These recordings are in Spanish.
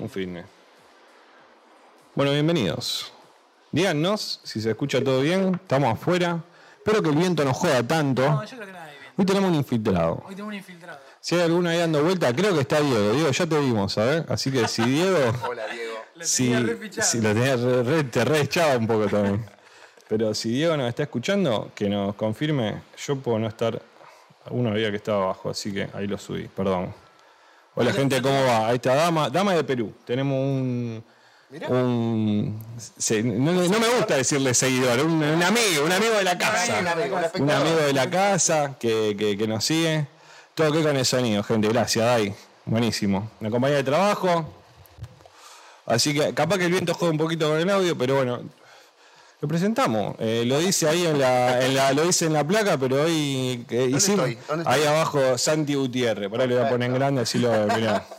Un fin. Bueno, bienvenidos. Díganos si se escucha todo bien. Estamos afuera. Espero que el viento no joda tanto. No, yo creo que nadie bien. Hoy tenemos un infiltrado. Hoy tengo un infiltrado. Si hay alguno ahí dando vuelta, creo que está Diego. Diego, ya te vimos, ¿sabes? Así que si Diego. Hola, Diego. Lo si, tenía si lo tenía re, re- te re echaba un poco también. Pero si Diego nos está escuchando, que nos confirme. Yo puedo no estar. Uno había que estaba abajo, así que ahí lo subí, perdón. Hola gente, ¿cómo va? Ahí está Dama, Dama de Perú. Tenemos un. Un se- no, no me gusta decirle seguidor, un, un amigo, un amigo de la casa. Un amigo, de la casa que, que- que nos sigue. Todo que con el sonido, gente. Gracias, Dai. Buenísimo. Una compañía de trabajo. Así que capaz que el viento juega un poquito con el audio, pero bueno. Lo presentamos. Eh, lo dice ahí en la, en la- lo dice en la placa, pero hoy eh, hicimos estoy? ¿Dónde estoy? ahí abajo Santi Gutiérrez. Por ahí lo voy a poner en grande, así lo mirá.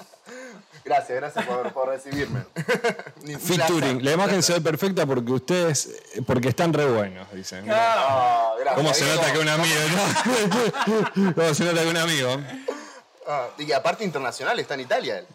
Gracias, gracias por, por recibirme. Featuring. La imagen se ve perfecta porque ustedes, porque están re buenos, dicen. Ah, gracias. ¿Cómo se nota que un amigo, no? ¿Cómo se nota que un amigo? Ah, y que aparte internacional, está en Italia él.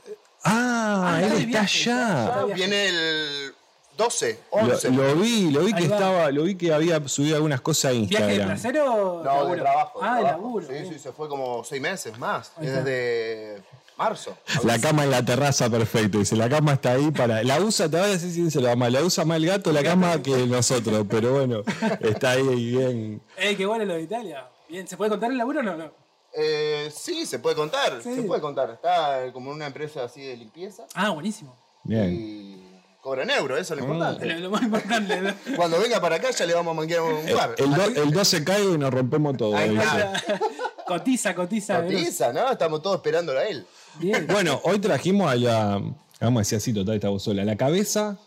Ah, está él está viaje, allá. Viene el 12, Lo, 11. lo vi, lo vi que estaba, lo vi que había subido algunas cosas a ¿Viaje de Instagram. placer o No, de laburo? trabajo. de Ah, de trabajo. laburo. Sí, sí, se fue como seis meses más. Ahí está. Desde marzo. La cama en la terraza, perfecto. Dice, la cama está ahí para. La usa, te voy a decir sincero, mamá, la usa más el gato la cama que nosotros, pero bueno, está ahí bien. Ey, qué bueno lo de Italia. Bien, ¿se puede contar el laburo o no? no? Eh, sí, se puede contar. Sí. Se puede contar. Está eh, como en una empresa así de limpieza. Ah, buenísimo. Bien. Y cobra en euro, eso es lo Lo, importante. lo más importante. ¿no? Cuando venga para acá ya le vamos a manquear un El, par. el, do- el 12 caigo y nos rompemos todo. Ahí está. cotiza, cotiza. Cotiza, ¿no? Estamos todos esperándolo a él. Bien. Bueno, hoy trajimos a la. Vamos a decir así, total, voz sola. La cabeza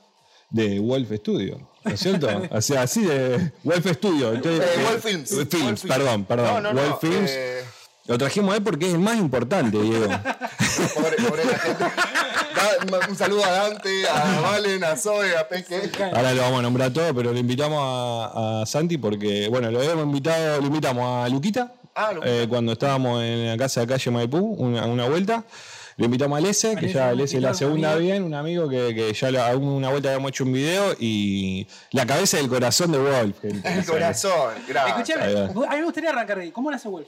de Wolf Studio. ¿No es cierto? O sea, así de. Wolf Studio. entonces, Eh, eh, Wolf Films. Films, Wolf Films. perdón, perdón. No, no, no. Wolf Films. eh, Lo trajimos a él porque es el más importante, Diego. pobre, pobre la gente. Da- un saludo a Dante, a Valen, a Zoe, a Peque. Ahora lo vamos a nombrar todo, pero le invitamos a, a Santi porque, bueno, lo habíamos invitado, lo invitamos a Luquita, Ah, Luquita. eh, cuando estábamos en la casa de calle Maipú, una, una vuelta. Le invitamos a Lese, que ya Lese es la segunda amigo. bien, un amigo que, que ya la- una vuelta habíamos hecho un video y la cabeza del corazón de Wolf. gente. El corazón, gracias. Escuchame, a mí me gustaría arrancar ahí. ¿Cómo nace Wolf?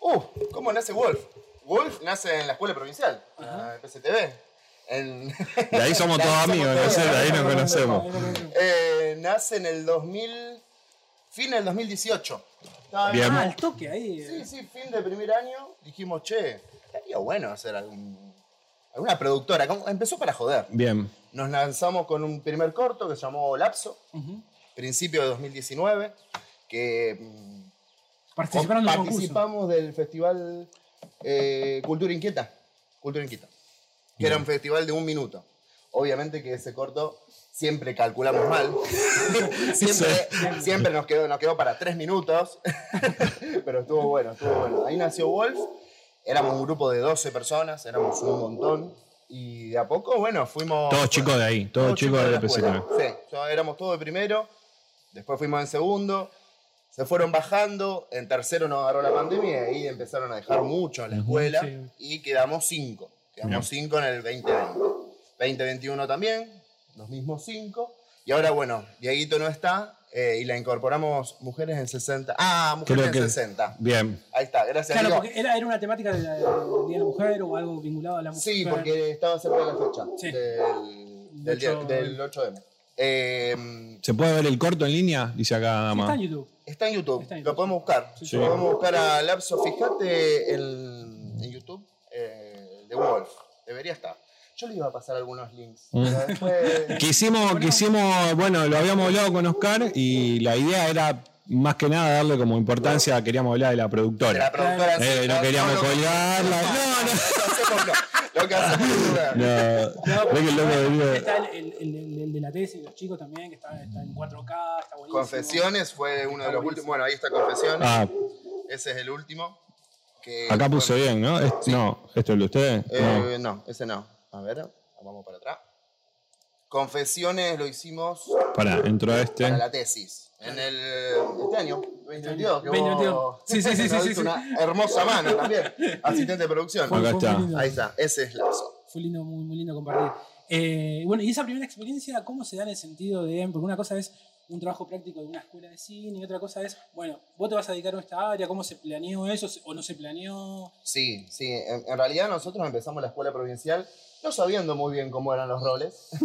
Uh, ¿cómo nace Wolf? Wolf nace en la escuela provincial, la PCTV. En... De ahí somos todos amigos, somos no sé, de ahí nos conocemos. Eh, nace en el 2000, fin del 2018. Estaba Bien. Ah, el toque ahí. Sí, sí, fin de primer año. Dijimos, che, estaría bueno hacer algún, alguna productora. Empezó para joder. Bien, Nos lanzamos con un primer corto que se llamó Lapso, Ujú. principio de 2019, que mm, Participaron en un concurso. participamos del festival eh, Cultura Inquieta. Cultura Inquieta. Que era un festival de un minuto. Obviamente que ese corto siempre calculamos mal. siempre siempre nos, quedó, nos quedó para tres minutos. Pero estuvo bueno, estuvo bueno. Ahí nació Wolf. Éramos un grupo de 12 personas, éramos un montón. Y de a poco, bueno, fuimos. todos chicos de ahí, todos chicos de la la escuela. Sí, yo- éramos todos de primero, después fuimos en segundo, se fueron bajando, en tercero nos agarró la pandemia y ahí empezaron a dejar mucho en la escuela sí. y quedamos cinco. Quedamos cinco en el 2020. 2021 también, los mismos cinco. Y ahora, bueno, Dieguito no está eh, y la incorporamos mujeres en 60. Ah, mujeres Creo en que. 60. Bien. Ahí está, gracias Claro, porque era, era una temática del Día de la Mujer o algo vinculado a la mujer. Sí, porque estaba cerca de la fecha Sí. del, del, día- Ocho- del 8M. Eh, ¿Se puede ver el corto en línea? Dice acá Dama. está en YouTube. Está en YouTube, Está en lo podemos buscar. Sí. Lo podemos buscar a Lapso. Fíjate en, en YouTube eh, de Wolf. Debería estar. Yo le iba a pasar algunos links. Mm. después- Quisimos, quisimos, bueno, lo habíamos hablado con Oscar y la idea era más que nada darle como importancia, queríamos hablar de la de productora. la productora sí, Eh, no queríamos lo- colgarla. No, no, no. Que No, No, ve que el loco venía- Está el, el- el- el de la tesis, los chicos también, que está, está en 4K, está buenísimo. Confesiones fue uno de los buenísimo. últimos. Bueno, ahí está Confesiones. Ah, Ese es el último. Que, acá puse bueno, bien, ¿no? Es- No, ¿esto es de ustedes? No. Eh, no, ese no. A ver, vamos para atrás. Confesiones lo hicimos Pará, entró a este. para la tesis. En el este año, 2022, que 2022. vos Sí, sí, sí, sí, sí, una hermosa mano también. Asistente de producción. Acá Fue muy está. Ahí está, ese es Lapso. fue lindo, muy, muy lindo compartir. Eh, bueno, y esa primera experiencia, ¿cómo se da en el sentido de, porque una cosa es un trabajo práctico de una escuela de cine y otra cosa es, bueno, vos te vas a dedicar a esta área, ¿cómo se planeó eso o no se planeó? Sí, sí. En, en realidad nosotros empezamos la escuela provincial no sabiendo muy bien cómo eran los roles.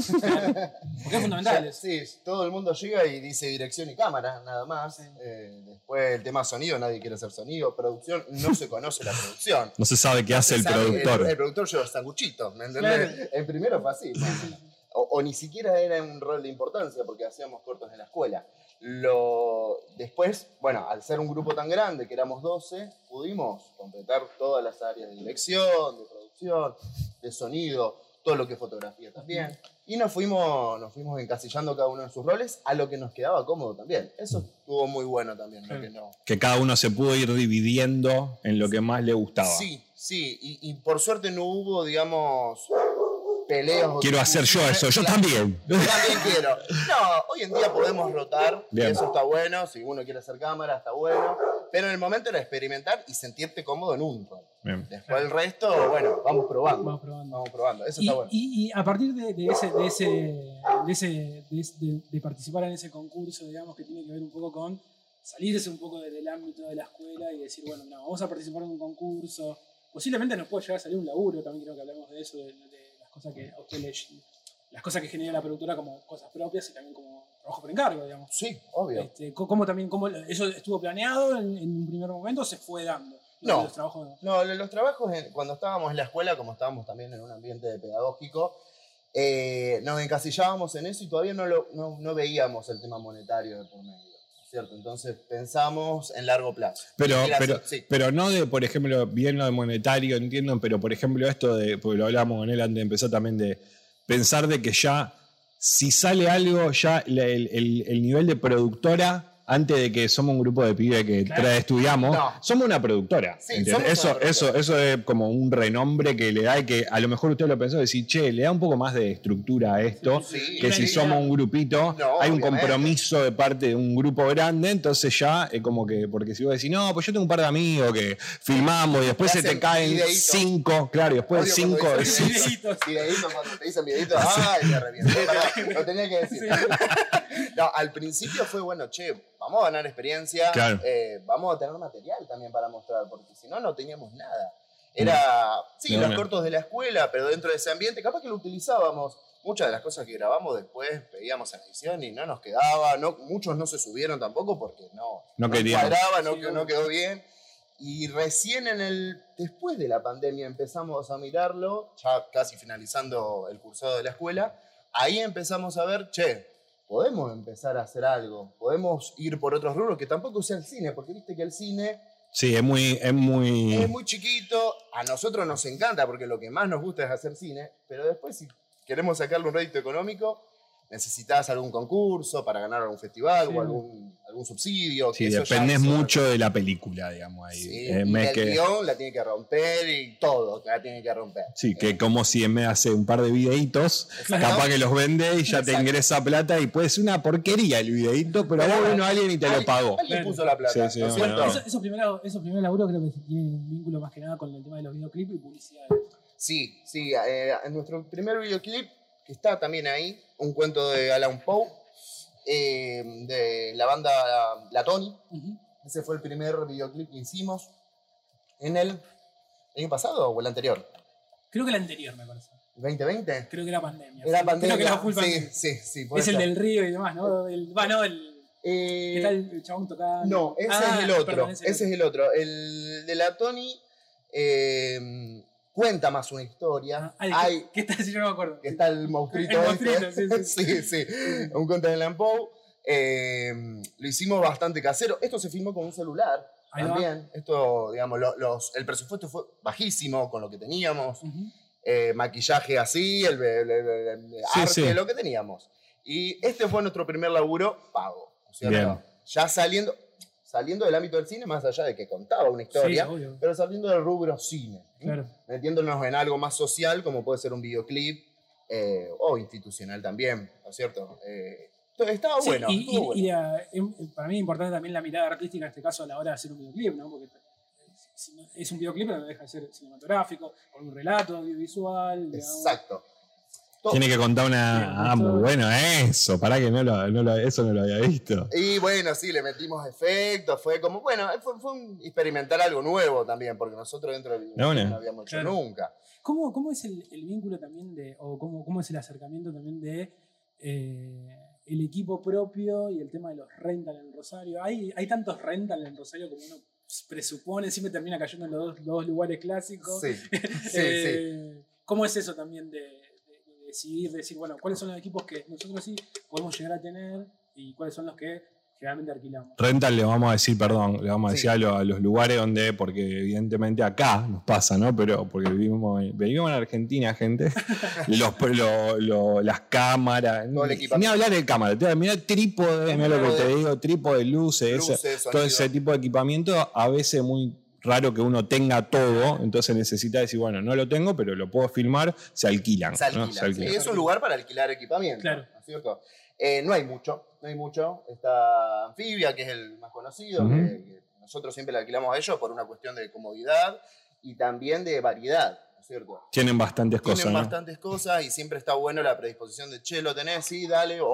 Porque es fundamental. Sí, todo el mundo llega y dice dirección y cámara, nada más. Eh, después el tema sonido, nadie quiere hacer sonido. Producción, no se conoce la producción. No se sabe qué hace el Sabe, productor. El, el productor lleva sanguchitos, ¿me entendés? Claro. El primero fue así. O, o ni siquiera era un rol de importancia porque hacíamos cortos en la escuela. Lo, después, bueno, al ser un grupo tan grande, que éramos 12, pudimos completar todas las áreas de dirección, de producción, de sonido, todo lo que es fotografía también. Y nos fuimos, nos fuimos encasillando cada uno en sus roles a lo que nos quedaba cómodo también. Eso estuvo muy bueno también, lo que no, Que cada uno se pudo ir dividiendo en lo que más le gustaba. Sí, sí, y, y por suerte no hubo, digamos, peleas. Quiero hacer yo eso, yo también. Yo también quiero. No, hoy en día podemos rotar, y eso está bueno, si uno quiere hacer cámara, está bueno, pero en el momento era experimentar y sentirte cómodo en un rol. Bien. Después el resto, bueno, vamos probando. Vamos probando. Vamos probando, eso Y, está bueno. y- y a partir de, de ese, de, ese, de, ese de, de- de participar en ese concurso, digamos, que tiene que ver un poco con salirse un poco del ámbito de la escuela y decir, bueno, no, vamos a participar en un concurso. Posiblemente nos puede llegar a salir un laburo, también creo que hablamos de eso, de, de las cosas que a usted le- las cosas que genera la productora como cosas propias y también como trabajo por encargo, digamos. Sí, obvio. Este, co- ¿Cómo también, cómo eso estuvo planeado en, en un primer momento o se fue dando? No. Los trabajos, No, lo- los trabajos, en- cuando estábamos en la escuela, como estábamos también en un ambiente pedagógico, eh, nos encasillábamos en eso y todavía no, lo- no, no veíamos el tema monetario de por medio. ¿cierto? Entonces pensamos en largo plazo. Pero, pero, sí. pero no de, por ejemplo, bien lo de monetario, entiendo, pero por ejemplo esto de, porque lo hablamos con él antes de empezar también, de pensar de que ya, si sale algo, ya el, el- el nivel de productora, antes de que somos un grupo de pibes que Claro. tra- estudiamos, No. somos una productora. Sí, ¿entiendes? somos eso, una productora. eso, eso es como un renombre que le da y que a lo mejor usted lo pensó, decir, che, le da un poco más de estructura a esto, Sí, que si somos un grupito, No, hay un obviamente. compromiso de parte de un grupo grande, entonces ya es como que, porque si vos decís, no, pues yo tengo un par de amigos que filmamos y después se te caen cinco, claro, y después Odio cinco, cuando dicen videitos. Videitos, cuando te dicen videitos, ¡ay, me revienté! pará, Lo tenía que decir. No, al principio fue bueno, che, vamos a ganar experiencia, Claro. eh, vamos a tener material también para mostrar, porque si no, no teníamos nada. Era, sí, los una. cortos de la escuela, pero dentro de ese ambiente, capaz que lo utilizábamos. Muchas de las cosas que grabamos después veíamos en edición y no nos quedaba, no, muchos no se subieron tampoco porque no, No cuadraba, no, Sí, que- no quedó bien. Y recién en el, después de la pandemia empezamos a mirarlo, ya casi finalizando el cursado de la escuela, ahí empezamos a ver, che, podemos empezar a hacer algo, podemos ir por otros rubros que tampoco sea el cine, porque viste que el cine Sí, es muy, es muy, es muy chiquito, a nosotros nos encanta porque lo que más nos gusta es hacer cine, pero después si queremos sacarle un rédito económico, necesitas algún concurso para ganar algún festival Sí. o algún, algún subsidio. sí, que eso ya dependés es otra mucho de la película, digamos, ahí. Sí, y el que- guion la tiene que romper y todo la tiene que romper. Sí, que como si de hacer un par de videitos, capaz que los vende y ya te ingresa plata y puede ser una porquería el videito, pero a vos vino alguien y te lo pagó. Alguien puso la plata, Sí. Eso- esos primeros esos primeros laburos creo que tienen un vínculo más que nada con el tema de los videoclips y publicidad. Sí, sí. eh, en nuestro primer videoclip, que está también ahí, un cuento de Alan Poe, eh, de la banda La Tony. Ese fue el primer videoclip que hicimos en el año pasado o el anterior, Creo que el anterior, me parece. 2020. Creo que era pandemia. Era Sí, pandemia. Creo que era full sí, pandemia. sí, sí. puede Es el del río y demás, ¿no? El, va, no, el. Eh, ¿Qué tal el chabón tocando? No, ese Ah, es el otro. perdón, ese es el otro. El de la Tony eh, cuenta más una historia. Ah, ay, Hay, ¿qué, ¿Qué está? Yo no me acuerdo. que está el monstruito. El este. sí, sí. sí, sí. Un cuento de Lampoe. Eh, lo hicimos bastante casero. Esto se filmó con un celular. Ahí va. también. Esto, digamos, lo- los, el presupuesto fue bajísimo con lo que teníamos. Ujú. Eh, maquillaje así, el, el- el- el Sí, arte, sí. lo que teníamos. Y este fue nuestro primer laburo pago. ¿no es cierto? Bien. Ya saliendo, saliendo del ámbito del cine, más allá de que contaba una historia, Sí, pero saliendo del rubro cine. Claro. Metiéndonos en algo más social, como puede ser un videoclip, eh, o institucional también, ¿no es cierto? Eh, estaba Sí, bueno. y, estuvo y- bueno. y la- em- para mí es importante también la mirada artística en este caso a la hora de hacer un videoclip, ¿no? Porque si no- es un videoclip, pero no deja de ser cinematográfico, con un relato audiovisual. digamos. Exacto. Tiene que contar una. Ah, muy bueno eso. Pará que no lo, no lo- eso no lo había visto. Y bueno, sí, le metimos efectos, fue como, bueno, fue, fue un experimentar algo nuevo también, porque nosotros dentro del No, no. no habíamos hecho Claro. nunca. ¿Cómo, cómo es el, el vínculo también de, o cómo, cómo es el acercamiento también de eh, el equipo propio y el tema de los rental en Rosario? ¿Hay, hay tantos rental en Rosario como uno presupone? Siempre termina cayendo en los dos, los dos lugares clásicos. Sí, sí, sí. Eh, ¿Cómo es eso también de decidir, de decir, bueno, cuáles son los equipos que nosotros sí podemos llegar a tener y cuáles son los que generalmente alquilamos? Rental le vamos a decir, perdón, le vamos a Sí. decir a, lo- a los lugares donde, porque evidentemente acá nos pasa, ¿no? Pero porque vivimos, en- vivimos en Argentina, gente. los, lo- lo- las cámaras. Ni hablar de cámara. te- Mira trípode, mira lo que te digo, trípode, luces, eso, Luces, todo ese tipo de equipamiento, a veces muy raro que uno tenga todo, entonces necesita decir, bueno, no lo tengo, pero lo puedo filmar, se alquilan. Se ¿no? alquila. Se alquilan. Sí, es un lugar para alquilar equipamiento. Claro. ¿no es cierto? Eh, no hay mucho, no hay mucho. Está Anfibia, que es el más conocido, Ujú. que, que nosotros siempre le alquilamos a ellos por una cuestión de comodidad y también de variedad, ¿no es cierto? Tienen bastantes Tienen cosas. ¿no? bastantes cosas y siempre está bueno la predisposición de, che, lo tenés, sí, dale, o,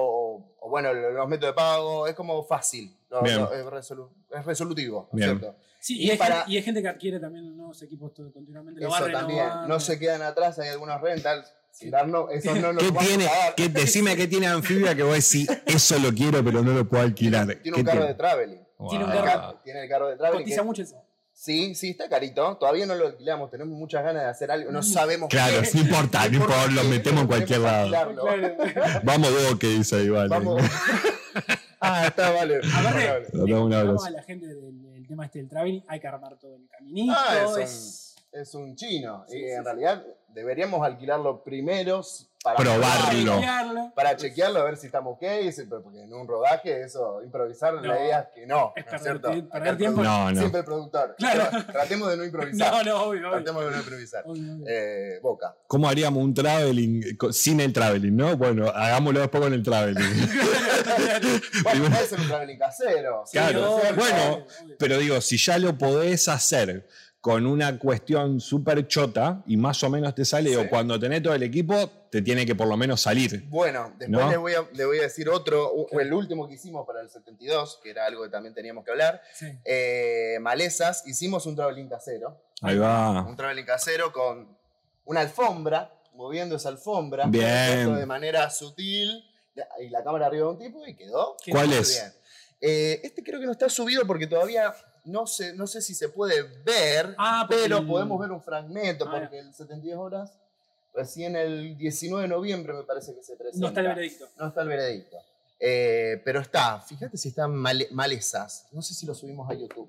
o bueno, los métodos de pago, es como fácil, lo- Bien. lo- es, resolu- es resolutivo, ¿no es Bien. cierto? Sí, Y y, hay para- gente, y hay gente que adquiere también nuevos equipos todo, continuamente. lo Eso también, no se quedan atrás, hay algunos rentals, darnos, esos no ¿Qué tiene? a dar. ¿Qué, decime qué tiene Anfibia que vos decís, eso lo quiero, pero no lo puedo alquilar. Tiene ¿Qué un carro de traveling. Tiene un. El carro. ca- Tiene el carro de traveling. Cotiza que- mucho eso. Sí, sí, está carito. Todavía no lo alquilamos. Tenemos muchas ganas de hacer algo. No sabemos Claro, qué. no importa, no importa, lo metemos en cualquier lado. alquilarlo. Vamos vos que dice ahí, vale. Vamos. ah, está, vale. Aparte, un contamos abrazo. a la gente del, del tema este del traveling, hay que armar todo el caminito. Ah, es un- es- Es un chino. Sí, y sí, en sí. realidad deberíamos alquilarlo primero para Probarlo. chequearlo. Para chequearlo, a ver si estamos ok. Porque en un rodaje, eso, improvisar, No, la idea es que no. es ¿no es cierto? perder tiempo. No, no. Siempre el productor. Claro. Tra- Tratemos de no improvisar. No, no, obvio, obvio. Tratemos de no improvisar. Obvio, obvio. Eh, Boca. ¿Cómo haríamos un traveling sin el traveling, no? Bueno, hagámoslo después con el traveling. Bueno, puede ser un traveling casero. Sí, claro. Bueno, obvio, obvio. Pero digo, si ya lo podés hacer con una cuestión súper chota y más o menos te sale, Sí. o cuando tenés todo el equipo, te tiene que por lo menos salir. Bueno, después ¿No? le, voy a, le voy a decir otro, el último que hicimos para el 72, que era algo que también teníamos que hablar. Sí. Eh, malezas, hicimos un traveling casero. Ahí va. Un traveling casero con una alfombra, moviendo esa alfombra. Bien. De manera sutil. Y la cámara arriba de un tipo y quedó. ¿Cuál muy es? bien. Eh, este creo que no está subido porque todavía no sé, no sé si se puede ver, Ah, pero el- podemos ver un fragmento Ah, porque el 72 horas, recién el 19 de noviembre me parece que se presenta. No está el veredicto. No está el veredicto. Eh, pero está, fíjate si están male- malezas. No sé si lo subimos a YouTube.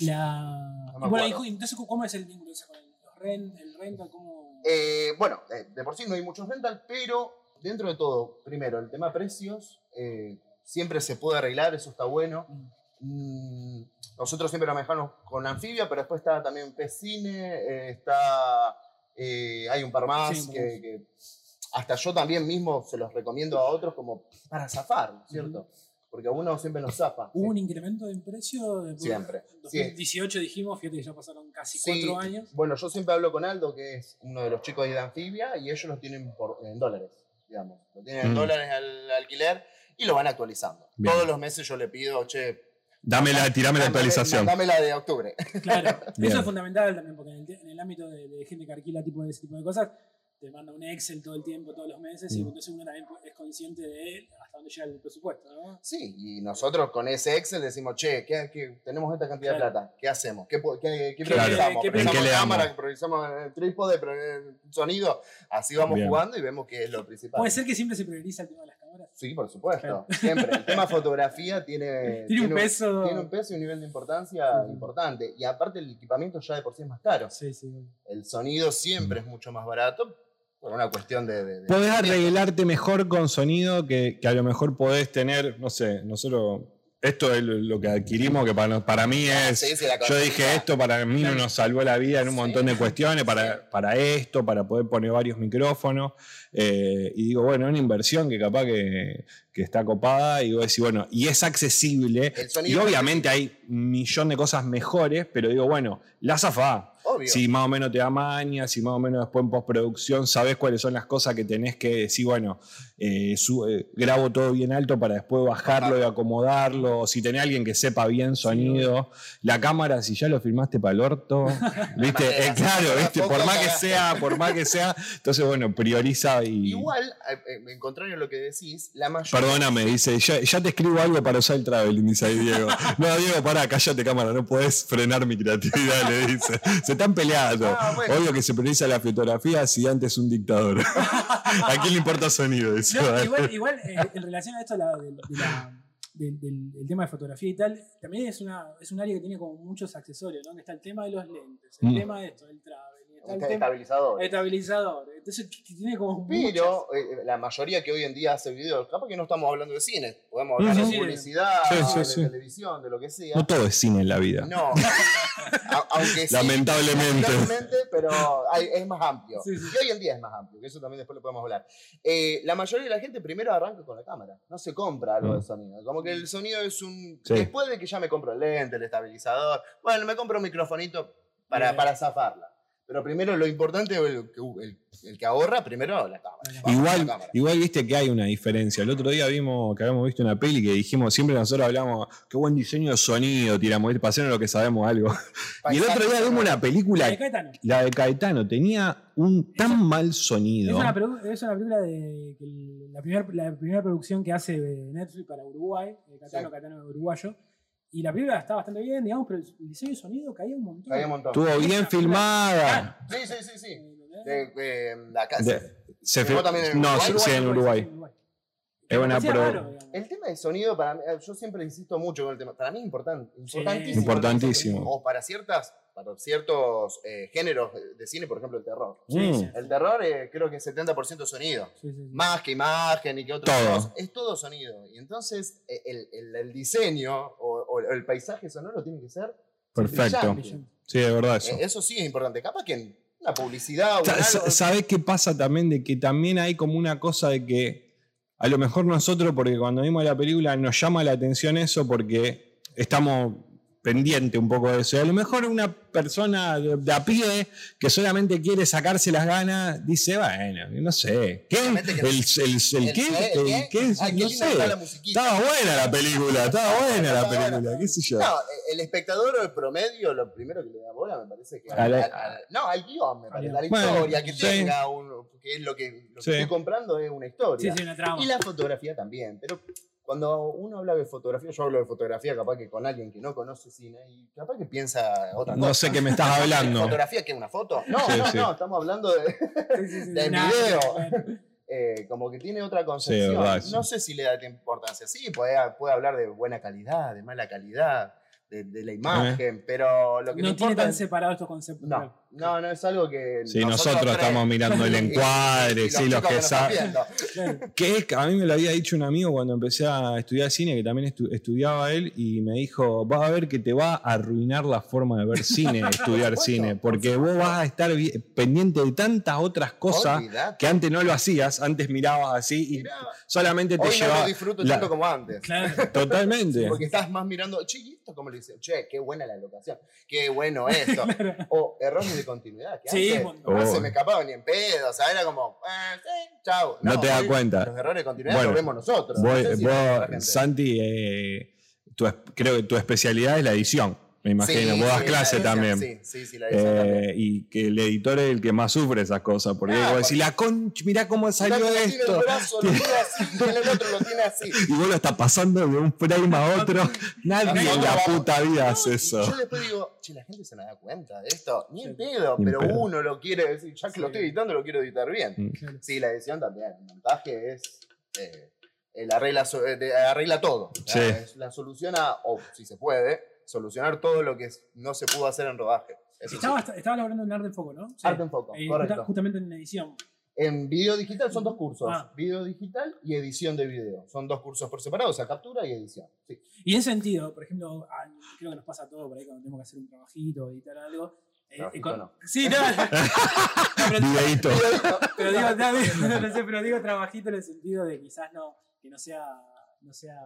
La... No bueno, entonces, ¿cómo es el vínculo ese con el, los rent, el rental? ¿Cómo... Eh, bueno, eh, de por sí no hay muchos rental, pero dentro de todo, primero, el tema precios, eh, siempre se puede arreglar, eso está bueno. Mm, nosotros siempre lo manejamos con anfibia, pero después está también Pecine, eh, está, eh, hay un par más Sí, que, hasta yo también mismo se los recomiendo a otros como para zafar, ¿no es ¿cierto? Porque uno siempre nos zafa. ¿Hubo sí. un incremento de precio? Después- Siempre. En 2018 dijimos, fíjate que ya pasaron casi Sí. cuatro años. Bueno, yo siempre hablo con Aldo, que es uno de los chicos de Anfibia, y ellos lo tienen por, en dólares, digamos. Lo tienen en Mm. dólares al alquiler y lo van actualizando. Bien. Todos los meses yo le pido, che, Dame la, tirame la dame- actualización. Dame la de octubre. Claro, Bien. eso es fundamental también, porque en el, en el ámbito de, de gente que alquila tipo de ese tipo de cosas, te manda un Excel todo el tiempo, todos los meses, y Mm. entonces uno también es consciente de hasta dónde llega el presupuesto, ¿no? Sí, y nosotros con ese Excel decimos, che, ¿qué, qué- tenemos esta cantidad Claro. de plata, ¿qué hacemos? ¿Qué, qué, qué Claro. priorizamos? ¿Qué- qué- ¿Priorizamos ¿En qué le cámara? ¿Priorizamos el trípode? ¿Priorizamos el sonido? Así vamos Bien. jugando y vemos qué es lo principal. Puede ser que siempre se prioriza el tema de las cámaras. Sí, por supuesto. Claro. Siempre. El tema fotografía tiene, Tiene un peso. tiene un peso y un nivel de importancia Sí. importante. Y aparte el equipamiento ya de por sí es más caro. Sí, sí. El sonido siempre es mucho más barato por una cuestión de... de- de- Podés arreglarte mejor con sonido que, que a lo mejor podés tener, no sé, nosotros esto es lo que adquirimos, que para, para mí Ah, es. sí, sí, la yo dije, esto para mí nos salvó la vida en un Sí. montón de cuestiones, para, para esto, para poder poner varios micrófonos. eh, y digo, bueno, una inversión que capaz que, que está copada. Y vos decís, bueno, y es accesible. Y obviamente hay un millón de cosas mejores, pero digo, bueno, la zafá. Obvio. Si más o menos te da maña, si más o menos después en postproducción sabes cuáles son las cosas que tenés que decir, bueno, eh, su- eh, grabo todo bien alto para después bajarlo y acomodarlo. o Si tenés alguien que sepa bien sonido. La cámara, si ya lo filmaste para el orto, ¿viste? Eh, claro, ¿viste? Por más que sea, por más que sea. Entonces, bueno, prioriza y. Igual, en contrario a lo que decís, la mayoría. Perdóname, dice, ya, ya te escribo algo para usar el traveling, dice ahí Diego. No, Diego, pará, cállate cámara, no podés frenar mi creatividad, le dice. Se están peleando. Ah, bueno. Obvio que se prioriza la fotografía si antes es un dictador. ¿A quién le importa sonido? No, igual, igual, eh, en relación a esto la- de, de la- del, del- del tema de fotografía y tal, también es, una, es un área que tiene como muchos accesorios, ¿no? Que está el tema de los lentes, el Mm. tema de esto, el travel, está el Un tema estabilizador. estabilizador. Entonces que- que tiene como Pero eh, la mayoría que hoy en día hace videos, capaz que no estamos hablando de cine, podemos hablar Ujú. de Sí, publicidad, Sí, sí, de sí. televisión, de lo que sea. No todo es cine en la vida. No. Aunque sí, Lamentablemente. lamentablemente, pero hay- es más amplio. Sí, sí. Y hoy en día es más amplio, que eso también después lo podemos hablar. Eh, la mayoría de la gente primero arranca con la cámara, no se compra algo Mm. de sonido. Como que el sonido es un... Sí. Después de que ya me compro el lente, el estabilizador, bueno, me compro un microfonito para, para zafarla. Pero primero lo importante, el, que- el- el que ahorra, primero la cámara. Igual, la cámara. igual viste que hay una diferencia. El otro día vimos que habíamos visto una peli que dijimos, siempre nosotros hablamos, qué buen diseño de sonido, tiramos, hacer lo que sabemos algo. Y el otro día vimos una película, La de Caetano. la de Caetano, tenía un tan mal Es sonido. una, produ- es una película de que la primera la primera producción que hace Netflix para Uruguay, de Catano, Sí. Catano es uruguayo. Y la película está bastante bien, digamos, pero el diseño de sonido caía un montón. Hay un montón. Estuvo bien filmada. Sí, sí, sí, sí. ¿Entendés? De, de- la casa. De- se ¿Filmó fe- también en no, Uruguay? sí, sí, en Uruguay. Es una Parecía pro- raro, digamos. El tema de sonido, para mí, eh, yo siempre insisto mucho con el tema. Para mí es importante, importantísimo. Importantísimo. O para ciertas, para ciertos eh, géneros de, cine, por ejemplo, el terror. Sí, Mm. sí. El terror eh, creo que es 70% sonido. Sí, sí, sí. Más que imagen y que otras Todo. cosas. Es todo sonido. Y entonces eh, el, el- el diseño o, o el paisaje sonoro tiene que ser Perfecto. brillante. Sí, de verdad eso. Eso sí es importante. Capaz que en una publicidad o Sa- en sa- algo- ¿Sabés qué pasa también? De que también hay como una cosa de que a lo mejor nosotros, porque cuando vimos la película nos llama la atención eso porque estamos pendientes un poco de eso. Y a lo mejor una persona de, de a pie que solamente quiere sacarse las ganas dice, bueno, no sé. ¿Qué? ¿El, el, el, ¿El qué? qué? ¿El ¿El qué? qué? Ay, qué No sé. está la musiquita. Estaba buena la película, estaba buena la película, qué sé yo. No, el espectador o el promedio, lo primero que le da bola me parece que. A la- no, al guion, me parece. A la Bueno, historia, que sí. tenga un. que es lo que, lo que Sí. estoy comprando es una historia. Sí, sí, una trama. Y la fotografía también. Pero cuando uno habla de fotografía, yo hablo de fotografía capaz que con alguien que no conoce cine y capaz que piensa otra cosa. No sé qué me estás hablando. ¿Fotografía que es una foto? No, Sí, no, sí. no, estamos hablando de. Sí, sí, sí, de video. eh, como que tiene otra concepción. verdad, sí. No sé si le da importancia. Sí, puede, puede hablar de buena calidad, de mala calidad, de, de la imagen, pero lo que No tiene importa tan es- separados estos conceptos. No. No, no es algo que. Sí, nosotros, tres- estamos mirando el encuadre, y sí, los que saben. Que es, que a mí me lo había dicho un amigo cuando empecé a estudiar cine, que también estu- estudiaba él, y me dijo, vas a ver que te va a arruinar la forma de ver cine, estudiar cine, por porque vos vas a estar pendiente de tantas otras cosas Olvidate. que antes no lo hacías, antes mirabas así y Mirá, solamente te Hoy no llevaba... lo disfruto la- tanto como antes. Claro. Totalmente. Porque estás más mirando, che, ¿y esto cómo le dicen? Che, qué buena la locación, qué bueno esto. o errores de continuidad, que Sí, antes no Oh. se me escapaba ni en pedo, o sea, era como, ah, sí, chau. No te das hoy cuenta. Los errores de continuidad Bueno, los vemos nosotros. Vos, no sé si vos, la gente. Santi, eh, tu creo que tu especialidad es la edición, me imagino. Sí, vos das sí, clase la edición, también. Sí, sí, sí, la edición también. Eh, y que el editor es el que más sufre esas cosas. Porque Ah, decís, la concha, mirá cómo salió Mirá cómo tiene esto. el brazo, lo tiene así, y el otro lo tiene así. Y vos lo estás pasando de un frame a otro. Nadie en la puta vida no, hace eso. Yo después digo, che, la gente se me da cuenta de esto. Ni en pedo, pero pedo. uno lo quiere decir, ya que lo estoy editando, lo quiero editar bien. Mm. Sí, la edición también. El montaje es. Eh, el arregla, so- eh, arregla todo. Sí. La soluciona, o si se puede, solucionar todo lo que es- no se pudo hacer en rodaje. Eso sí. Estaba, estaba hablando en Arte en Foco, ¿no? Sí. Arte en Foco, Eh, correcto. justa- justamente en edición. En video digital son dos cursos. Ah. Video digital y edición de video. Son dos cursos por separado, o sea, captura y edición. Sí. Y en ese sentido, por ejemplo, creo que nos pasa a todos por ahí cuando tenemos que hacer un trabajito, editar algo. eh, Trabajito con- no. Sí, no. Pero, digo, no, digo- no sé, pero digo trabajito en el sentido de quizás no, que no sea, no sea,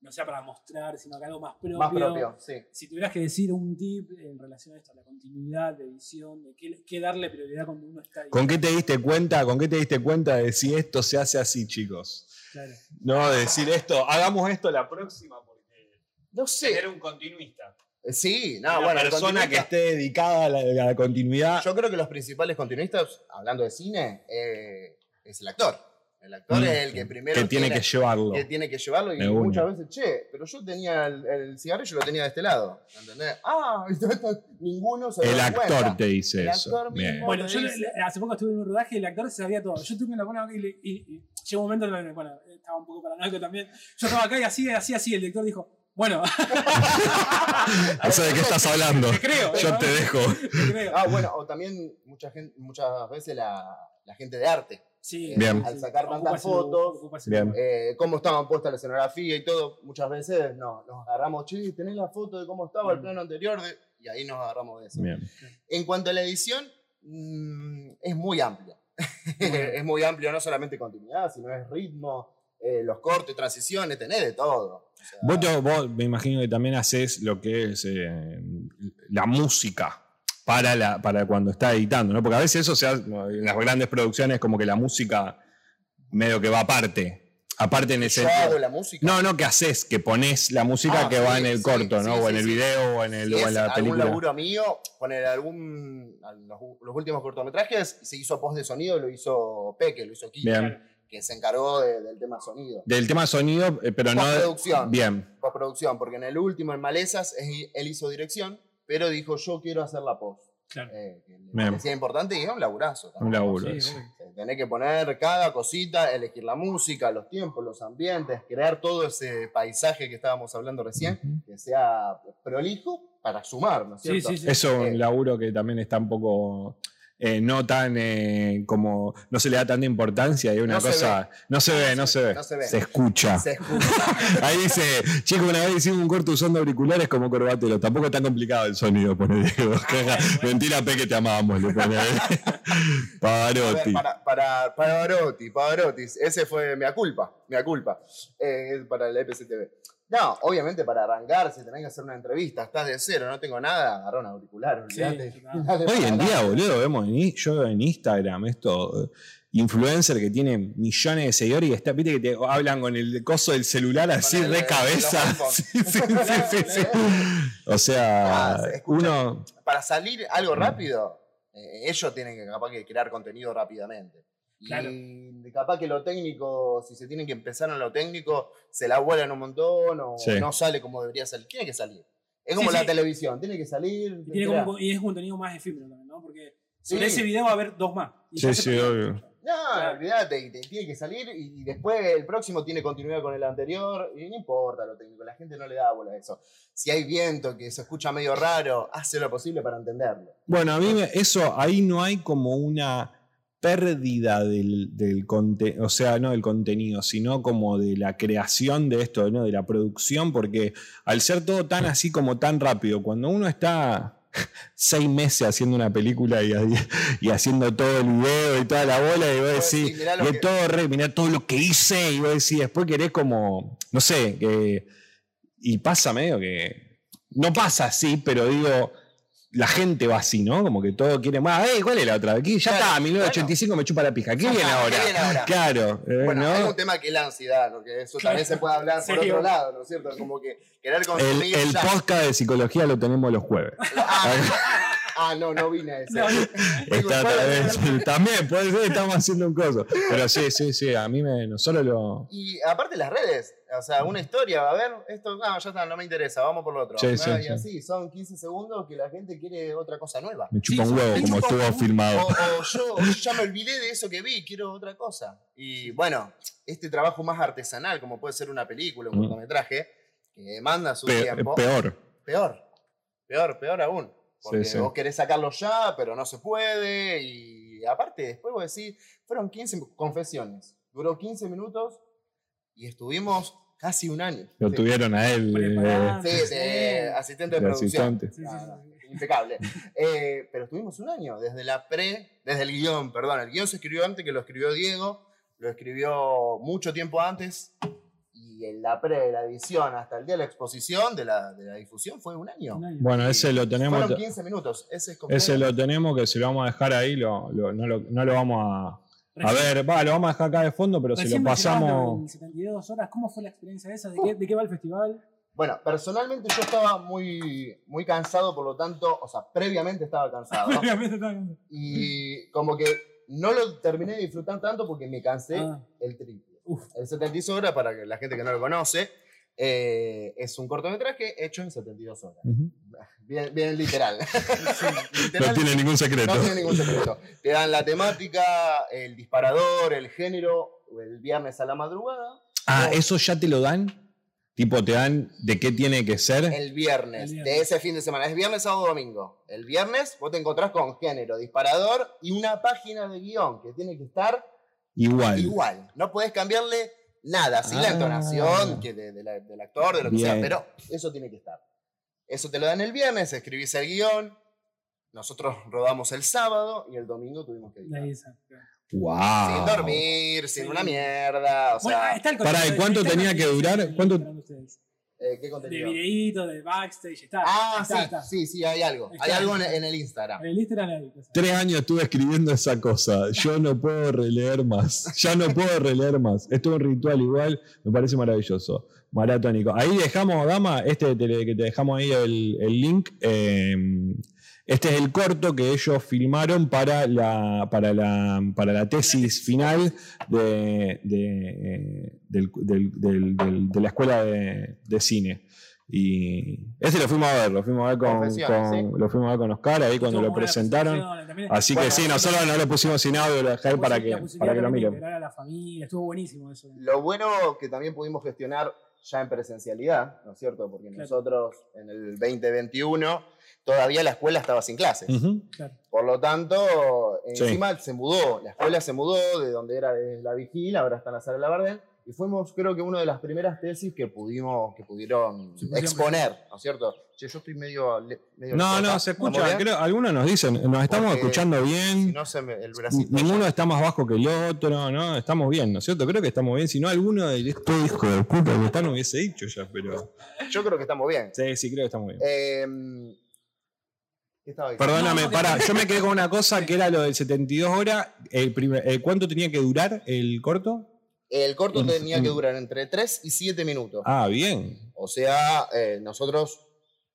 no sea para mostrar, sino que algo más propio. Más propio, sí. Si tuvieras que decir un tip en relación a esto, a la continuidad de edición, de qué, qué darle prioridad cuando uno está ¿Con qué te diste cuenta? ¿Con qué te diste cuenta de si esto se hace así, chicos? Claro. No, de decir esto, hagamos esto la próxima porque No sé. un continuista. Eh, Sí, no, Una bueno, persona que esté dedicada a la, a la continuidad. Yo creo que los principales continuistas, hablando de cine, eh, es el actor. El actor Mm. es el que primero que tiene que llevarlo. que tiene que llevarlo y muchas veces, che, pero yo tenía el, el cigarrillo lo tenía de este lado, ¿entendés? Ah, ninguno se El actor cuenta. te dice El eso. actor Bien. mismo. Bueno, yo dice- hace poco estuve en un rodaje y el actor se sabía todo. Yo estuve en la buena y, le- y, y llegó un momento en el que, bueno, estaba un poco paranoico también. Yo estaba acá y así, así, así. El director dijo, bueno, No sé de qué estás hablando. te creo. Yo ¿no? te dejo. Te creo. Ah, bueno, o también mucha gente, muchas veces la, la gente de arte. Sí, Bien. Al sacar tantas fotos, eh, cómo estaban puestas la escenografía y todo, muchas veces no, nos agarramos, che, tenés la foto de cómo estaba el plano anterior, de- y ahí nos agarramos de eso. Bien. En cuanto a la edición, mm, es muy amplia. es muy amplio, no solamente continuidad, sino es ritmo, eh, los cortes, transiciones, tenés de todo. O sea, Vos, te- vos me imagino que también haces lo que es eh, la música para, la, para cuando está editando, ¿no? Porque a veces eso se hace, en las grandes producciones como que la música medio que va aparte. Aparte en ese yo hago la música. No, no, que haces, que pones la música Ah, que va sí, en el sí, corto, ¿no? sí, o en el video o en, el, o en la algún película. laburo mío, poner algún. Los, los últimos cortometrajes se hizo post de sonido, lo hizo Peque, lo hizo Kiki, Bien. que se encargó de- del tema sonido. Del tema sonido, eh, pero no. Postproducción. Bien. Postproducción, porque en el último, en Malezas, él hizo dirección, pero dijo: Yo quiero hacer la post. Claro. Eh, que le Bien. parecía importante y es un laburazo. Un también. laburo. Sí. Eh, Tenés que poner cada cosita, elegir la música, los tiempos, los ambientes, crear todo ese paisaje que estábamos hablando recién, que sea prolijo para sumar, ¿no es Sí, cierto? sí, sí. Eso es Eh, un laburo que también está un poco. Eh, no tan eh, como. No se le da tanta importancia y una No se cosa. No se ve, no se ve. No se ve. escucha. Se escucha. Ahí dice, chico, una vez hicimos un corto usando auriculares como corbatero. Tampoco es tan complicado el sonido, pone Diego. Mentira, Pe, que te amamos, le pone. Ver, Pavarotti. para, para, Pavarotti, Pavarotti, ese fue mi culpa, mi culpa, eh, para el EPCTV. No, obviamente para arrancar, si tenés que hacer una entrevista, estás de cero, no tengo nada, agarrá un auricular, Sí, Hoy en día, boludo, vemos en, yo en Instagram esto, eh, influencer que tiene millones de seguidores y está, viste que te hablan con el coso del celular así el- de cabeza. los Sí, sí, sí, sí, sí. O sea, Ah, uno. Para salir algo rápido, eh, ellos tienen que capaz que crear contenido rápidamente. Y capaz que lo técnico, si se tienen que empezar en lo técnico, se la vuelan un montón o Sí. no sale como debería salir. Tiene que salir. Es como Sí, la sí. televisión, tiene que salir. Y, tiene crear. como- y es contenido más efímero también, ¿no? Porque sobre ese video va a haber dos más. Y Sí, sí, obvio. No, Claro. olvídate, tiene que salir y, y después el próximo tiene continuidad con el anterior y no importa lo técnico, la gente no le da bola a eso. Si hay viento que se escucha medio raro, hace lo posible para entenderlo. Bueno, a mí me- eso, ahí no hay como una pérdida del, del contenido, o sea, no del contenido, sino como de la creación de esto, ¿no? de la producción, porque al ser todo tan así como tan rápido, cuando uno está seis meses haciendo una película y, y haciendo todo el video y toda la bola, y vos Vos decís, decís, mirá lo y que- todo re, mirá todo lo que hice, y vos decís, después querés como, no sé, que, y pasa medio que, no pasa así, pero digo, la gente va así, ¿no? Como que todo quiere más. ¡Eh, cuál es la otra! Aquí ya Claro, está, 1985 me chupa la pija. ¿Qué Ya viene ahora? ¿qué viene ahora? Claro, eh, Bueno, ¿no? hay un tema que es la ansiedad, ¿no? que eso Claro. también se puede hablar por otro lado, ¿no es cierto? Como que querer El, consumir el ya. podcast de psicología lo tenemos los jueves. Ah, ah, no, no vine a ese. No, Está otra vez. También, puede ser, estamos haciendo un coso. Pero sí, sí, sí, a mí me, nosotros lo. Y aparte las redes, o sea, una historia, a ver, esto, no, ya está, no me interesa, vamos por lo otro. Sí, Ah, sí, y sí. así, son 15 segundos que la gente quiere otra cosa nueva. Me chupa Sí, un huevo como un estuvo filmado. O, o yo, o yo ya me olvidé de eso que vi, quiero otra cosa. Y bueno, este trabajo más artesanal, como puede ser una película, un Mm. cortometraje, que demanda su Pe- tiempo. peor. Peor, peor, peor aún. Porque Sí, sí. vos querés sacarlo ya, pero no se puede. Y aparte, después vos decís, fueron 15 confesiones. Duró 15 minutos y estuvimos casi un año. Lo Sí. tuvieron a él. Eh, Sí, de asistente de, de producción. asistente. Sí, sí, Ah. Impecable. Eh, pero estuvimos un año, desde la pre, desde el guion, perdón. El guion se escribió antes que lo escribió Diego, lo escribió mucho tiempo antes. Y en la pre, la edición, hasta el día de la exposición, de la, de la difusión, fue un año. Un año. Bueno, ese lo tenemos. Fueron 15 minutos. Ese es completo. Ese lo tenemos, que si lo vamos a dejar ahí, lo, lo- no, lo, no lo vamos a. A ver, va, lo vamos a dejar acá de fondo, pero si recién lo pasamos. del 72 horas, ¿cómo fue la experiencia esa? ¿De qué, de qué va el festival? Bueno, personalmente yo estaba muy, muy cansado, por lo tanto, o sea, previamente estaba cansado. Obviamente estaba y como que no lo terminé de disfrutar tanto porque me cansé Ah. el triple. Uf. El 72 horas, para la gente que no lo conoce, eh, es un cortometraje hecho en 72 horas. Bien, bien literal. No tiene ningún secreto. no tiene ningún secreto. Te dan la temática, el disparador, el género, el viernes a la madrugada. Ah. ¿eso ya te lo dan? Tipo, te dan de qué tiene que ser. El viernes, El viernes. de ese fin de semana. Es viernes, sábado, domingo. El viernes vos te encontrás con género, disparador y una página de guion que tiene que estar Igual. igual. No podés cambiarle nada, sin la Ah. entonación que de- de la- del actor, de lo que sea, pero eso tiene que estar. Eso te lo dan el viernes, escribís el guion. Nosotros rodamos el sábado y el domingo tuvimos que esa. Wow. Sin dormir, sin Sí. una mierda. O Bueno, sea, está el Pará, ¿y contenido, cuánto tenía que durar? ¿Cuánto-. Eh, ¿qué De contenido? videíto, de backstage, está. Ah, está, sí, está. sí, sí, hay algo. Hay algo en, en el Instagram. En el Instagram hay. Tres años estuve escribiendo esa cosa. Yo no puedo releer más. Ya no puedo releer más. Esto es un ritual igual. Me parece maravilloso. Maratónico. Ahí dejamos, Dama, este te- que te dejamos ahí el, el link. eh, este es el corto que ellos filmaron para la, para la, para la tesis final de, de, eh, del- del- del- del- de la escuela de, de cine. Y ese lo fuimos a ver, lo fuimos a ver con, lo fuimos a ver con Oscar ahí cuando lo presentaron. Así Bueno, que sí, nosotros no lo pusimos sin audio, lo la para que, para que lo miren. integrar a la familia, estuvo buenísimo eso. Lo bueno que también pudimos gestionar ya en presencialidad, ¿no es cierto? Porque Claro. nosotros en el 2021 todavía la escuela estaba sin clases. Claro. Por lo tanto, Sí. encima se mudó, la escuela se mudó de donde era de la Vigil, ahora está en la sala de la y fuimos creo que una de las primeras tesis que pudimos, que pudieron exponer, ¿no es cierto? Che, yo estoy medio... No, no, se ¿Estamos escucha. Creo, algunos nos dicen, nos estamos Porque escuchando Si bien. no se me, el bracito... Ninguno está más bajo que el otro, ¿no? Estamos bien, ¿no es cierto? Creo que estamos bien. Si no, alguno de estos hijos de puta que están hubiese dicho ya, pero. Yo creo que estamos bien. Sí, sí, creo que estamos bien. Eh, ¿Qué estaba diciendo? Perdóname, No, pará, yo me quedé con una cosa que era lo del 72 horas. El primer, el ¿Cuánto tenía que durar el corto? El corto tenía que durar entre 3 y 7 minutos. Ah, bien. O sea, eh, nosotros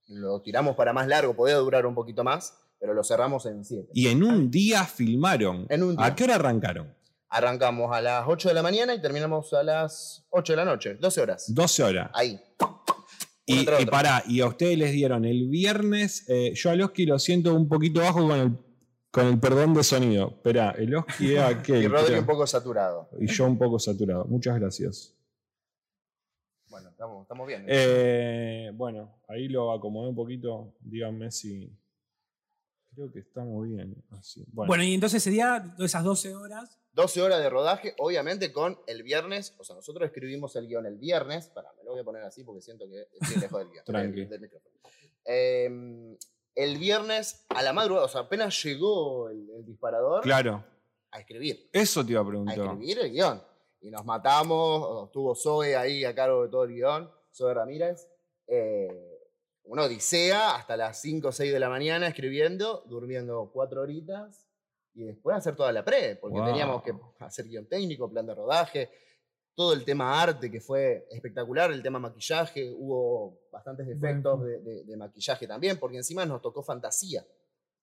lo tiramos para más largo, podía durar un poquito más, pero lo cerramos en 7. Y en un día filmaron. En un día. ¿A qué hora arrancaron? Arrancamos a las 8 de la mañana y terminamos a las 8 de la noche, 12 horas. 12 horas. Ahí. Y, Otra, y otra. pará, y a ustedes les dieron el viernes. eh, yo al Oski lo siento un poquito bajo con el, con el perdón de sonido. Espera, el Oski es aquel. Y Rodri un poco saturado. Y yo un poco saturado. Muchas gracias. Bueno, estamos, estamos bien. Eh, bueno, ahí lo acomodé un poquito. Díganme si. Creo que estamos bien. Así. Bueno, Bueno, y entonces ese día, esas 12 horas, 12 horas de rodaje, obviamente con el viernes, o sea, nosotros escribimos el guion el viernes, para, me lo voy a poner así porque siento que estoy lejos del guion. Tranqui. del- micrófono. Eh, el viernes a la madrugada, o sea, apenas llegó el, el disparador claro. a escribir, Eso te iba a a preguntar. escribir el guion. Y nos matamos, estuvo Zoe ahí a cargo de todo el guion, Zoe Ramírez. Eh, una odisea hasta las 5 o 6 de la mañana escribiendo, durmiendo cuatro horitas y después hacer toda la pre, porque Wow. teníamos que hacer guion técnico, plan de rodaje, todo el tema arte que fue espectacular, el tema maquillaje, hubo bastantes efectos de, de- de maquillaje también, porque encima nos tocó fantasía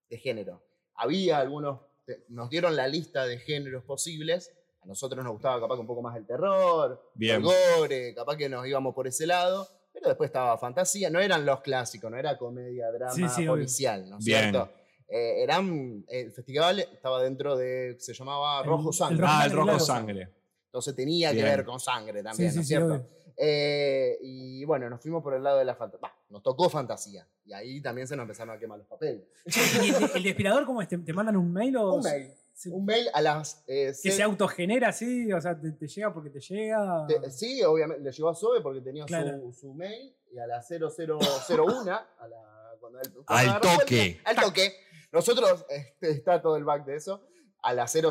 de género. Había algunos, nos dieron la lista de géneros posibles, a nosotros nos gustaba capaz que un poco más el terror, Bien. el gore, capaz que nos íbamos por ese lado, pero después estaba fantasía, no eran los clásicos, no era comedia, drama, Sí, sí, obvio. policial, ¿no es cierto? Eh, eran, el festival estaba dentro de, se llamaba El- Rojo el Sangre. Rojo Ah, el rojo claro. sangre. Entonces tenía Bien. que ver con sangre también, Sí, ¿no sí, es sí, cierto? Eh, y bueno, nos fuimos por el lado de la fantasía. Nos tocó fantasía. Y ahí también se nos empezaron a quemar los papeles. Che, ¿y el, el de aspirador cómo es? ¿Te, te mandan un mail o.? Un mail. un mail a las... eh, que seis- se autogenera así, o sea, te, te llega porque te llega. te- sí, obviamente, le llegó a Sobe porque tenía Claro. su, su mail y a las 0001, a la, cuando él- cuando Al el toque. Al toque. Nosotros, este, está todo el back de eso, a la 000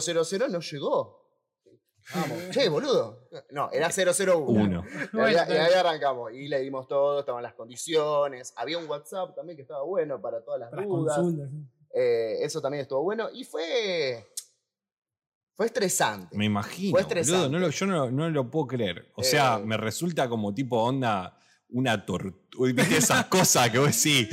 no llegó. Vamos, che, boludo. No, era 001. Uno. Y ahí, arrancamos. Y le dimos todo, estaban las condiciones. Había un WhatsApp también que estaba bueno para todas las para dudas. Eh, eso también estuvo bueno. Y fue. Fue estresante. Me imagino. Fue estresante. boludo, no lo- yo no, no lo puedo creer. O sea, Eh. me resulta como tipo onda, una tortura. ¿Viste esas cosas que vos decís?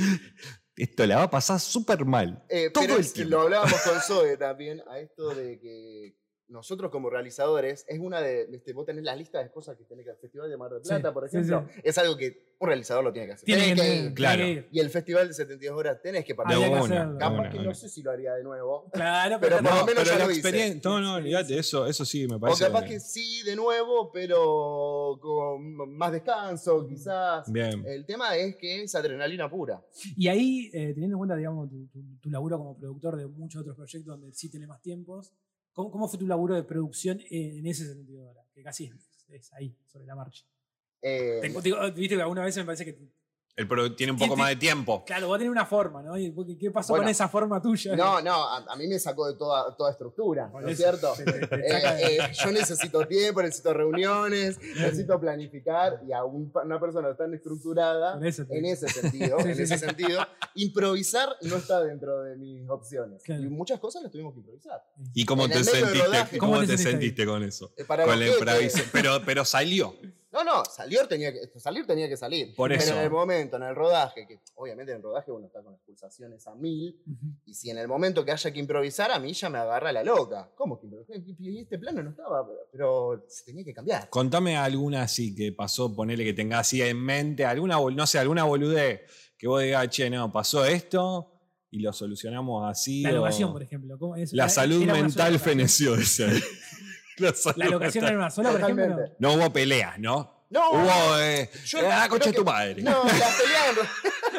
Esto la va a pasar súper mal. Eh, todo pero el tiempo. lo hablábamos con Zoe también, a esto de que nosotros como realizadores, es una de, este, vos tenés la lista de cosas que tenés que hacer. El Festival de Mar del Sí, Plata, por ejemplo, sí. es algo que un realizador lo tiene que hacer. Tiene que, ir. claro. que ir. Y el Festival de 72 horas tenés que De Había que participar. Capaz una, que no sé si lo haría de nuevo. Claro, Pero pero, por lo No, menos pero ya la lo hice. experiencia. No, no, olvídate, eso, eso sí me O parece. capaz que sí de nuevo, pero con más descanso, quizás. Bien. El tema es que es adrenalina pura. Y ahí, eh, teniendo en cuenta, digamos, tu, tu- tu laburo como productor de muchos otros proyectos donde sí tenés más tiempos, ¿cómo, cómo fue tu laburo de producción en, ese sentido ahora? Que casi es, es ahí, sobre la marcha. Eh, Viste que alguna vez me parece que, El pro tiene un poco más de tiempo. claro, va a tener una forma, ¿no? Y, ¿Qué pasó Bueno, con esa forma tuya? no, no, a, a mí me sacó de toda, toda estructura, ¿no es cierto? te- te- te Eh, eh, yo necesito tiempo, necesito reuniones, necesito planificar y a un- una persona tan estructurada, en ese sentido, en ese sentido, improvisar no está dentro de mis opciones. Claro. Y muchas cosas las tuvimos que improvisar. ¿Y cómo En te sentiste? rodaje. ¿Cómo, ¿Cómo te te sentiste ahí? con eso? Eh, Para Con la improvisación. Pero, pero salió. No, no, salir tenía que salir. Tenía que salir. Por Pero eso. en el momento, en el rodaje, que obviamente en el rodaje uno está con las pulsaciones a mil, y si en el momento que haya que improvisar, a mí ya me agarra la loca. ¿Cómo que improvisar? Y este plano no estaba, pero, se tenía que cambiar. Contame alguna así que pasó, ponele que tengas así en mente, alguna, no sé, alguna boludez que vos digas, che, no, pasó esto y lo solucionamos así. La o- locación, por ejemplo. ¿cómo es? La salud mental feneció, ahí. La, locación era una sola, por ejemplo. no. Totalmente. No hubo peleas, ¿no? No, Hubo. Eh, yo ah, concha que- tu madre. no, las peleas.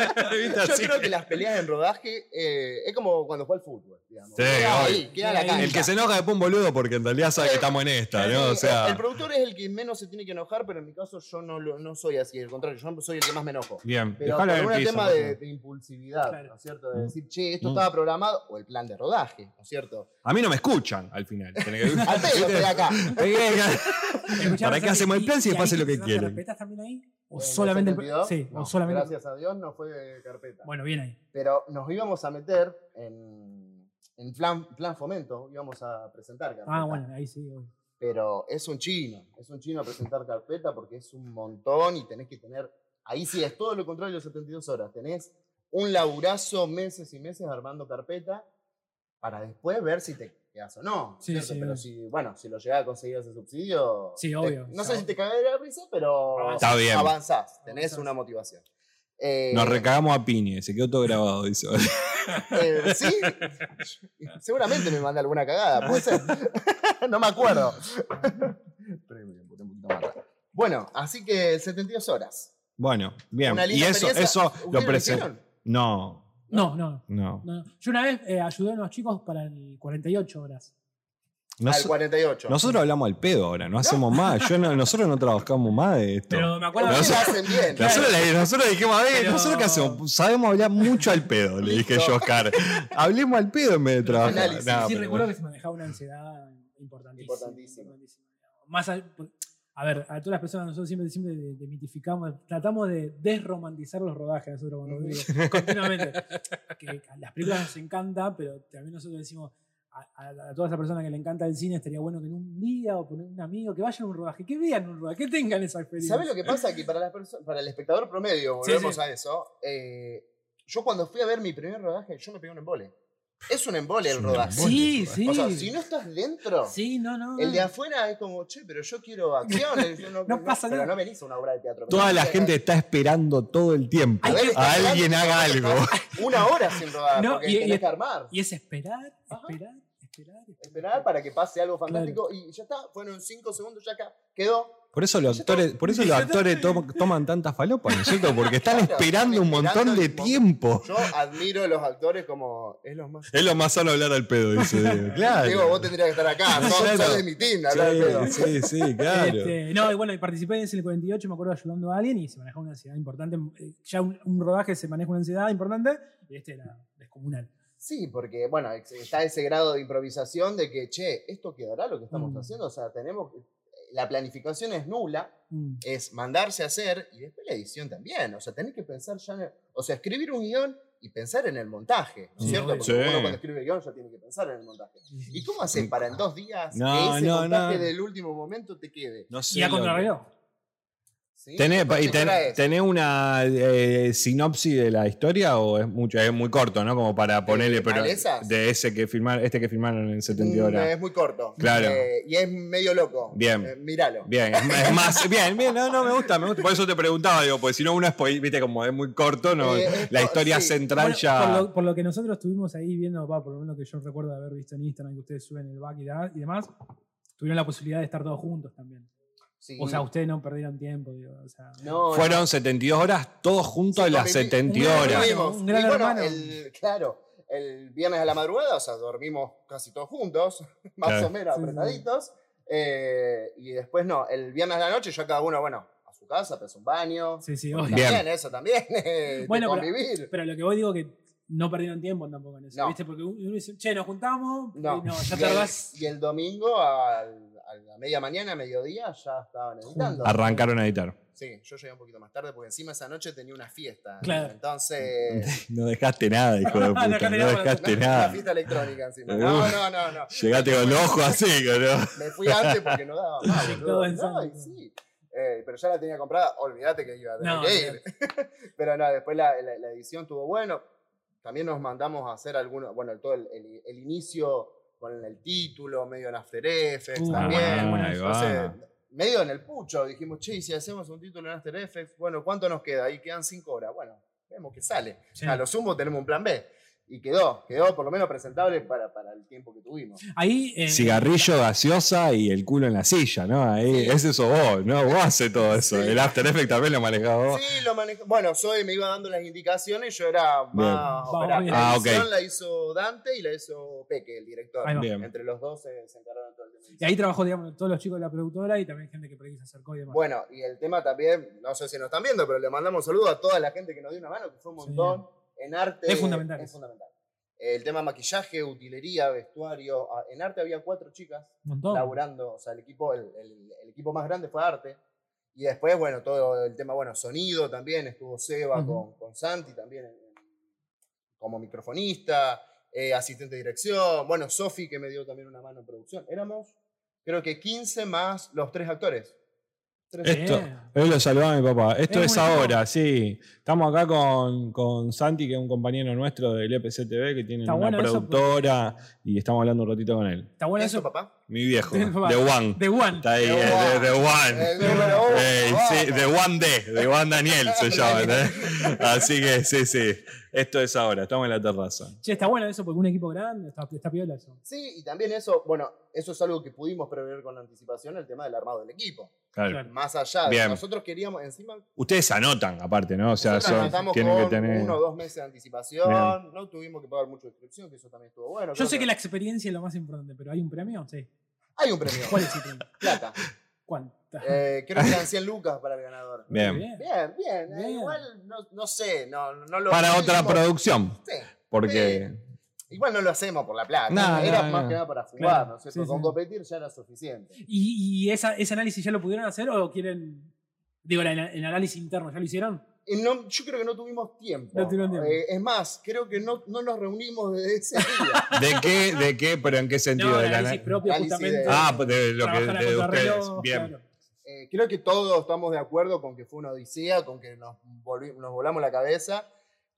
yo Así. creo que las peleas en rodaje eh, es como cuando fue al fútbol, digamos. Sí, queda obvio. ahí, queda en la El cancha. El que se enoja después un boludo porque en realidad sabe que estamos en esta, ¿no? O sea. el, productor es el que menos se tiene que enojar, pero en mi caso yo no, lo- no soy así, al contrario, yo soy el que más me enojo. Bien, Pero por un tema de, impulsividad, Claro. ¿no es cierto? De decir, che, esto Mm. estaba programado, o el plan de rodaje, ¿no es cierto? A mí no me escuchan al final. Al pedo estoy acá. ¿Para qué hacemos el plan si hacen lo que te quieren? carpetas también ahí? ¿O el solamente el 72, Sí, no, o solamente. Gracias a Dios no fue carpeta. Bueno, bien ahí. Pero nos íbamos a meter en, en plan, plan fomento, íbamos a presentar carpeta. Ah, bueno, ahí sí. obvio. Pero es un chino, es un chino presentar carpeta porque es un montón y tenés que tener. Ahí sí es todo lo contrario de las 72 horas. Tenés un laburazo meses y meses armando carpeta para después ver si te quedas o no. Sí, ¿cierto? sí, pero obvio. si, bueno, si lo llegás a conseguir ese subsidio. Sí, te- obvio. no sé si te cagué de la risa, pero Está bien. avanzás, tenés Avanzás. una motivación. Eh, Nos recagamos a piñe, se quedó todo grabado, dice. eh, sí, seguramente me mandé alguna cagada, puede ser. no me acuerdo. Bueno, así que 72 horas. Bueno, bien. Una Y eso, eso ¿Ustedes lo hicieron? No, No, no, no. no. Yo una vez eh, ayudé a unos chicos para el 48 horas. Nos- Al 48. nosotros hablamos al pedo ahora, no hacemos más. Yo no- nosotros no trabajamos más de esto. Pero me acuerdo Pero No que- sé. lo hacen bien. Nosotros, le- nosotros dijimos, a ver, Pero- ¿nosotros qué hacemos? Sabemos hablar mucho al pedo, le dije yo a Oscar. Hablemos al pedo en vez de trabajar. Análisis. Sí pero- recuerdo que se manejaba una ansiedad importantísima. Importantísima. Más a, a ver, a todas las personas nosotros siempre, siempre de- demitificamos, tratamos de desromantizar los rodajes nosotros con Rodrigo, continuamente. Que a las películas nos encanta, pero también nosotros decimos a, a, a toda esa persona que le encanta el cine estaría bueno que en un día o con un amigo que vayan a un rodaje, que vean un rodaje, que tengan esa experiencia. ¿Sabes lo que pasa? Que para, la para el espectador promedio, Sí, volvemos sí. a eso, eh, yo cuando fui a ver mi primer rodaje, yo me pegué un embole. Es un embole el rodaje. Sí, sí. O sea, si no estás dentro, Sí, no, no. el de afuera es como, che, pero yo quiero acción. no, No pasa Pero nada. no venís a una obra de teatro. Toda la gente está esperando todo el tiempo A ver, a alguien haga algo. Una hora sin rodar, No, porque y- tenés y- que armar. Y es esperar, Ajá. esperar, esperar. Esperar para que pase algo fantástico y ya está. Fueron cinco segundos, ya acá quedó. Por eso los actores, por eso los actores to- toman tanta falopa, ¿no es cierto? Porque están Claro, esperando están un montón esperando de el tiempo. Yo admiro a los actores como. Es los más. Es lo más sano hablar al pedo, dice Diego. Claro. Diego, vos tendrías que estar acá. Sos, Claro. sos de mi team, hablar de pedo. Sí, sí, sí, claro. Este, no, y bueno, y participé en ese 48, me acuerdo ayudando a alguien y se manejaba una ansiedad importante. Eh, Ya un, un rodaje se maneja una ansiedad importante y este era descomunal. Sí, porque, bueno, está ese grado de improvisación de que, che, esto quedará lo que estamos Mm. haciendo. O sea, tenemos. La planificación es nula, Mm. es mandarse a hacer y después la edición también. O sea, tenés que pensar ya en el- O sea, escribir un guion y pensar en el montaje, ¿no es Sí, cierto? Porque sí. uno cuando escribe el guion ya tiene que pensar en el montaje. ¿Y cómo haces para en dos días No, que ese no, montaje no. del último momento te quede? No sé Y a lo- contrarreloj. ¿Sí? ¿Tenés, una eh, sinopsis de la historia o es mucho, es muy corto, ¿no? Como para ponerle, pero de ese que filmaron, este que filmaron en 70 Mm, horas. Es muy corto. Claro. Eh, y es medio loco. Bien. Eh, míralo. Bien, es, más, bien, bien, no, no, me gusta, me gusta. Por eso te preguntaba, digo, porque si no uno viste, como es muy corto, no, Eh, la historia sí. central Bueno, ya. por, lo, por lo que nosotros estuvimos ahí viendo, va, por lo menos que yo recuerdo de haber visto en Instagram que ustedes suben el back y demás, tuvieron la posibilidad de estar todos juntos también. Sí. O sea, ustedes no perdieron tiempo, digo. O sea, No, Fueron 72 horas, todos juntos Sí, a las conviví- 72 un horas. Un gran y bueno, hermano. el, claro, el viernes a la madrugada, o sea, dormimos casi todos juntos, más Claro. o menos Sí, sí. apretaditos. eh, y después no, el viernes a la noche ya cada uno, bueno, a su casa, pues un baño. sí, sí, obvio. Bien. También, eso también. Bueno, pero- convivir. Pero lo que voy digo que no perdieron tiempo tampoco en eso, No. ¿viste? Porque uno dice, che, nos juntamos, no, y no, ya y, el, y el domingo al- a la media mañana, mediodía, ya estaban editando. Arrancaron a editar. Sí, yo llegué un poquito más tarde porque encima esa noche tenía una fiesta. Claro. Entonces. No dejaste nada, hijo de No puta. dejaste No nada. dejaste Una fiesta electrónica encima. No, no, no, no. Llegaste con los ojos así, ¿no? Me fui antes porque no daba más, boludo. Todo en No, sangre. y sí. Eh, pero ya la tenía comprada, olvídate que iba a tener No, que ir. pero no, después la, la- la edición estuvo bueno. También nos mandamos a hacer algunos, bueno, todo el, el- el inicio con el título, medio en After Effects Uh, también. bueno, Entonces, medio en el pucho, dijimos, che, si hacemos un título en After Effects, bueno, ¿cuánto nos queda? Ahí quedan cinco horas. Bueno, vemos que sale. Sí. A lo sumo tenemos un plan B. Y quedó, quedó por lo menos presentable para, para el tiempo que tuvimos. Ahí. eh, Cigarrillo, gaseosa y el culo en la silla, ¿no? Ahí, Sí. ese sos vos, ¿no? Vos haces todo eso. Sí. El After Effects también lo manejás vos. Sí, lo manejo. Bueno, Zoe me iba dando las indicaciones, yo era más operativo. La Ah, edición ok. la hizo Dante y la hizo Peque, el director. Ahí va. Bien. Entre los dos se, se encargaron todo el tema. Y ahí trabajó, digamos, todos los chicos de la productora y también gente que por ahí se acercó y demás. Bueno, y el tema también, no sé si nos están viendo, pero le mandamos saludos a toda la gente que nos dio una mano, que fue un Sí. En arte. Es fundamental Es fundamental. El tema maquillaje, utilería, vestuario. ah, En arte había cuatro chicas montón. laburando, o sea, el equipo, el, el- el equipo más grande fue arte. Y después, bueno, todo el tema, bueno, sonido también, estuvo Seba con, con Santi también como microfonista, eh, asistente de dirección, bueno, Sofi que me dio también una mano en producción. Éramos, creo que 15 más los tres actores. Esto, hoy lo saludaba mi papá. Esto Es ahora, sí. Estamos acá con, con Santi, que es un compañero nuestro del EPC TV, que tiene Está una bueno eso, productora, y estamos hablando un ratito con él. Está bueno ¿Eso, eso. papá? Mi viejo, De- The One. The One. Está ahí, The One. de The One. D, The One Daniel se llama. ¿eh? Así que sí, sí. Esto es ahora, estamos en la terraza. Che, está bueno eso porque un equipo grande está, está piola eso. Sí, y también eso, bueno, eso es algo que pudimos prever con anticipación, el tema del armado del equipo. Claro. Más allá de Bien. nosotros queríamos, encima, Ustedes anotan, aparte, ¿no? O sea, son- anotamos tienen con que tener. uno o dos meses de anticipación, Bien. no tuvimos que pagar mucho de inscripción, que eso también estuvo bueno. Yo sé que la experiencia es lo más importante, pero ¿hay un premio? Sí. Hay un premio, ¿Cuál es el premio? plata. ¿Cuánta? Eh, creo que eran 100 lucas para el ganador. Bien. Bien, bien. eh, Bien. Igual no, no sé, no, no lo Para otra hicimos- producción. Sí, Porque. igual no lo hacemos por la plata. No, Era no, más no. que nada para jugar, Claro, ¿no es cierto? sí, Con sí. competir ya era suficiente. ¿Y, y esa, ese análisis ya lo pudieron hacer o quieren. Digo, el, el análisis interno, ¿ya lo hicieron? No- yo creo que no tuvimos tiempo. No tiempo. Eh, es más, creo que no, no nos reunimos desde ese día. ¿De qué? ¿De qué? ¿Pero en qué sentido? No, De la- análisis propio, justamente. de- Ah, pues de lo que de ustedes. Bien. claro. Eh, creo que todos estamos de acuerdo con que fue una odisea, con que nos, volvi- nos volamos la cabeza,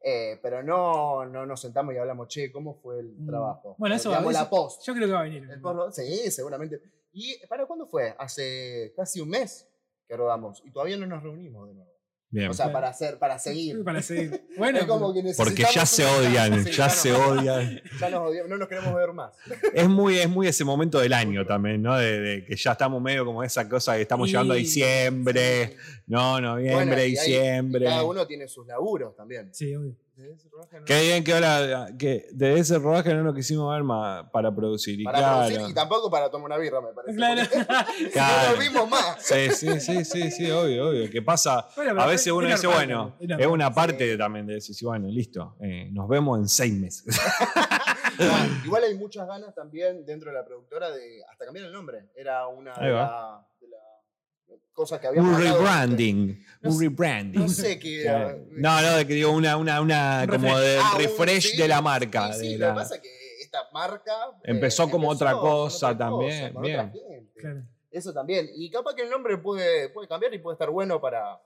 eh, pero no, no nos sentamos y hablamos, che, ¿cómo fue el Mm. trabajo? Bueno, eso- eso- la post. Yo creo que va a venir. El post- sí, seguramente. ¿Y para cuándo fue? Hace casi un mes que rodamos y todavía no nos reunimos de nuevo. Bien. O sea, para hacer, para seguir. Para seguir. Bueno, es como pero- que Porque ya se odian, ya se odian. Ya nos odiamos, no nos queremos ver más. Es muy, es muy ese momento del año también, ¿no? De, de que ya estamos medio como esa cosa que estamos Y- llegando a diciembre, no, noviembre, Bueno, y hay- diciembre. y cada uno tiene sus laburos también. Sí, obvio. Qué bien que ahora, que de ese rodaje no nos quisimos ver más para producir. Y Para claro. producir y tampoco para tomar una birra, me parece. Claro. Claro. No nos vimos más. Sí, sí, sí, sí, sí, obvio, obvio. Que pasa, Bueno, a veces es uno dice, normal, bueno, es una parte también de decir, bueno, listo, eh, nos vemos en seis meses. Igual hay muchas ganas también dentro de la productora de hasta cambiar el nombre. Era una Que habíamos un rebranding, No un rebranding. No sé qué era. No, no, de que digo una, una, una Un como refresh. de Ah, refresh sí, de la marca. Sí, sí, de lo la- que pasa es que esta marca eh, Empezó como otra cosa otra también, con bien. Claro. Eso también. Y capaz que el nombre puede, puede cambiar y puede estar bueno para.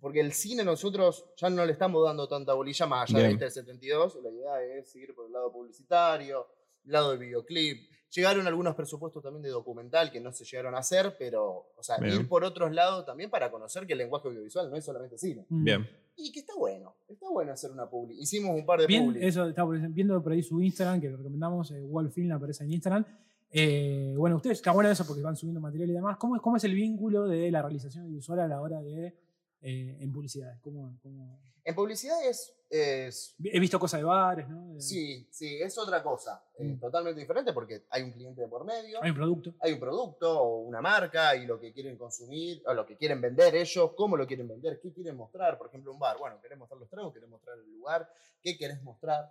Porque el cine nosotros ya no le estamos dando tanta bolilla más allá Bien. de este 72. La idea es seguir por el lado publicitario, el lado del videoclip. Llegaron algunos presupuestos también de documental que no se llegaron a hacer, pero, o sea, Bien. ir por otros lados también para conocer que el lenguaje audiovisual no es solamente cine. Mm. Bien. Y que está bueno, está bueno hacer una publi. Hicimos un par de Bien, publi. eso estaba por- viendo por ahí su Instagram, que lo recomendamos, eh, Wallfilm aparece en Instagram. Eh, bueno, ustedes, está bueno eso porque van subiendo material y demás. ¿Cómo es, cómo es el vínculo de la realización audiovisual a la hora de eh, en publicidad? ¿Cómo, cómo- En publicidad es, es He visto cosas de bares, ¿no? De- Sí, sí, es otra cosa. eh, Mm. totalmente diferente porque hay un cliente de por medio, Hay un producto. hay un producto o una marca y lo que quieren consumir, o lo que quieren vender ellos, cómo lo quieren vender, qué quieren mostrar. Por ejemplo, un bar, bueno, querés mostrar los tragos, querés mostrar el lugar, qué querés mostrar.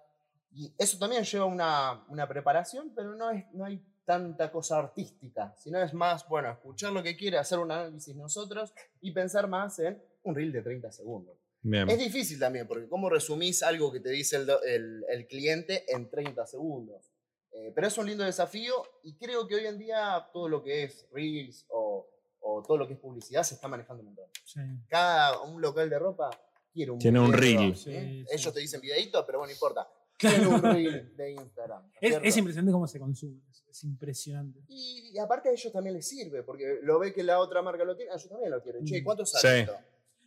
Y eso también lleva una, una preparación, pero no, es, no hay tanta cosa artística, sino es más, bueno, escuchar lo que quiere, hacer un análisis nosotros y pensar más en un reel de 30 segundos. Bien. Es difícil también, porque ¿cómo resumís algo que te dice el, el- el cliente en 30 segundos? Eh, pero es un lindo desafío y creo que hoy en día todo lo que es Reels o, o todo lo que es publicidad se está manejando un montón. Sí. Cada un local de ropa quiere un Tiene un video, reel. ¿sí? Sí, sí. Ellos te dicen videíto, pero bueno, no importa. Tiene un reel de Instagram. Es, es impresionante cómo se consume. Es, es impresionante. y, y aparte a ellos también les sirve, porque lo ve que la otra marca lo tiene, a ellos también lo quieren. Che, ¿cuánto sale Sí. esto?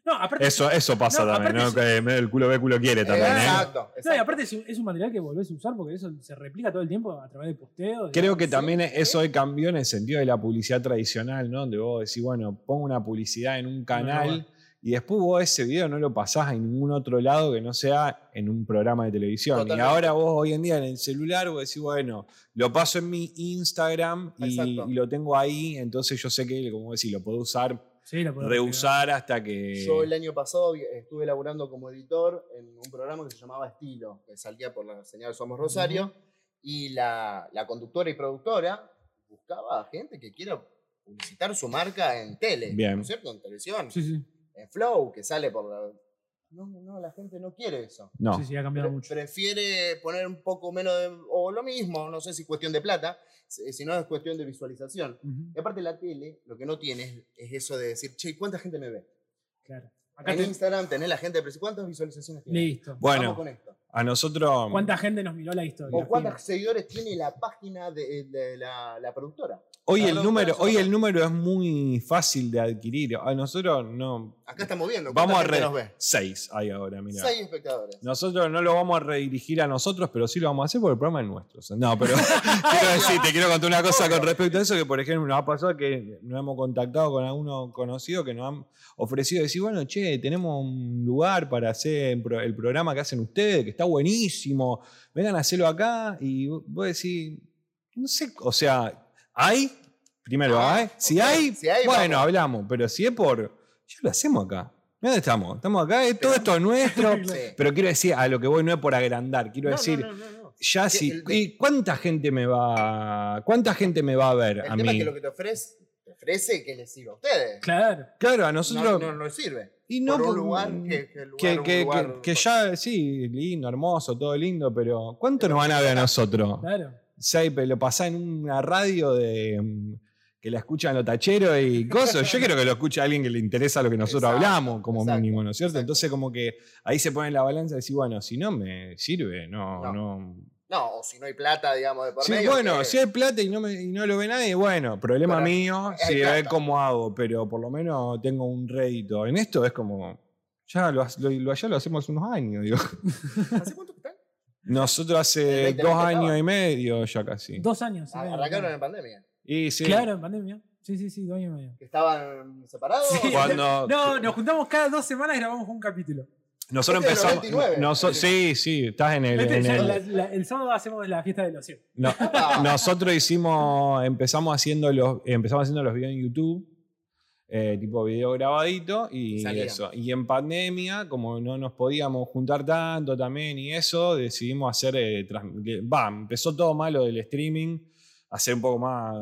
No, aparte. Eso, eso pasa No, también, ¿no? Que medio el culo ve, culo quiere también, ¿eh? Exacto, No, y aparte es un, es un material que volvés a usar porque eso se replica todo el tiempo a través de posteos. Creo que Sí, también sí. eso hoy cambió en el sentido de la publicidad tradicional, ¿no? Donde vos decís, bueno, pongo una publicidad en un canal y después vos ese video no lo pasás en ningún otro lado que no sea en un programa de televisión. Y ahora vos hoy en día en el celular vos decís, bueno, lo paso en mi Instagram y, y lo tengo ahí, entonces yo sé que, como decís, lo puedo usar, Sí, la reusar hasta que... Yo el año pasado estuve laburando como editor en un programa que se llamaba Estilo, que salía por la señal Somos Rosario, y la, la conductora y productora buscaba a gente que quiera publicitar su marca en tele, Bien. ¿no es cierto? En televisión, Sí, sí. en Flow, que sale por la... No, no, la gente no quiere eso. No, Sí, sí, ha cambiado Pre- mucho. prefiere poner un poco menos de... o lo mismo, no sé si cuestión de plata, si no es cuestión de visualización. Y aparte la tele, lo que no tiene es, es eso de decir, che, ¿cuánta gente me ve? Claro. Acá en te- Instagram tenés la gente, pero ¿cuántas visualizaciones tiene? Listo. Bueno. Vamos con esto. a nosotros... ¿Cuánta gente nos miró la historia? O cuántos seguidores tiene la página de, de la, la productora. Hoy La el, productora número, hoy el número es muy fácil de adquirir. A nosotros no... Acá estamos viendo. Vamos a ¿cuánta gente re... nos ve? Seis hay ahora, mira. Seis espectadores. Nosotros no lo vamos a redirigir a nosotros, pero sí lo vamos a hacer porque el programa es nuestro. No, pero quiero decir, te quiero contar una cosa con respecto a eso, que por ejemplo nos ha pasado que nos hemos contactado con algunos conocidos que nos han ofrecido decir, bueno, che, tenemos un lugar para hacer el pro- el programa que hacen ustedes, que está buenísimo, vengan a hacerlo acá y vos decís, no sé, o sea, ¿hay? Primero, Ah, ¿hay? Si hay, Si hay, bueno, vamos. hablamos, pero si es por, ya lo hacemos acá. Dónde estamos, estamos acá, eh, todo esto es nuestro. Sí. Pero quiero decir, a lo que voy no es por agrandar, quiero No, decir, no, no, no, no. ya sí. el ¿y ¿Cuánta gente me va, cuánta gente me va a ver El a tema es que lo que te ofrece, te ofrece que les sirva a ustedes. Claro. Claro, a No, nosotros. no, no les sirve. y no por un por- lugar que, que el lugar, que, un que- lugar- que- que ya, sí, lindo, hermoso, todo lindo, pero ¿cuánto nos van a ver a nosotros? Claro. Sí, pero lo pasá en una radio de mm, que la escuchan los tacheros y cosas. Yo quiero que lo escuche alguien que le interesa lo que nosotros Exacto, hablamos, como exacto, mínimo, ¿no es cierto? exacto. Entonces, como que ahí se pone en la balanza y decir, bueno, si no me sirve, no, No. no. No, o si no hay plata, digamos, de por Sí, medio. bueno, que- si hay plata y no, me- y no lo ve nadie, bueno, problema Pero mío, ver plata. cómo hago, pero por lo menos tengo un rédito. En esto es como, Ya lo, lo, lo- ya lo hacemos unos años, digo. ¿Hace cuánto que están? Nosotros hace El 2020 dos años y medio ya casi. Dos años. Ah, Arrancaron en pandemia. Y sí, Claro, en pandemia. Sí, sí, sí, dos años y medio. Que estaban separados. Sí. cuando No, nos juntamos cada dos semanas y grabamos un capítulo. nosotros Este empezamos. 99. noso- sí, sí, estás en el. Este, en ya el- la- la- el sábado hacemos la fiesta del ocio. no, nosotros hicimos, empezamos haciendo los, empezamos haciendo los videos en YouTube, eh, tipo video grabadito y Salían. eso. Y en pandemia, como no nos podíamos juntar tanto también y eso, decidimos hacer, eh, va, empezó todo malo del streaming, hacer un poco más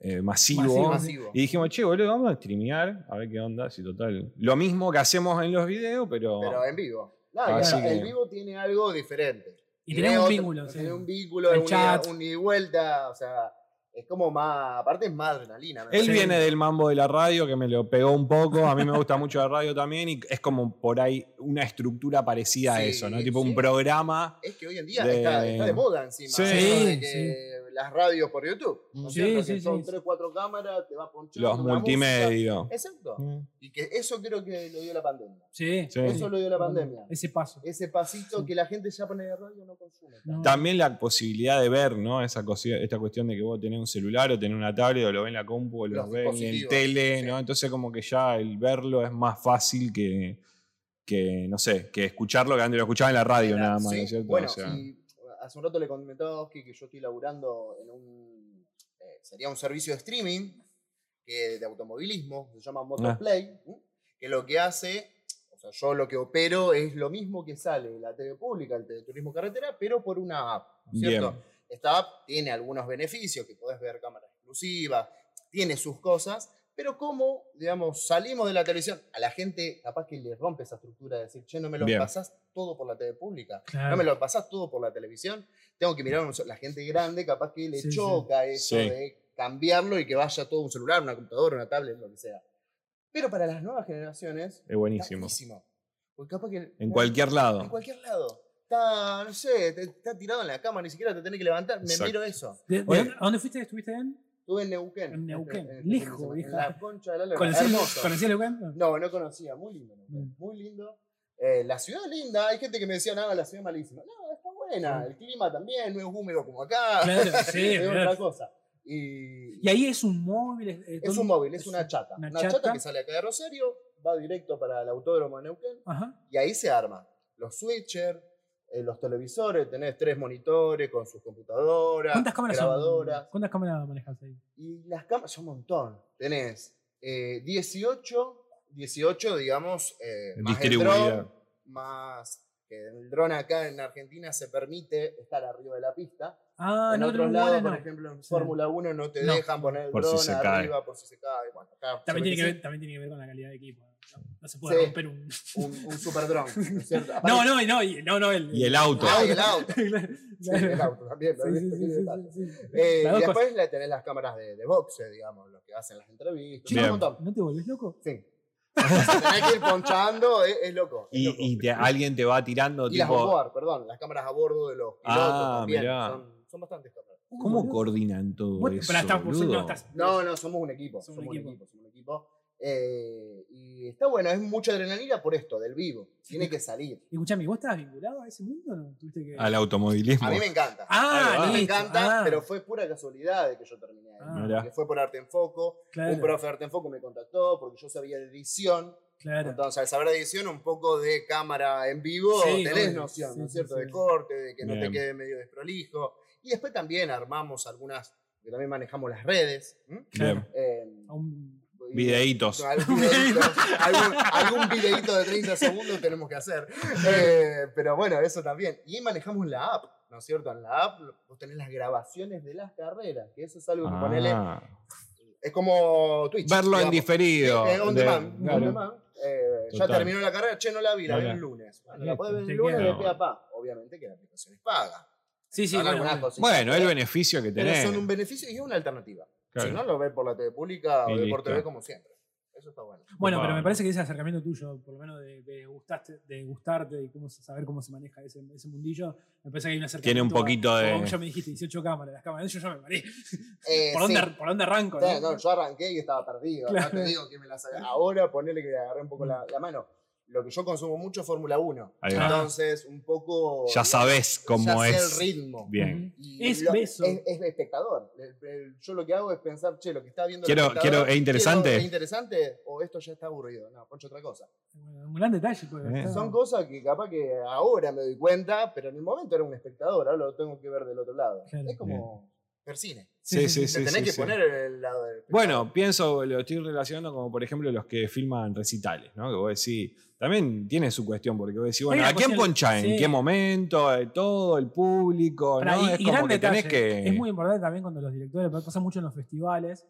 eh, masivo. Masivo, Masivo. Y dijimos, che, boludo, vamos a streamear, a ver qué onda, si total. Lo mismo que hacemos en los videos, pero. Pero en vivo. Y Así el que- vivo tiene algo diferente. Y Tiene un vínculo, sí. Tiene un vínculo, El un, chat. ida, un ida y vuelta. O sea, es como más. Aparte, es más adrenalina. Él viene del mambo de la radio, que me lo pegó un poco. A mí me gusta mucho la radio también. Y es como por ahí una estructura parecida a eso, ¿no? Tipo sí. un programa. Es que hoy en día de- está, está de moda encima. Sí. de que las radios por YouTube. ¿no es Sí, cierto? sí, que son sí. 3, 4 cámaras, te va ponchando. Los una multimedia. música. Exacto. Mm. Y que eso creo que lo dio la pandemia. Sí. Sí. Eso lo dio la pandemia. Ese paso. Ese pasito Sí. que la gente ya pone de radio no consume. No. También la posibilidad de ver, ¿no? Esa esta cuestión de que vos tenés un celular o tenés una tablet o lo ves en la compu o lo Los ves en tele, sí. ¿no? Entonces como que ya el verlo es más fácil que, que no sé, que escucharlo que antes lo escuchaba en la radio nada más, Sí, ¿no es cierto? Bueno, O sea, y hace un rato le comentaba a Oski que yo estoy laburando en un. eh, sería un servicio de streaming que, de automovilismo, se llama Motoplay, ¿m? que lo que hace. O sea, yo lo que opero es lo mismo que sale de la TV pública, el turismo carretera, pero por una app, ¿no ¿cierto? Bien. Esta app tiene algunos beneficios, que podés ver cámaras exclusivas, tiene sus cosas, pero como, digamos, salimos de la televisión, a la gente capaz que le rompe esa estructura de decir, che, no me lo Bien. pasás todo por la TV pública, Claro. no me lo pasás todo por la televisión, tengo que mirar un so- la gente grande, capaz que le Sí, sí. choca eso Sí. de cambiarlo y que vaya todo un celular, una computadora, una tablet, lo que sea. Pero para las nuevas generaciones, es está buenísimo. buenísimo. Porque capaz que En cualquier lado. en cualquier lado. Está, no sé, te- está tirado en la cama, ni siquiera te tenés que levantar. Me Exacto. miro eso. ¿De- de Oye. dónde- ¿A dónde fuiste? ¿Estuviste en? Estuve en Neuquén. En Neuquén, este lejos. En la concha de la lora. ¿Conocías. ¿conocías Neuquén? No, no conocía. Muy lindo. Neuquén, Mm. Muy lindo. Eh, la ciudad es linda. Hay gente que me decía, no, la ciudad es malísima. No, está buena. El clima también no es húmedo como acá. Claro, sí, es claro. otra cosa. Y, Y ahí es un móvil. Es, es es todo- un móvil, es una chata. Una Una, chata. chata. que sale acá de Rosario, va directo para el autódromo de Neuquén. Ajá. Y ahí se arma. Los switchers, eh, los televisores, tenés tres monitores con sus computadoras, ¿Cuántas cámaras son? grabadoras. ¿Cuántas cámaras manejas ahí? Y las cámaras son un montón. Tenés eh, 18, 18, digamos, eh, más el Distribuida. dron, más que el dron acá en Argentina se permite estar arriba de la pista. Ah, en no, otros lados, no. por ejemplo, en. Fórmula 1 no te No. dejan poner el Por si dron cae. arriba por si se cae. Bueno, acá También tiene, que ver, también tiene que ver con la calidad de equipo. No, No se puede Sí. romper un. un, un super dron, ¿no es cierto? No, Aparte- no, y no, y- no, no, el, Y el auto. Ah, y el auto. Sí, el auto también. Eh, Las y después le tenés las cámaras de, de boxe, digamos, los que hacen las entrevistas. Che, un montón. ¿No te volvés loco? Sí. Tenés que ir ponchando, es, es loco. es Y, loco. y te- alguien te va tirando Y las tipo. onboard, perdón, las cámaras a bordo de los pilotos Ah, también. mirá. Son, son bastantes cámaras. ¿Cómo boludo. coordinan todo Vos- eso? estás- no estás- No, no, somos un equipo. Somos Somos, un un equipo. equipo, somos un equipo. Eh, y está bueno, es mucha adrenalina por esto, del vivo. Tiene que salir. Y escuchame, ¿vos estabas vinculado a ese mundo no? ¿Tuviste que... Al automovilismo. A mí me encanta. Ah. A mí me encanta, Ah, pero fue pura casualidad de que yo terminé ahí. Ah. Que fue por Arte en Foco. claro, Un profe de Arte en Foco me contactó porque yo sabía de edición. claro. Entonces, al saber de edición, un poco de cámara en vivo, Sí, tenés noción, Sí, ¿no es cierto? sí. De corte, de que no te Bien. quede medio desprolijo. Y después también armamos algunas, que también manejamos las redes. ¿m? Bien. Eh, A un- Videitos. algún, videíto, algún, videíto de 30 segundos tenemos que hacer. Eh, pero bueno, eso también. Y manejamos la app, ¿no es cierto? En la app vos tenés las grabaciones de las carreras, que eso es algo que ponele. Ah. Es como Twitch. Verlo en digamos. diferido. Eh, on de- demand, claro. on demand. Eh, ya terminó la carrera, che, no la vi, la vi el lunes. Bueno, la podés ver el lunes de pe a pa. Obviamente que la aplicación es paga. Sí, sí, bueno, el pero- beneficio que Pero tenés. son un beneficio y es una alternativa. Claro. Si no, lo ves por la TV pública Y o ve por. TV como siempre. Eso está bueno. Bueno, pero me parece que ese acercamiento tuyo, por lo menos de, de gustaste, de gustarte y cómo, saber cómo se maneja ese, ese mundillo, me parece que hay un acercamiento. Tiene un poquito a- de- como ya me dijiste, 18 cámaras, las cámaras, yo ya me mareé. Eh, ¿Por, sí. dónde, ¿Por dónde arranco? Claro, no? no, yo arranqué y estaba perdido. Claro. No te digo que me la saqué. Ahora ponele que le agarré un poco la, la mano. Lo que yo consumo mucho es Fórmula 1. Ahí va. Entonces, un poco. Ya sabes cómo ya sé es. el ritmo. Bien. Y Es lo- beso. Es, es espectador. El- el- Yo lo que hago es pensar, che, lo que está viendo Quiero- quiero- ¿es interesante? quiero- ¿Es interesante o esto ya está aburrido? No, poncho otra cosa. Bueno, un gran detalle. pues, Eh. Son cosas que capaz que ahora me doy cuenta, pero en el momento era un espectador, ahora lo tengo que ver del otro lado. Claro. Es como ver cine. Sí, sí, Te sí. tenés sí, que sí. poner el lado del. Bueno, pienso, lo estoy relacionando como por ejemplo los que filman recitales, ¿no? Que vos decís, también tiene su cuestión, porque vos decís, bueno, ¿a quién ponchá? ¿En sí. qué momento? Eh, Todo, el público, ¿no? y, es y como que tenés que. Es muy importante también cuando los directores, pasa mucho en los festivales,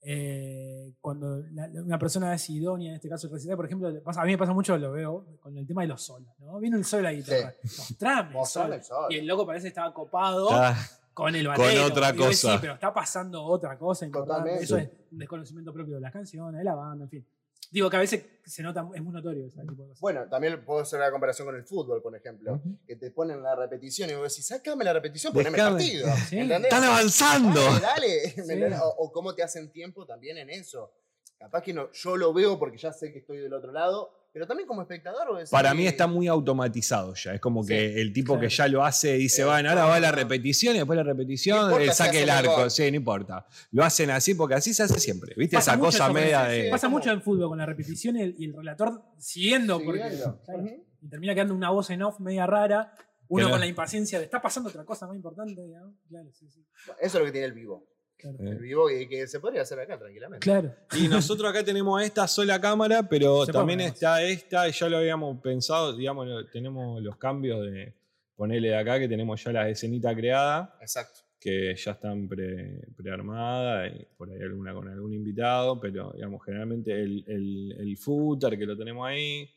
eh, cuando la- una persona es idónea, en este caso el recital, por ejemplo, pasa- a mí me pasa mucho, lo veo, con el tema de los solos, ¿no? Viene el sol a la guitarra, mostrame el Mostrame sol. el sol. Y el loco parece que estaba copado Ah, con el con batero. otra vos decís, cosa. pero está pasando otra cosa importante. Totalmente. Eso es un desconocimiento propio de las canciones, de la banda, en fin. Digo que a veces se nota, es muy notorio ese tipo de cosas. Bueno, también puedo hacer la comparación con el fútbol, por ejemplo. Que te ponen la repetición y vos decís, sácame la repetición, poneme el partido. Sí. ¡Están avanzando! Dale, dale. ¿me Sí. O, o cómo te hacen tiempo también en eso. Capaz que no, yo lo veo porque ya sé que estoy del otro lado, pero también como espectador. decís, Para mí está muy automatizado ya. Es como que Sí, el tipo claro. que ya lo hace dice, Eh, bueno, ahora va la no. repetición y después la No repetición, importa él si saque el el arco. Sí, no importa. Lo hacen así porque así se hace siempre. ¿Viste? Pasa Esa cosa eso, media de. sí. Pasa mucho en fútbol con la repetición y el, y el relator siguiendo, porque y termina quedando una voz en off media rara, uno Claro. con la impaciencia de está pasando otra cosa más importante, ¿no? Claro, sí, sí. Eso es lo que tiene el vivo. Claro. Eh. El vivo y que se podría hacer acá tranquilamente. Claro. Y nosotros acá tenemos esta sola cámara, pero Se también está esta, y ya lo habíamos pensado, digamos, tenemos los cambios de ponerle de acá, que tenemos ya la escenita creada, Exacto. que ya están pre- prearmadas, y por ahí alguna con algún invitado, pero digamos, generalmente el, el, el footer que lo tenemos ahí.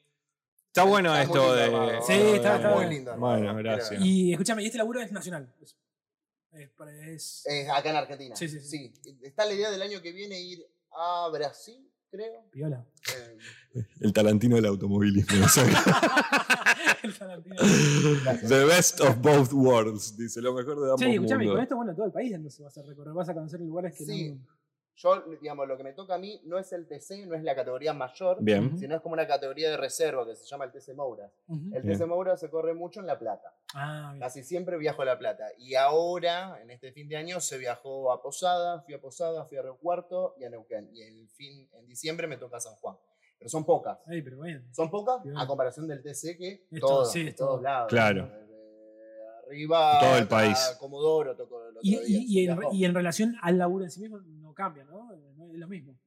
Está bueno Está esto lindo de. armado, Sí, está- está muy bien. lindo. Bueno, gracias. Y escúchame, y este laburo es nacional. Es, es, acá en Argentina. Sí, sí, sí. Está la idea del año que viene ir a Brasil, creo. piola. Eh, El Tarantino del automovilismo. El Tarantino. The best of both worlds, dice, lo mejor de ambos Sí, escúchame, y con mundos. esto, bueno, todo el país entonces vas a recorrer, vas a conocer lugares que Sí. no. Yo, digamos, lo que me toca a mí no es el TC, no es la categoría mayor, Bien. sino es como una categoría de reserva que se llama el TC Moura. El Bien. TC Moura se corre mucho en La Plata. Ah, bien. Casi siempre viajo a La Plata. Y ahora, en este fin de año, se viajó a Posada, fui a Posada, fui a Río Cuarto y a Neuquén. Y el fin, en diciembre me toca San Juan. Pero son pocas. Ay, pero bueno. Son pocas Bien. a comparación del TC que Es todo, sí, es todos todo. lados. Claro. Desde arriba, Todo el país. Comodoro tocó el otro Y, día. y- y en, y en relación al laburo en sí mismo no cambia, ¿no? No es lo mismo.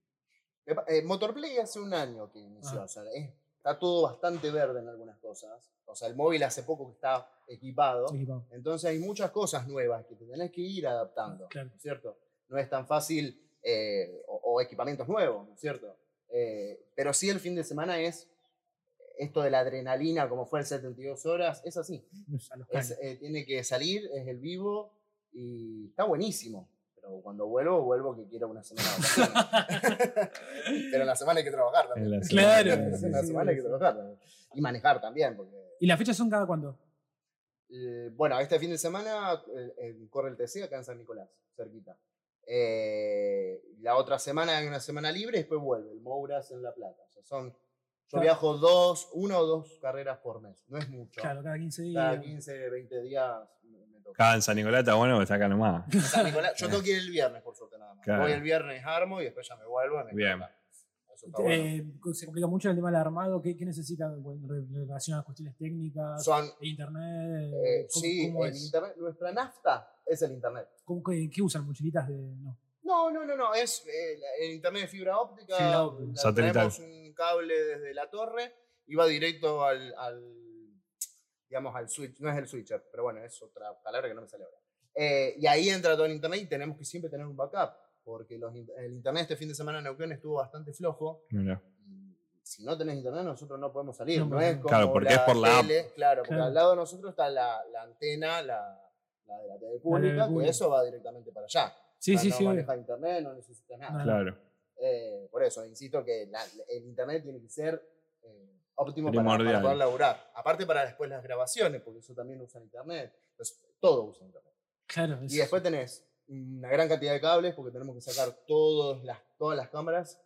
Eh, Motorplay hace un año que inició, o sea, es- está todo bastante verde en algunas cosas. O sea, el móvil hace poco que está equipado. Equipado. Entonces hay muchas cosas nuevas que te tenés que ir adaptando, Claro. ¿no es cierto? No es tan fácil, eh, o, o equipamientos nuevos, ¿no es cierto? Eh, pero sí el fin de semana es esto de la adrenalina, como fue el 72 horas, es así. Es eh, tiene que salir, es el vivo y está buenísimo. Pero cuando vuelvo, vuelvo que quiero una semana de. Pero en la semana hay que trabajar también. En la Claro. En la sí, semana hay que trabajar también. Y manejar también, porque ¿Y las fechas son cada cuándo? eh, bueno, este fin de semana eh, eh, corre el TC acá en San Nicolás, cerquita. Eh, la otra semana hay una semana libre y después vuelve el Mouras en La Plata. O sea, son, yo Claro. viajo dos, una o dos carreras por mes. No es mucho. Claro, cada 15 días. Cada 15, 20 días me, toca. En San Nicolás está bueno porque está acá nomás. En San Nicolás, yo tengo que ir el viernes, por suerte, nada más. Claro. Voy el viernes, armo y después ya me vuelvo. y me Bien. quedo acá. Eso está bueno. Eh, se complica mucho el tema del armado. ¿Qué, qué necesitan en relación a cuestiones técnicas? Son, internet? eh, ¿Cómo, sí, cómo el es? internet, nuestra nafta es el internet. ¿Cómo- qué, qué usan? ¿Mochilitas de.? No. No, no, no, no, es eh, la- el internet de fibra óptica. Fibra óptica. la- Satelital. Traemos un cable desde la torre y va directo al, al, digamos, al switch. No es el switcher, pero bueno, es otra palabra que no me sale ahora. Eh, y ahí entra todo el internet y tenemos que siempre tener un backup, porque los el internet este fin de semana en Neuquén estuvo bastante flojo. Mirá. y si no tenés internet, nosotros no podemos salir. No No, podemos. es como Claro, porque es por la app. tele, Claro, porque Claro. al lado de nosotros está la, la antena, la, la de la TV pública, que pública. eso va directamente para allá. Sí, O sea, sí, no sí. maneja internet, no necesita nada. Claro. Eh, por eso, insisto que la- el internet tiene que ser eh, óptimo para, para poder laburar. Aparte para después las grabaciones, porque eso también usa internet. Entonces, todo usa internet. Claro, Y es- después tenés una gran cantidad de cables, porque tenemos que sacar todas las, todas las cámaras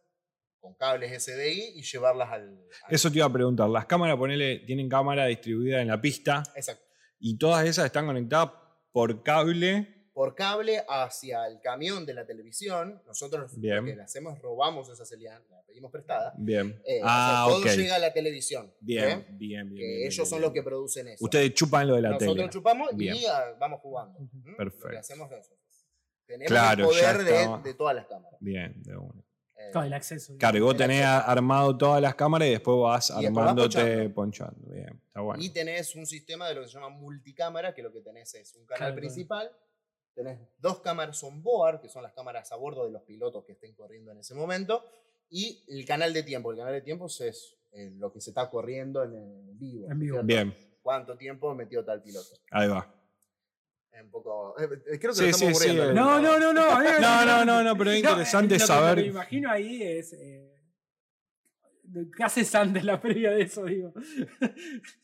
con cables SDI y llevarlas al... al- Eso te iba a preguntar. Las cámaras, ponele, tienen cámara distribuida en la pista Exacto. y todas esas están conectadas por cable. Por cable hacia el camión de la televisión. Nosotros Bien. lo que le hacemos es robamos esa señal, la pedimos prestada. Bien. Eh, ah, o sea, todo ok. llega a la televisión. Bien, ¿eh? bien, bien. Que bien, ellos bien, son bien. los que producen eso. Ustedes chupan lo de la Nosotros tele. chupamos Bien. y ah, vamos jugando. ¿Mm? Lo Perfecto. que hacemos es eso. Tenemos Claro, el poder de, de todas las cámaras. Bien, de una. Eh, claro, el acceso. Claro, y vos El tenés acceso. armado todas las cámaras y después vas Y después vas armándote, ponchando. ponchando. Bien, está bueno. Y tenés un sistema de lo que se llama multicámara, que lo que tenés es un canal Claro, claro. principal, tenés dos cámaras on board, que son las cámaras a bordo de los pilotos que estén corriendo en ese momento, y el canal de tiempo. El canal de tiempo es eh, lo que se está corriendo en, el vivo. En vivo. ¿cierto? Bien, ¿Cuánto tiempo metió tal piloto? ahí va. Es un poco. eh, eh, creo que Sí, lo estamos sí, sí, aburriendo. eh. No, no, no, no. No, no, no, no, pero es No, interesante lo saber. Lo que me imagino ahí es. eh, ¿Qué haces antes la previa de eso, digo?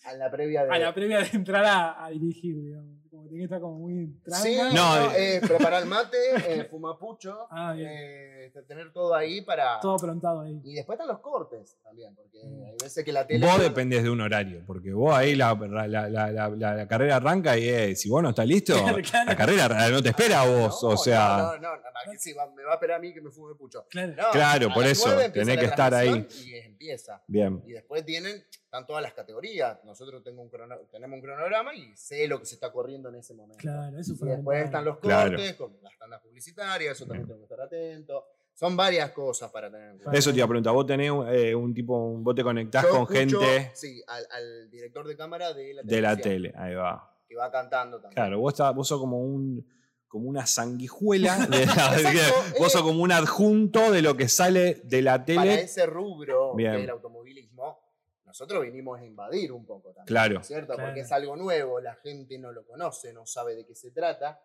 A la previa de. A la previa de entrar a, a dirigir, digamos. Como tiene que estar como muy tranca. Sí, No, no, eh. eh, preparar el mate, eh, fumar pucho, Ah, eh, tener todo ahí para. Todo aprontado ahí. Y después están los cortes también, porque Mm. hay veces que la tele. Vos dependés de un horario, porque vos ahí la, la, la, la- la- la carrera arranca y eh, si vos no estás listo, Claro, claro. la carrera no te espera a vos. No, o sea, No, no, no, no, que sí, va- me va a esperar a mí que me fume pucho. Claro. No, Claro, por eso, tenés que estar ahí. Y empieza. bien. Y después tienen, están todas las categorías. Nosotros tengo un crono- tenemos un cronograma y sé lo que se está corriendo en ese momento. Claro, eso Y fue. después están los Claro. cortes, con las tandas publicitarias, eso también tengo que estar atento. Son varias cosas para tener en cuenta. Eso te iba a preguntar, vos tenés eh, un tipo, un- vos te conectás Yo con escucho, gente Sí, al, al director de cámara de la de la tele, ahí va. Que va cantando también. Claro, vos, sos como un como una sanguijuela, de la- Exacto, vos eh. sos como un adjunto de lo que sale de la Para tele. ese rubro Bien. del nosotros vinimos a invadir un poco también. Claro. ¿Cierto? Claro. Porque es algo nuevo, la gente no lo conoce, no sabe de qué se trata.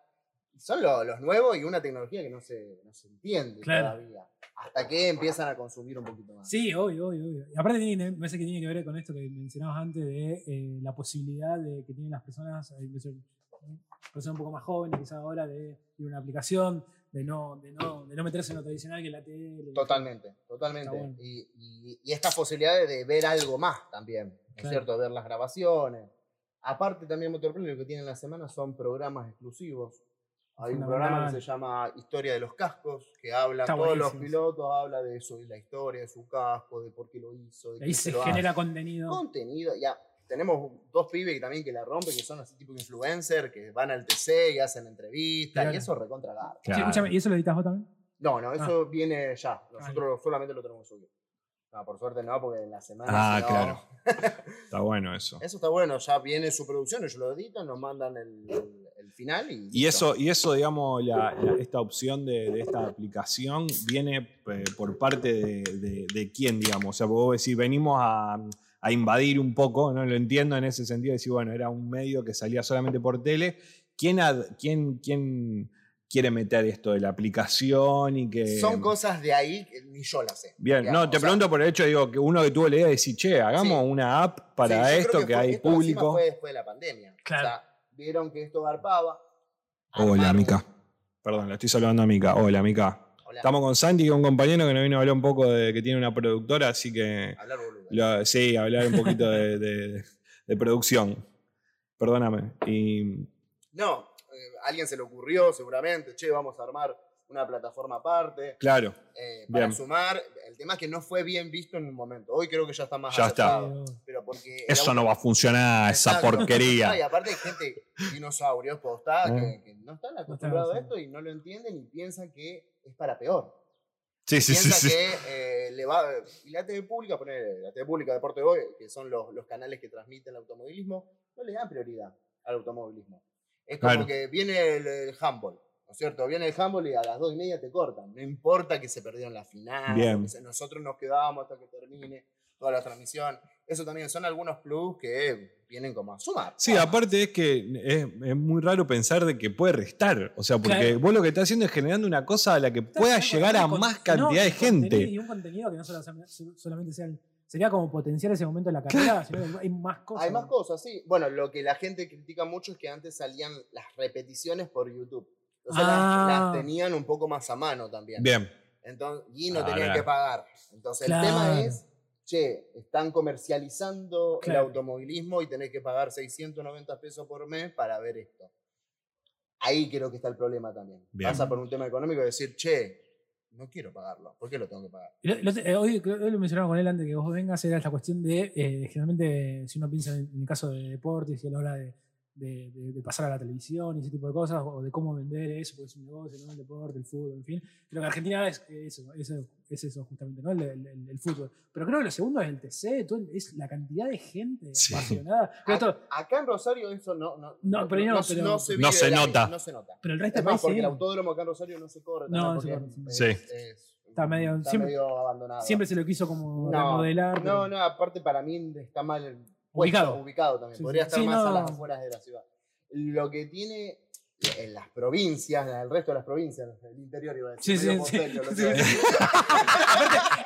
Son lo- los nuevos y una tecnología que no se, no se entiende Claro. todavía. Hasta que empiezan a consumir un poquito más. Sí, obvio, obvio, obvio. Y aparte tiene, me parece que tiene que ver con esto que mencionabas antes de eh, la posibilidad de que tienen las personas, eh, personas un poco más jóvenes quizás ahora, de ir a una aplicación, de no, de no, de no meterse en lo tradicional que es la tele. Totalmente, totalmente. Bueno. y, y, y esta posibilidad de, ver algo más también, ¿no es Claro. cierto? Ver las grabaciones. Aparte también Motorplay lo que tiene en la semana son programas exclusivos. Hay un programa que se llama Historia de los cascos, que habla, Está todos los pilotos habla de eso, de la historia de su casco, de por qué lo hizo, de Ahí se lo genera hace. contenido. contenido. Ya, tenemos dos pibes que también que la rompen, que son así tipo influencer, que van al TC y hacen entrevistas, Claro. y eso recontra. Sí, Claro. escúchame, ¿y eso lo editas vos también? No, no, eso viene ya. Nosotros Ah. solamente lo tenemos subido. No, por suerte no, porque en la semana. Ah, no- claro. Está bueno eso. Eso está bueno, ya viene su producción, ellos lo editan, nos mandan el, el- el final y. Y eso, y eso digamos, la- la- esta opción de, de esta aplicación viene eh, por parte de, de- de quién, digamos. O sea, vos decís, venimos a, a invadir un poco, ¿no? Lo entiendo en ese sentido, decir, bueno, era un medio que salía solamente por tele. ¿Quién, ad- quién, quién quiere meter esto de la aplicación y que. Son cosas de ahí que ni yo las sé. Bien, digamos, no, te o sea, pregunto por el hecho, digo, que uno que tuvo la idea de decir, che, hagamos Sí. una app para esto, que, hay esto público. Fue después de la pandemia. Claro. O sea, vieron que esto garpaba. Hola, Mica. Perdón, le estoy saludando a Mica. Hola, Mica. Hola. Estamos con Santi, que es un compañero que nos vino a hablar un poco de que tiene una productora, así que. Hablar lo- sí, hablar un poquito de, de- de producción. Perdóname. Y. No, eh, a alguien se le ocurrió seguramente, che, vamos a armar una plataforma aparte. Claro, eh, para Bien. sumar. El tema es que no fue bien visto en un momento. Hoy creo que ya está más Ya está. aceptado, Pero porque eso no va a funcionar, esa. No, porquería. y aparte hay gente, dinosaurios, posta, Ah. que, que no están acostumbrados a esto y no lo entienden y piensan que es para peor. Sí, sí, sí. Que eh, le va. Y la TV pública, poner la TV pública Deporte Hoy, que son los, los canales que transmiten el automovilismo, no le dan prioridad al automovilismo. Es como Claro. que viene el, el handball, ¿no es cierto? Viene el handball y a las dos y media te cortan. No importa que se perdieron la final, Bien. nosotros nos quedábamos hasta que termine. toda la transmisión. Eso también son algunos plus que vienen como a sumar. Sí, aparte es que es, es muy raro pensar de que puede restar. O sea, porque Claro. vos lo que estás haciendo es generando una cosa a la que pueda llegar a más cantidad no, de gente. Y un contenido que no solo- solamente sea el- sería como potenciar ese momento de la carrera, sino que hay más cosas. Hay más cosas, sí. Bueno, lo que la gente critica mucho es que antes salían las repeticiones por YouTube. Entonces las- Ah. las, tenían un poco más a mano también. Bien. Entonces, y no Ah, tenían que pagar. Entonces Claro. el tema es, che, están comercializando Claro. el automovilismo y tenés que pagar 690 pesos por mes para ver esto. Ahí creo que está el problema también. Bien. Pasa por un tema económico de decir, che, no quiero pagarlo. ¿Por qué lo tengo que pagar? Y lo- lo- eh, hoy, creo- hoy lo mencionaba con él antes de que vos vengas, era esta cuestión de, eh, generalmente, si uno piensa en, en el caso de deportes y a la hora de, de- de- de pasar a la televisión y ese tipo de cosas, o de cómo vender eso, porque es un negocio, ¿no? el deporte, el fútbol, en fin. Creo que Argentina es eso, eso, es eso justamente, ¿no? El, el- el- el fútbol. Pero creo que lo segundo es el TC, todo el- es la cantidad de gente Sí. apasionada. A- esto- Acá en Rosario eso no, no, No, pero no, pero- se, No se nota. No se nota. pero el resto Es más, país porque sí. el autódromo acá en Rosario no se corre. No, se corre, sí. es- Sí. es- Está medio- está siempre- medio abandonado. Siempre se lo quiso como No, remodelar. No, pero- no, aparte para mí está mal Ubicado. ubicado también. Sí, Podría sí. estar Sí, más a las afueras de la ciudad. Lo que tiene en las provincias, en el resto de las provincias, el interior iba a decir. Sí, sí, sí.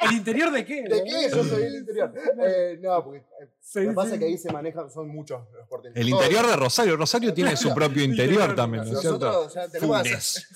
¿El interior de qué? ¿De qué? Yo soy el interior. Eh, no, porque eh, Sí, lo que pasa es que ahí se manejan, son muchos los porteños. El Todos. interior de Rosario. Rosario tiene su propio interior también, ¿no es cierto? Ya tenemos Funes.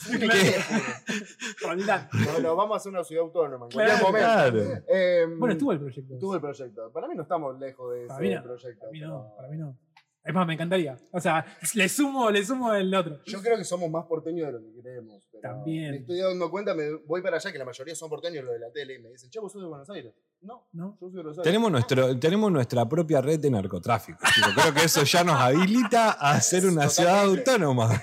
Roldán. No, no, vamos a hacer una ciudad autónoma en Claro, cualquier momento. Claro. Eh, Bueno, estuvo el proyecto. estuvo el proyecto. Para mí no estamos lejos de Para ese mí no, proyecto. Para mí no, para mí no. Es más, me encantaría. O sea, le sumo, le sumo el otro. Yo creo que somos más porteños de lo que creemos. pero También. Me estoy dando cuenta, me voy para allá, que la mayoría son porteños los de la tele, y me dicen, che, vos sos de Buenos Aires. No, ¿No? yo soy de Rosario. Tenemos, nuestro, tenemos nuestra propia red de narcotráfico. chicos. Creo que eso ya nos habilita a ser una ciudad autónoma.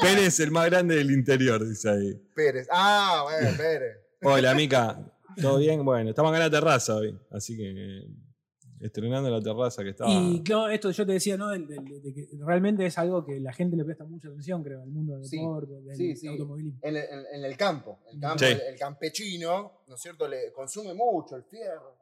Pérez, el más grande del interior, dice ahí. Pérez. Ah, bueno, Pérez. Hola, Mica. ¿Todo bien? Bueno, estamos acá en la terraza hoy. Así que eh, estrenando la terraza que estaba. Y claro, esto yo te decía, ¿no? Del- del- de que realmente es algo que la gente le presta mucha atención, creo, al mundo del Sí, deporte, del sí, sí. automovilismo. En el, en- en el campo. El, campo Sí. el, el campechino, ¿no es cierto? Le consume mucho el fierro.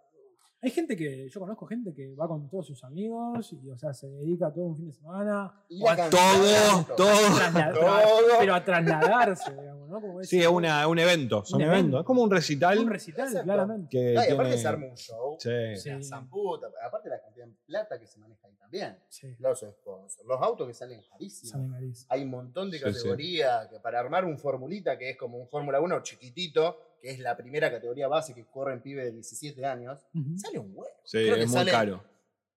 Hay gente que, yo conozco gente que va con todos sus amigos y, o sea, se dedica todo un fin de semana Y a Todo, todo. Todo. pero a trasladarse, digamos, ¿no? Como Sí, es una- un evento. Son Un eventos. evento. Es como un recital. un recital, Exacto. claramente. que No, y aparte tiene- se arma un show. Sí. o sea, Sí. zamputa, aparte la cantidad de plata que se maneja ahí también. Sí, Los sponsors, los autos que salen carísimos. salen carísimos. Hay un montón de Sí, sí. categorías que para armar un formulita que es como un Fórmula 1 chiquitito, que es la primera categoría base que corre en pibe de 17 años, sale un huevo. Sí, Creo que es muy sale caro.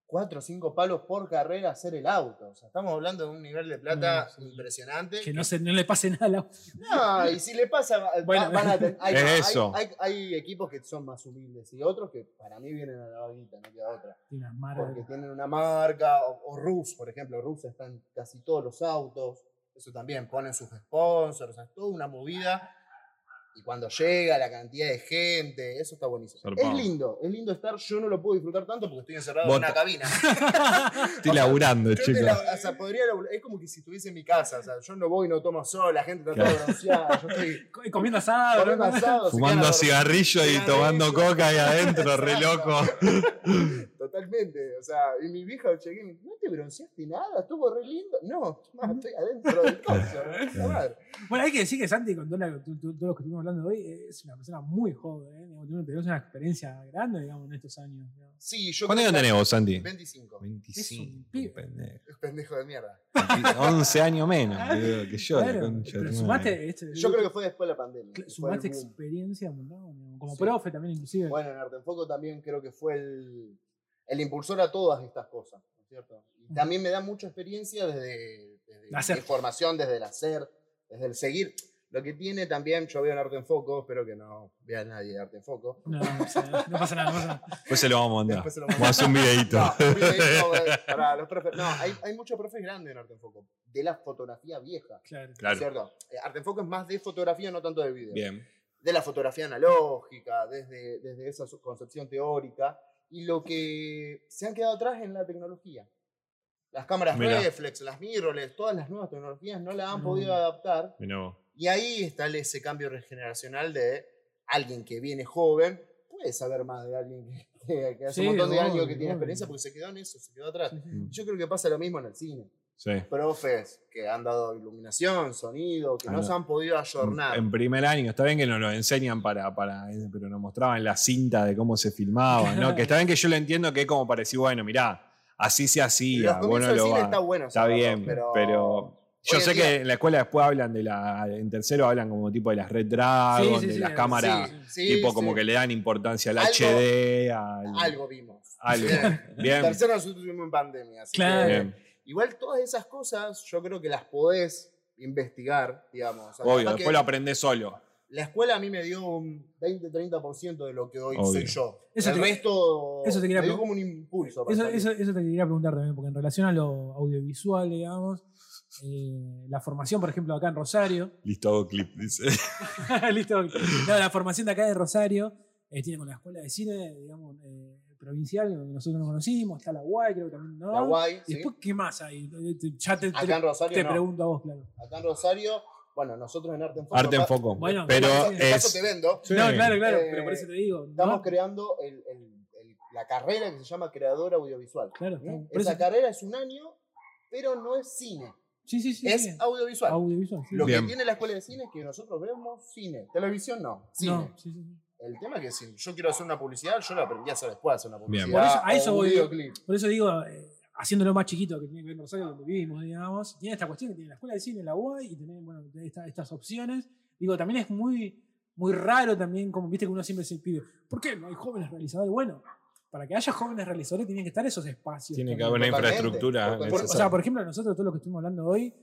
4 o 5 palos por carrera hacer el auto. O sea, estamos hablando de un nivel de plata No, sí, sí. impresionante. Que no, se, no le pase nada al auto. No, y si le pasa, Bueno. van a ten- hay, Es hay- eso. Hay, hay equipos que son más humildes y otros que para mí vienen a la vaguita, no queda otra. Porque tienen una marca, o, o Rus, por ejemplo, Rus está en casi todos los autos, eso también, ponen sus sponsors, o sea, es toda una movida. Y cuando llega la cantidad de gente, eso está buenísimo. Zarpado. Es lindo, es lindo estar, yo no lo puedo disfrutar tanto porque estoy encerrado en una cabina. Estoy laburando, chicos. la- o sea, podría laburar- es como que si estuviese en mi casa, o sea, yo no voy y no tomo sol, la gente está toda bronceada, yo estoy Co- Comiendo asado, comiendo asado, Fumando cigarrillo y tomando coca ahí adentro, re loco. Totalmente, o sea, y mi vieja llegué y me dijo, ¿no te bronceaste nada? ¿Estuvo re lindo? No, más estoy adentro del coso, ¿no? Madre. Bueno, hay que decir que Santi, con todo la- todo lo que estuvimos hablando hoy, es una persona muy joven. ¿eh? Digamos, tiene- Tenemos una experiencia grande, digamos, en estos años. Sí, yo ¿Cuántos años vos, Santi? 25. 25. pibe. pendejo. Es pendejo de mierda. 11 años menos que yo. Claro, pero sumaste, este, Yo creo que fue después de la pandemia. sumaste experiencia un digamos, como Sí. profe también, inclusive. Bueno, en Arte en Foco también creo que fue el, el impulsor a todas estas cosas, ¿no es cierto? Y también me da mucha experiencia desde, desde mi formación, desde el hacer, desde el seguir. Lo que tiene también, yo veo en Arte en Foco, espero que no vea nadie de Arte en Foco. No, no, pasa nada, no pasa nada, no pasa nada. Después se lo vamos a mandar. Después se lo Vamos a hacer un videito. No, un videito, para los profes. No, hay, hay muchos profes grandes en Arte en Foco, de la fotografía vieja. Claro. ¿no es Claro. ¿Cierto? Eh, Arte en Foco es más de fotografía, no tanto de video. Bien. de la fotografía analógica, desde, desde esa concepción teórica, y lo que se han quedado atrás en la tecnología. Las cámaras Mirá. reflex, las mirrorless, todas las nuevas tecnologías no la han No. podido adaptar, y ahí está ese cambio regeneracional de alguien que viene joven, puede saber más de alguien que, que, hace Sí, un montón de años que tiene experiencia porque se quedó en eso, se quedó atrás. Sí, sí. Yo creo que pasa lo mismo en el cine. Sí. Profes que han dado iluminación, sonido, que Ah, no no. se han podido ayornar. En primer año, está bien que nos lo enseñan para, para pero nos mostraban la cinta de cómo se filmaba, ¿no? Que está bien que yo lo entiendo que es como para decir, bueno, mirá, así se hacía, bueno lo va. está bueno. Está bien, pero, yo sé día- que en la escuela después hablan de la, en tercero hablan como tipo de las Red Dragon, Sí, sí, de sí, las sí, cámaras, sí, tipo sí. como que le dan importancia al Algo- HD, al, algo vimos. algo. Bien. Bien, Tercero nosotros tuvimos en pandemia. Así Claro. que, bien. Igual todas esas cosas yo creo que las podés investigar, digamos. O sea, Obvio, después lo aprendés solo. La escuela a mí me dio un 20-30% de lo que hoy Obvio. soy yo. Eso El te- resto eso te quería me dio pregun- como un impulso. para Eso, salir. eso, eso te quería preguntar también, porque en relación a lo audiovisual, digamos, eh, la formación, por ejemplo, acá en Rosario, Listo, hago clip, dice. listo, no, la formación de acá de Rosario eh, tiene con la escuela de cine, digamos, eh, provincial, donde nosotros nos conocimos, está la UAI, creo que también, ¿no? La guay, Y sí. después, ¿qué más hay? Eh, te- Ya te, te- Acá en Rosario te no. pregunto a vos, claro. Acá en Rosario, bueno, nosotros en Arte en Foco. Arte en acá- foco. Bueno, pero En este caso es. te vendo. Sí. No, claro, claro, Eh, pero por eso te digo. ¿no? Estamos creando el- el- el- la carrera que se llama creador audiovisual. Claro, Esa eso- carrera es un año, pero no es cine, Sí, sí, sí. es sí. audiovisual. audiovisual. sí. Lo Bien. que tiene la escuela de cine es que nosotros vemos cine, televisión no, cine. No, sí, sí, sí. El tema es que si yo quiero hacer una publicidad, yo la aprendí a hacer después de hacer una publicidad. Bien. Por eso- a eso voy. videoclip. Por eso digo, eh, haciéndolo más chiquito que tiene que ver con Rosario, donde vivimos, digamos, tiene esta cuestión que tiene la escuela de cine, la UAI, y tiene, bueno, esta- estas opciones. Digo, también es muy, muy raro también, como viste que uno siempre se pide, ¿por qué no hay jóvenes realizadores? Bueno, para que haya jóvenes realizadores tienen que estar esos espacios. Tiene que haber una infraestructura. Por- o sea, por ejemplo, nosotros todo lo que estuvimos hablando hoy,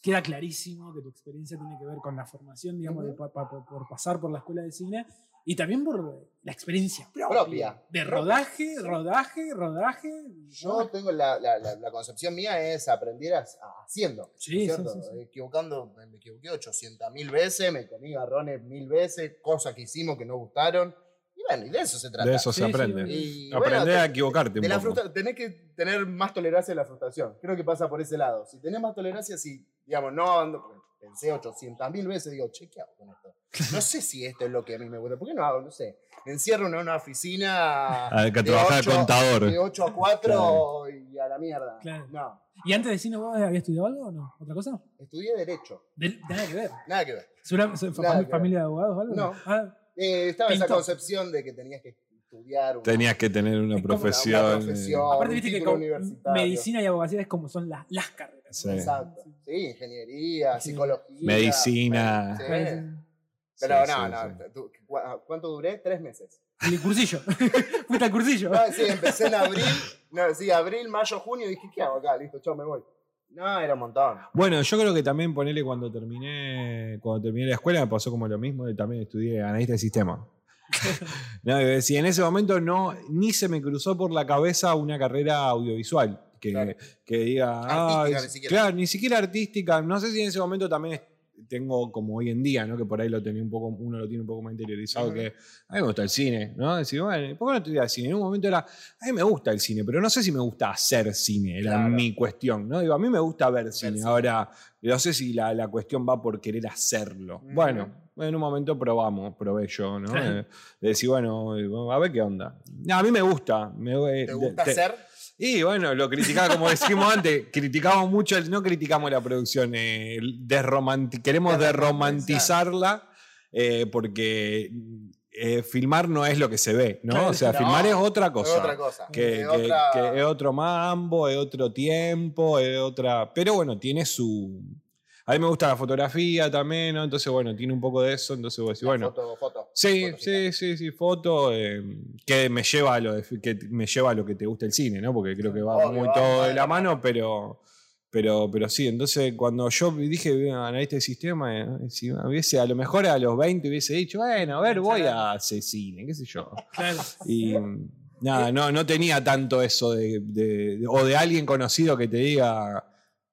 queda clarísimo que tu experiencia tiene que ver con la formación, digamos, de pa- pa- por, por pasar por la escuela de cine y también por la experiencia propia, Propia. de Propia. rodaje, rodaje, rodaje. Yo tengo la, la- la- la concepción mía es aprender a- a- haciendo. Sí, ¿no es sí, cierto? sí, sí. Equivocando, me equivoqué 800 mil veces, me comí garrones mil veces, cosas que hicimos que no gustaron. Y bueno, y de eso se trata. De eso se sí, aprende. Y, Aprender bueno, a te- equivocarte un de la poco. tenés que tener más tolerancia a la frustración. Creo que pasa por ese lado. Si tenés más tolerancia, si, digamos, no ando- pensé 800 mil veces, digo, che, ¿qué hago con esto? No sé si esto es lo que a mí me gusta. ¿Por qué no hago? No sé. Me encierro en una oficina. Ah, que de trabajar de ocho- contador. De 8 a 4 y a la mierda. Claro. No. ¿Y antes de cine vos habías estudiado algo o no? ¿Otra cosa? Estudié Derecho. De- nada que ver. Nada que ver. ¿Segura- se- fa- Nada fami- que ver. ¿Familia de abogados o algo? No. Ah, Eh, estaba esa concepción de que tenías que estudiar. una- Tenías que tener una Es como una- una profesión. eh, profesión. aparte, viste que con medicina y abogacía es como son las, las carreras. Sí. Exacto. Sí, ingeniería, Sí. psicología. Medicina. Sí. Pero Sí, no, sí, no. tú- ¿cu- ¿Cuánto duré? Tres meses. El cursillo. Fuiste al cursillo. No, sí, empecé en abril. No, sí, abril, mayo, junio. Y dije, ¿qué hago acá? Listo, chao, me voy. No, era un montón. Bueno, yo creo que también ponerle cuando terminé, cuando terminé la escuela me pasó como lo mismo, también estudié analista de sistema. no, eh, si en ese momento no, ni se me cruzó por la cabeza una carrera audiovisual. Que, Claro. que diga, claro, ni siquiera artística. No sé si en ese momento también tengo como hoy en día, ¿no? Que por ahí lo tenía un poco, uno lo tiene un poco más interiorizado, que a mí me gusta el cine, ¿no? Decir, bueno, ¿por qué no estudiar cine? En un momento era, a mí me gusta el cine, pero no sé si me gusta hacer cine, era Claro. mi cuestión, ¿no? Digo, a mí me gusta ver cine, ahora no sé si la, la cuestión va por querer hacerlo. Bueno, en un momento probamos, probé yo, ¿no? Eh, De decir, bueno, a ver qué onda. No, a mí me gusta. Me, eh, ¿Te gusta hacer? Y bueno, lo criticaba, como decimos antes, criticamos mucho, el- no criticamos la producción, eh, desromanti- queremos derromantizarla eh, porque eh, filmar no es lo que se ve, ¿no? O sea, no, filmar es otra Es cosa. otra cosa. Que, Es que- otra- que es otro mambo, es otro tiempo, es otra. Pero bueno, tiene su. A mí me gusta la fotografía también, ¿no? Entonces, bueno, tiene un poco de eso. Entonces, vos decís, La bueno. Foto, foto. Sí, Fotogénica. sí, sí, sí, foto, eh, que me lleva a lo de- que me lleva a lo que te gusta el cine, ¿no? Porque creo que va Obvio, muy va- todo va de la mano, pero, pero, pero sí. Entonces, cuando yo dije "Voy a analista de sistema, eh, si hubiese, a lo mejor a los 20 hubiese dicho, bueno, a ver, voy a hacer cine, qué sé yo. Claro. Y nada, no, no tenía tanto eso de, de- de- o de alguien conocido que te diga,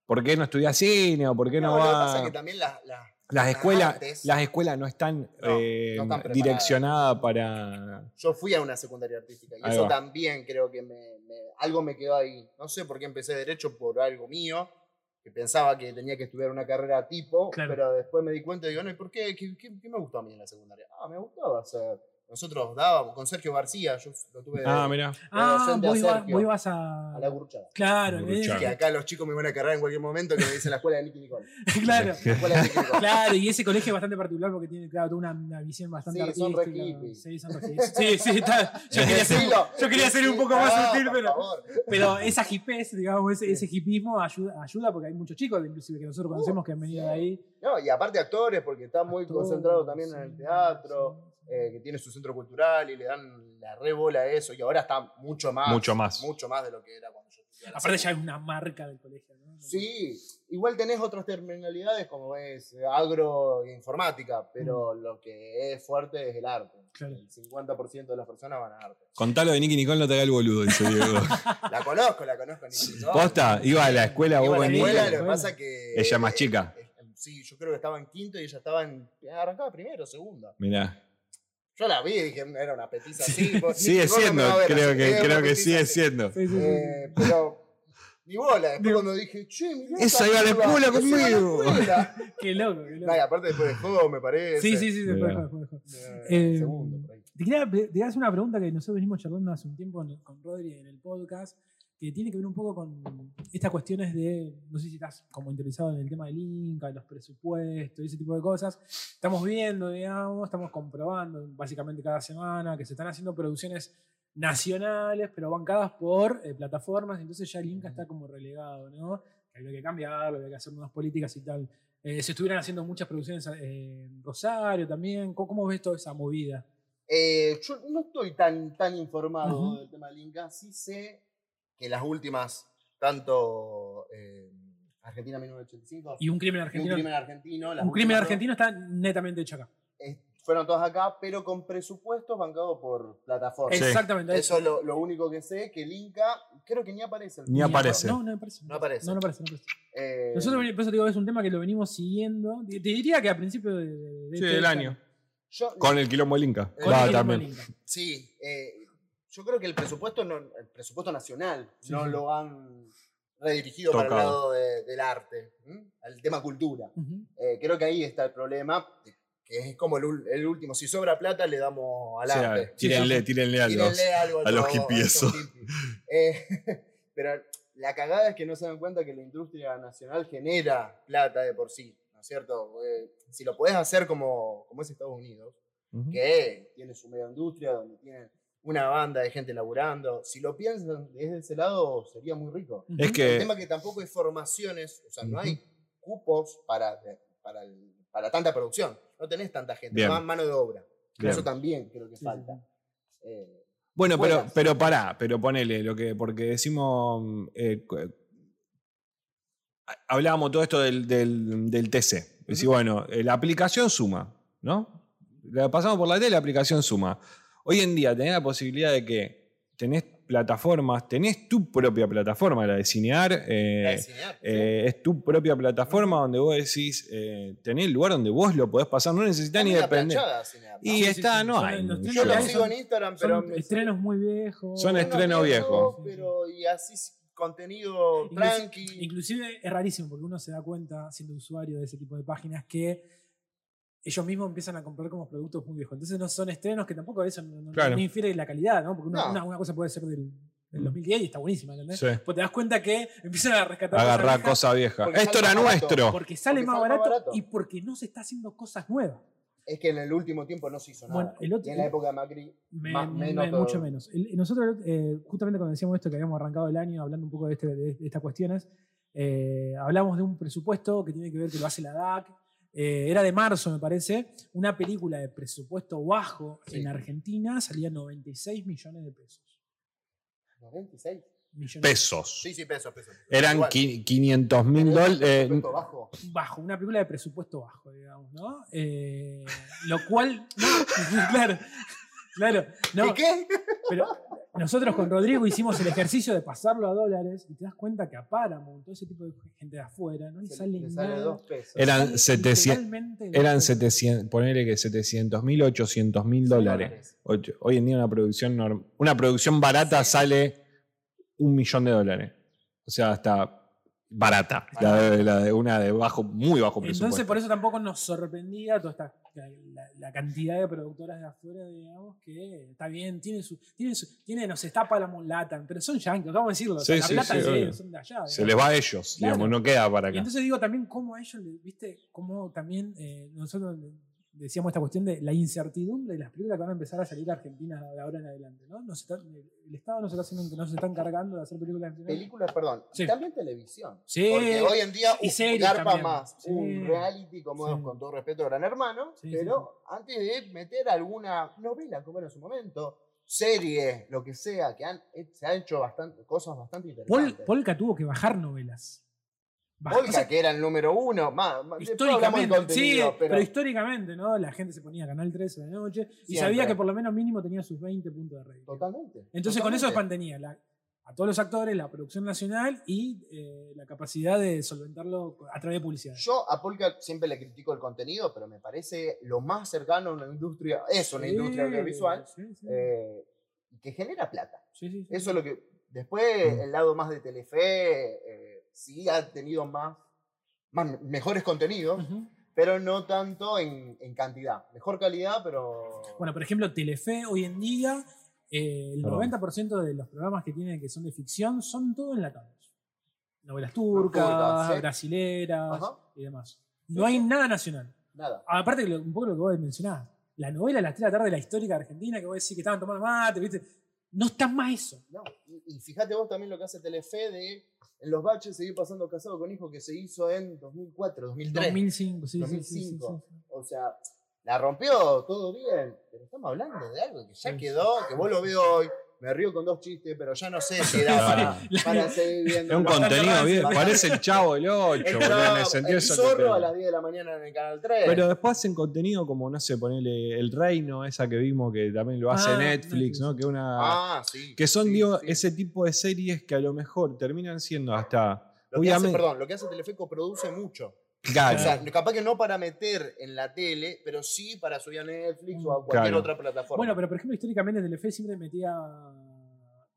¿por qué no estudias cine? o por qué no, No, lo que va? pasa es que también la- la- Las las escuelas, artes- las escuelas no están, No, eh, no están direccionadas para. Yo fui a una secundaria artística y Ahí eso va. también creo que me, me- algo me quedó ahí. No sé por qué empecé Derecho por algo mío, que pensaba que tenía que estudiar una carrera tipo, Claro. pero después me di cuenta y digo, no, ¿y por qué? ¿Qué, qué- qué me gustó a mí en la secundaria? Ah, me gustaba hacer nosotros dábamos con Sergio García, yo lo tuve de, Ah, mira. Ah, docente a vos, iba- Sergio. vos ibas a. a la Gurchada. Claro, La eh. Que acá los chicos me van a cargar en cualquier momento que me dicen la escuela de Nicky Nicole. claro. La escuela de Nicky Nicole. Claro, y ese colegio es bastante particular porque tiene, claro, toda una, una visión bastante Sí, son artística. re. Sí, son re hippies. Sí, sí, está- yo, quería ser, yo quería ser un poco más No, sutil, pero, pero esa hipés, digamos, ese, ese hipismo ayuda, ayuda porque hay muchos chicos, inclusive que nosotros conocemos que han venido de ahí. No, y aparte actores, porque está muy Actores, concentrado también en el sí, teatro, sí, sí. Eh, que tiene su centro cultural y le dan la re bola a eso, y ahora está mucho más. Mucho más. Mucho más de lo que era cuando yo estudiaba. Aparte ya es una marca del colegio, ¿no? Sí, igual tenés otras terminalidades como es eh, agro e informática, pero lo que es fuerte es el arte. Claro. El 50% de las personas van a arte. Contalo de Nicky Nicole, no te haga el boludo, dice Diego. La conozco, la conozco. Nicky Nicole. Posta, iba a la escuela Iba vos a la con escuela, Nicky. lo que pasa que. Ella más chica. eh, eh, Sí, yo creo que estaba en quinto y ella estaba en. Arrancaba primero, segundo. Mirá. Yo la vi y dije, era una petiza así. vos- Sigue no siendo, creo así, que, creo que sigue así. siendo. Sí, sí, sí. Eh, pero. Ni bola, después cuando dije, che, mirá Esa iba a la escuela conmigo". Qué loco, qué loco. Y aparte después de juego, me parece. Sí, sí, sí, después. Eh, Eh, segundo, por ahí. Te quería, te quería hacer una pregunta que nosotros venimos charlando hace un tiempo con, con Rodri en el podcast, que tiene que ver un poco con estas cuestiones de, no sé si estás como interesado en el tema del Inca, los presupuestos y ese tipo de cosas. Estamos viendo, digamos, estamos comprobando básicamente cada semana que se están haciendo producciones nacionales, pero bancadas por eh, plataformas, entonces ya el Inca está como relegado, ¿no? Que había que cambiarlo, había que hacer nuevas políticas y tal. Eh, se estuvieran haciendo muchas producciones eh, en Rosario también. ¿Cómo, cómo ves toda esa movida? Eh, yo no estoy tan, tan informado del tema del Inca. Sí sé que las últimas, tanto eh, Argentina 1985 Y un crimen y un argentino. crimen argentino, las un crimen argentino está netamente hecho acá. fueron todas acá, pero con presupuestos bancados por plataformas. Sí. Exactamente. Eso es lo, lo único que sé, que el Inca creo que ni aparece. el Ni Inca. aparece. No, no aparece. No aparece. No, no aparece. no aparece. Eh, Nosotros, por eso digo, es un tema que lo venimos siguiendo. Te diría que a principio de, de- Sí, este del año. yo- Con el quilombo del Inca. Con Va el también. Inca. Sí, eh, yo creo que el presupuesto, no, el presupuesto nacional Sí, no sí. lo han redirigido para el lado de- del arte, ¿m? al tema cultura. Eh, creo que ahí está el problema, que es como el, último. Si sobra plata, le damos al O sea, arte. tírenle, tírenle a los. Tírenle algo a los todos- hippies. Eh, pero la cagada es que no se dan cuenta que la industria nacional genera plata de por sí, ¿no es cierto? Eh, si lo podés hacer como, como es Estados Unidos, que tiene su media industria, donde tiene una banda de gente laburando. Si lo piensan desde ese lado, sería muy rico. Es que. El tema es que tampoco hay formaciones, o sea, no hay cupos para, para, el- para tanta producción. No tenés tanta gente, Bien. más mano de obra. Bien. Eso también creo que Sí, falta. sí. Eh, Bueno, pero, pero pará, pero ponele lo que, porque decimos, eh, hablábamos todo esto del, del, del TC. Decir, bueno, eh, la aplicación suma, ¿no? La pasamos por la tele, la aplicación suma. Hoy en día tenés la posibilidad de que tenés plataformas, tenés tu propia plataforma, la de Cinear, eh, la de cinear, sí. eh, es tu propia plataforma donde vos decís, eh, tenés el lugar donde vos lo podés pasar, no necesitas ni depender. Y Sí, está, sí, no hay. los. Yo lo sigo son- en Instagram, pero. Son estrenos muy viejos. Son estrenos viejos. Pero, y así contenido tranqui. Inclusive es rarísimo porque uno se da cuenta, siendo usuario de ese tipo de páginas, que ellos mismos empiezan a comprar como productos muy viejos. Entonces no son estrenos que tampoco eso no, no- Claro. no infiere la calidad, ¿no? Porque una, No. una- una cosa puede ser del, del 2010 y está buenísima, ¿entendés? Sí. Pues te das cuenta que empiezan a rescatar cosas Agarrar viejas cosa vieja. Esto era barato. nuestro. porque sale Porque más sale más barato, y porque no se está haciendo cosas nuevas. Es que en el último tiempo no se hizo nada. Bueno, el otro- y en la época de Macri, Me- más, me- menos todo. mucho menos. El- nosotros, eh, justamente cuando decíamos esto, que habíamos arrancado el año hablando un poco de, este- de- de estas cuestiones, eh, hablamos de un presupuesto que tiene que ver que lo hace la DAC. Eh, era de marzo, me parece. Una película de presupuesto bajo Sí. en Argentina salía 96 millones de pesos. 96. Millones Pesos. Sí, sí, pesos, pesos. Eran Igual. qui- 500 mil dólares. es presupuesto bajo. bajo, una película de presupuesto bajo, digamos, ¿no? Eh, lo cual, no, claro, claro, no, ¿Y qué? pero nosotros con Rodrigo hicimos el ejercicio de pasarlo a dólares y te das cuenta que a Paramount, todo ese tipo de gente de afuera, no le Se- sale le sale nada. dos pesos. Eran Sale 700 literalmente dos Eran pesos. 700, ponele que 700 mil, 800 mil dólares. Ocho- Hoy en día una producción norm- una producción barata Sí. sale un millón de dólares. O sea, hasta barata. La de, la de una de bajo, muy bajo presupuesto. Entonces, por eso tampoco nos sorprendía toda esta la, la cantidad de productoras de afuera, digamos, que está bien, tienen su, tienen su, tienen, nos estapa la mulata, pero son yankees, vamos a decirlo, o sea, Sí, la sí, plata sí, es de obvio. ellos, son de allá. Se digamos. les va a ellos, Claro. digamos, no queda para Y acá. entonces digo también cómo a ellos, le- viste, cómo también eh, nosotros decíamos esta cuestión de la incertidumbre de las películas que van a empezar a salir a Argentina de ahora en adelante, ¿no? Nos está- el Estado no se está haciendo, no se está encargando de hacer películas nacionales. Películas, perdón. Sí. También televisión. Sí. Porque hoy en día Y uh, más Sí. un reality como Sí. con todo respeto Gran Hermano, pero antes de meter alguna novela como era en su momento, serie, lo que sea, que han, se han hecho bastante, cosas bastante Pol- interesantes. Polka tuvo que bajar novelas. Polka, o sea, que era el número uno, más, históricamente, sí, pero... pero, históricamente, ¿no? La gente se ponía Canal 13 de la noche y Siempre. sabía que por lo menos mínimo tenía sus 20 puntos de rating. totalmente. Entonces con eso mantenía la- a todos los actores, la producción nacional y eh, la capacidad de solventarlo a través de publicidad. Yo a Polka siempre le critico el contenido, pero me parece lo más cercano a una industria, es una industria audiovisual Sí, sí, eh, que genera plata. sí, sí, sí. Eso es lo que. Después, Mm. el lado más de Telefe, eh, sí ha tenido más, más mejores contenidos, pero no tanto en, en cantidad. Mejor calidad, pero. Bueno, por ejemplo, Telefe hoy en día, eh, el Perdón. 90% de los programas que tienen que son de ficción son todos enlatados. Novelas turcas, Turcas, sí. brasileras Ajá. y demás. No hay nada nacional. nada. Aparte, un poco lo que vos mencionabas, la novela Las 3 de la tarde de la histórica argentina, que vos decís que estaban tomando mate, ¿viste? No está más eso. No. Y, y fíjate vos también lo que hace Telefe de en los baches seguir pasando casado con hijo que se hizo en 2004, 2003. 2005, sí, sí, sí, sí, 2005. sí, sí. O sea, la rompió todo bien, pero estamos hablando de algo que ya quedó, que vos lo veo hoy. Me río con dos chistes, pero ya no sé si da para, para seguir viendo. Es un contenido bien, parece el chavo del 8, El, boludo, en el el zorro a las 10 de la mañana en el canal 3. Pero después hacen contenido como, no sé, ponele El Reino, esa que vimos que también lo hace Ah, Netflix. ¿no? Que una. ah, sí. que son, sí, digo, sí. ese tipo de series que a lo mejor terminan siendo hasta. Lo que hace, perdón, lo que hace Telefe produce mucho. Claro. O sea, capaz que no para meter en la tele, pero sí para subir a Netflix o a cualquier Claro. otra plataforma. Bueno, pero por ejemplo, históricamente Telefe siempre metía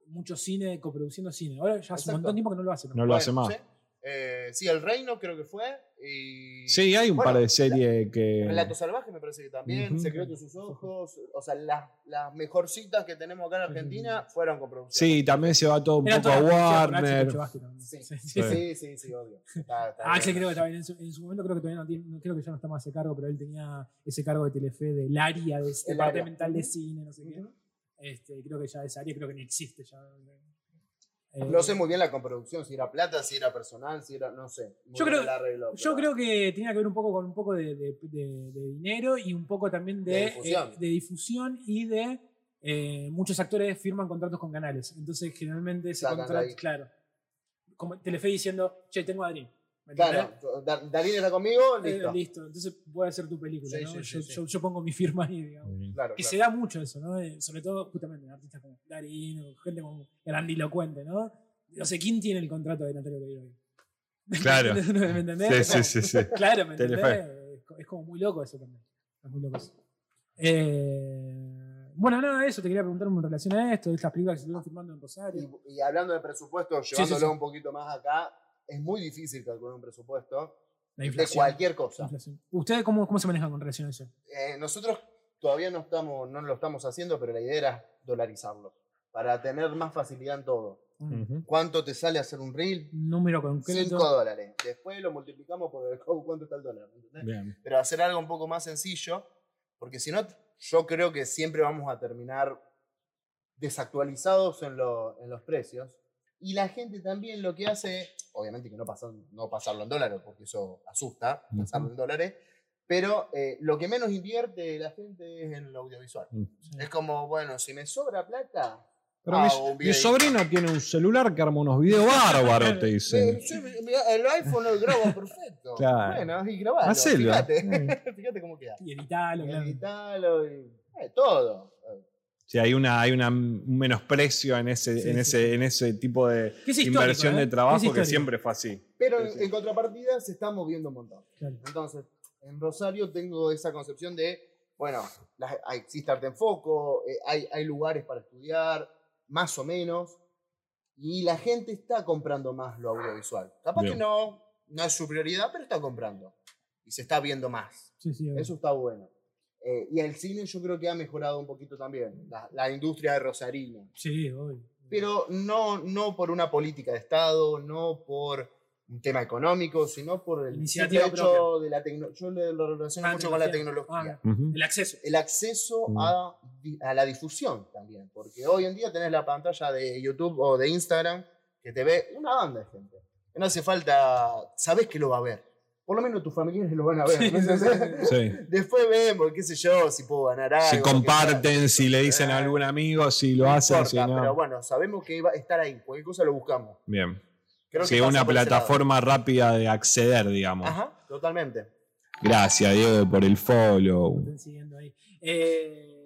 mucho cine, coproduciendo cine. Ahora ya hace Exacto. un montón de tiempo que no lo hace. No lo hace más. Sí. Eh, sí, El Reino creo que fue. Y... Sí, hay un Bueno, par de series que. Relato Salvaje me parece que también, Ujú. Secreto de sus ojos, o sea, las, las mejorcitas que tenemos acá en Argentina fueron con producción. Sí, también se va todo un poco a Warner. También. Sí, Sí, sí, sí, obvio. Está- está Axel bien. creo que estaba en su, en su momento creo que todavía no tiene, creo que ya no está más a ese cargo, pero él tenía ese cargo de Telefe del área de departamental de cine, no sé qué. Este, creo que ya esa área creo que ni existe ya. Eh, No sé muy bien la comproducción, si era plata, si era personal, si era, no sé. Yo creo- arreglo, Yo creo que tenía que ver un poco con un poco de, de- de- de dinero y un poco también de, difusión. eh, difusión y de eh, muchos actores firman contratos con canales. Entonces, generalmente contrato, ahí. claro. Como Telefe diciendo, che, tengo a Adrián. Claro, Da- Darín está conmigo, Eh, listo. Entonces puede hacer tu película. Sí, ¿no? sí, sí, yo, sí. yo- yo pongo mi firma ahí, digamos. Claro, Que claro. se da mucho eso, ¿no? Sobre todo, justamente, en artistas como Darín o gente como grandilocuente, ¿no? No sé quién tiene el contrato de Natalia Oreiro hoy. Claro. ¿Me entendés? Sí, sí, sí, sí. Claro, ¿me entendés? Telefe. Es co- Es como muy loco eso también. Es muy loco eso. Eh, bueno, nada, eso te quería preguntar en relación a esto, de estas películas que se estuvieron filmando en Rosario. Y, y hablando de presupuesto, sí, llevándolo sí. un poquito más acá, es muy difícil calcular un presupuesto La de cualquier cosa. ¿Ustedes cómo, cómo se manejan con relación a eso? Eh, nosotros todavía no, estamos, no lo estamos haciendo, pero la idea era dolarizarlo, para tener más facilidad en todo. Ujú. ¿Cuánto te sale hacer un reel? número concreto. 5 dólares. Después lo multiplicamos por el cuánto está el dólar. Pero hacer algo un poco más sencillo, porque si no, yo creo que siempre vamos a terminar desactualizados en, lo- en los precios. Y la gente también lo que hace, obviamente que no, pasar, no pasarlo en dólares, porque eso asusta, Ujú. pasarlo en dólares, pero eh, lo que menos invierte la gente es en lo audiovisual. Mm. Es como, bueno, si me sobra plata, Pero un mi, mi sobrino tiene un celular que arma unos videos bárbaros, te dicen. me- el iPhone lo graba perfecto. Claro. Bueno, y grabalo. Hacelo. Fíjate, fíjate cómo queda. Y editalo, Y claro. editalo y eh, todo. Sí, hay una, hay una, un menosprecio en ese, Sí, en sí, ese, en ese tipo de es inversión ¿eh? de trabajo Es que siempre fue así. Pero Sí, en, sí. en contrapartida se está moviendo un montón. Claro. Entonces, en Rosario tengo esa concepción de, bueno, hay- existe arte en foco, eh, hay, hay lugares para estudiar, más o menos, Y la gente está comprando más lo audiovisual. Capaz Bien. que no, no es su prioridad, pero está comprando. Y se está viendo más. Sí, sí, Eso está bueno. Eh, y el cine yo creo que ha mejorado un poquito también. La, la industria de Rosarino. Sí, obvio. Pero no, no por una política de Estado, no por un tema económico, sino por el Iniciativa hecho propia. de la tecnología. Yo lo relaciono Ah, mucho con la tecnología. Ah, Ujú. El acceso. El acceso Mm. a, di- a la difusión también. Porque hoy en día tenés la pantalla de YouTube o de Instagram que te ve una banda de gente. No hace falta, sabés que lo va a ver. Por lo menos tus familiares lo van a ver. Sí, ¿no? sí, sí. Sí. Después vemos, qué sé yo, si puedo ganar algo. Si comparten, si le dicen Eh, a algún amigo, si lo no hacen, importa, si no. Pero bueno, sabemos que va a estar ahí. Cualquier cosa lo buscamos. Bien. Creo Sí, que pasa una plataforma rápida de acceder, digamos. Ajá, totalmente. Gracias, Diego, por el follow. Están siguiendo ahí. Eh,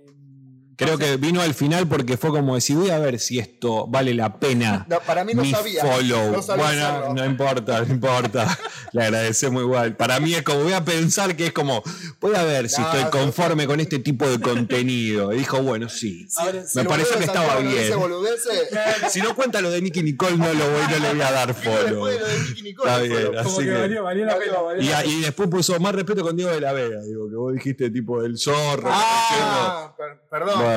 Creo que vino al final porque fue como decir, voy a ver si esto vale la pena. No, para mí no mi sabía. follow. No sabía bueno, hacerlo. no importa, no importa. Le agradecemos igual. Para mí es como, voy a pensar que es como, voy a ver si No, estoy no, conforme con este tipo de contenido. Y dijo, bueno, sí. Si Me pareció que estaba bien. Si no cuenta lo de Nicky Nicole, no, lo voy, no le voy a dar follow. después de lo de Nicky Nicole, Está fue bien, así que, que- valió, valió la pena. valió Y, la a- y después puso más respeto con Diego de la Vega, digo, que vos dijiste tipo del zorro. Ah, per- perdón, Bueno.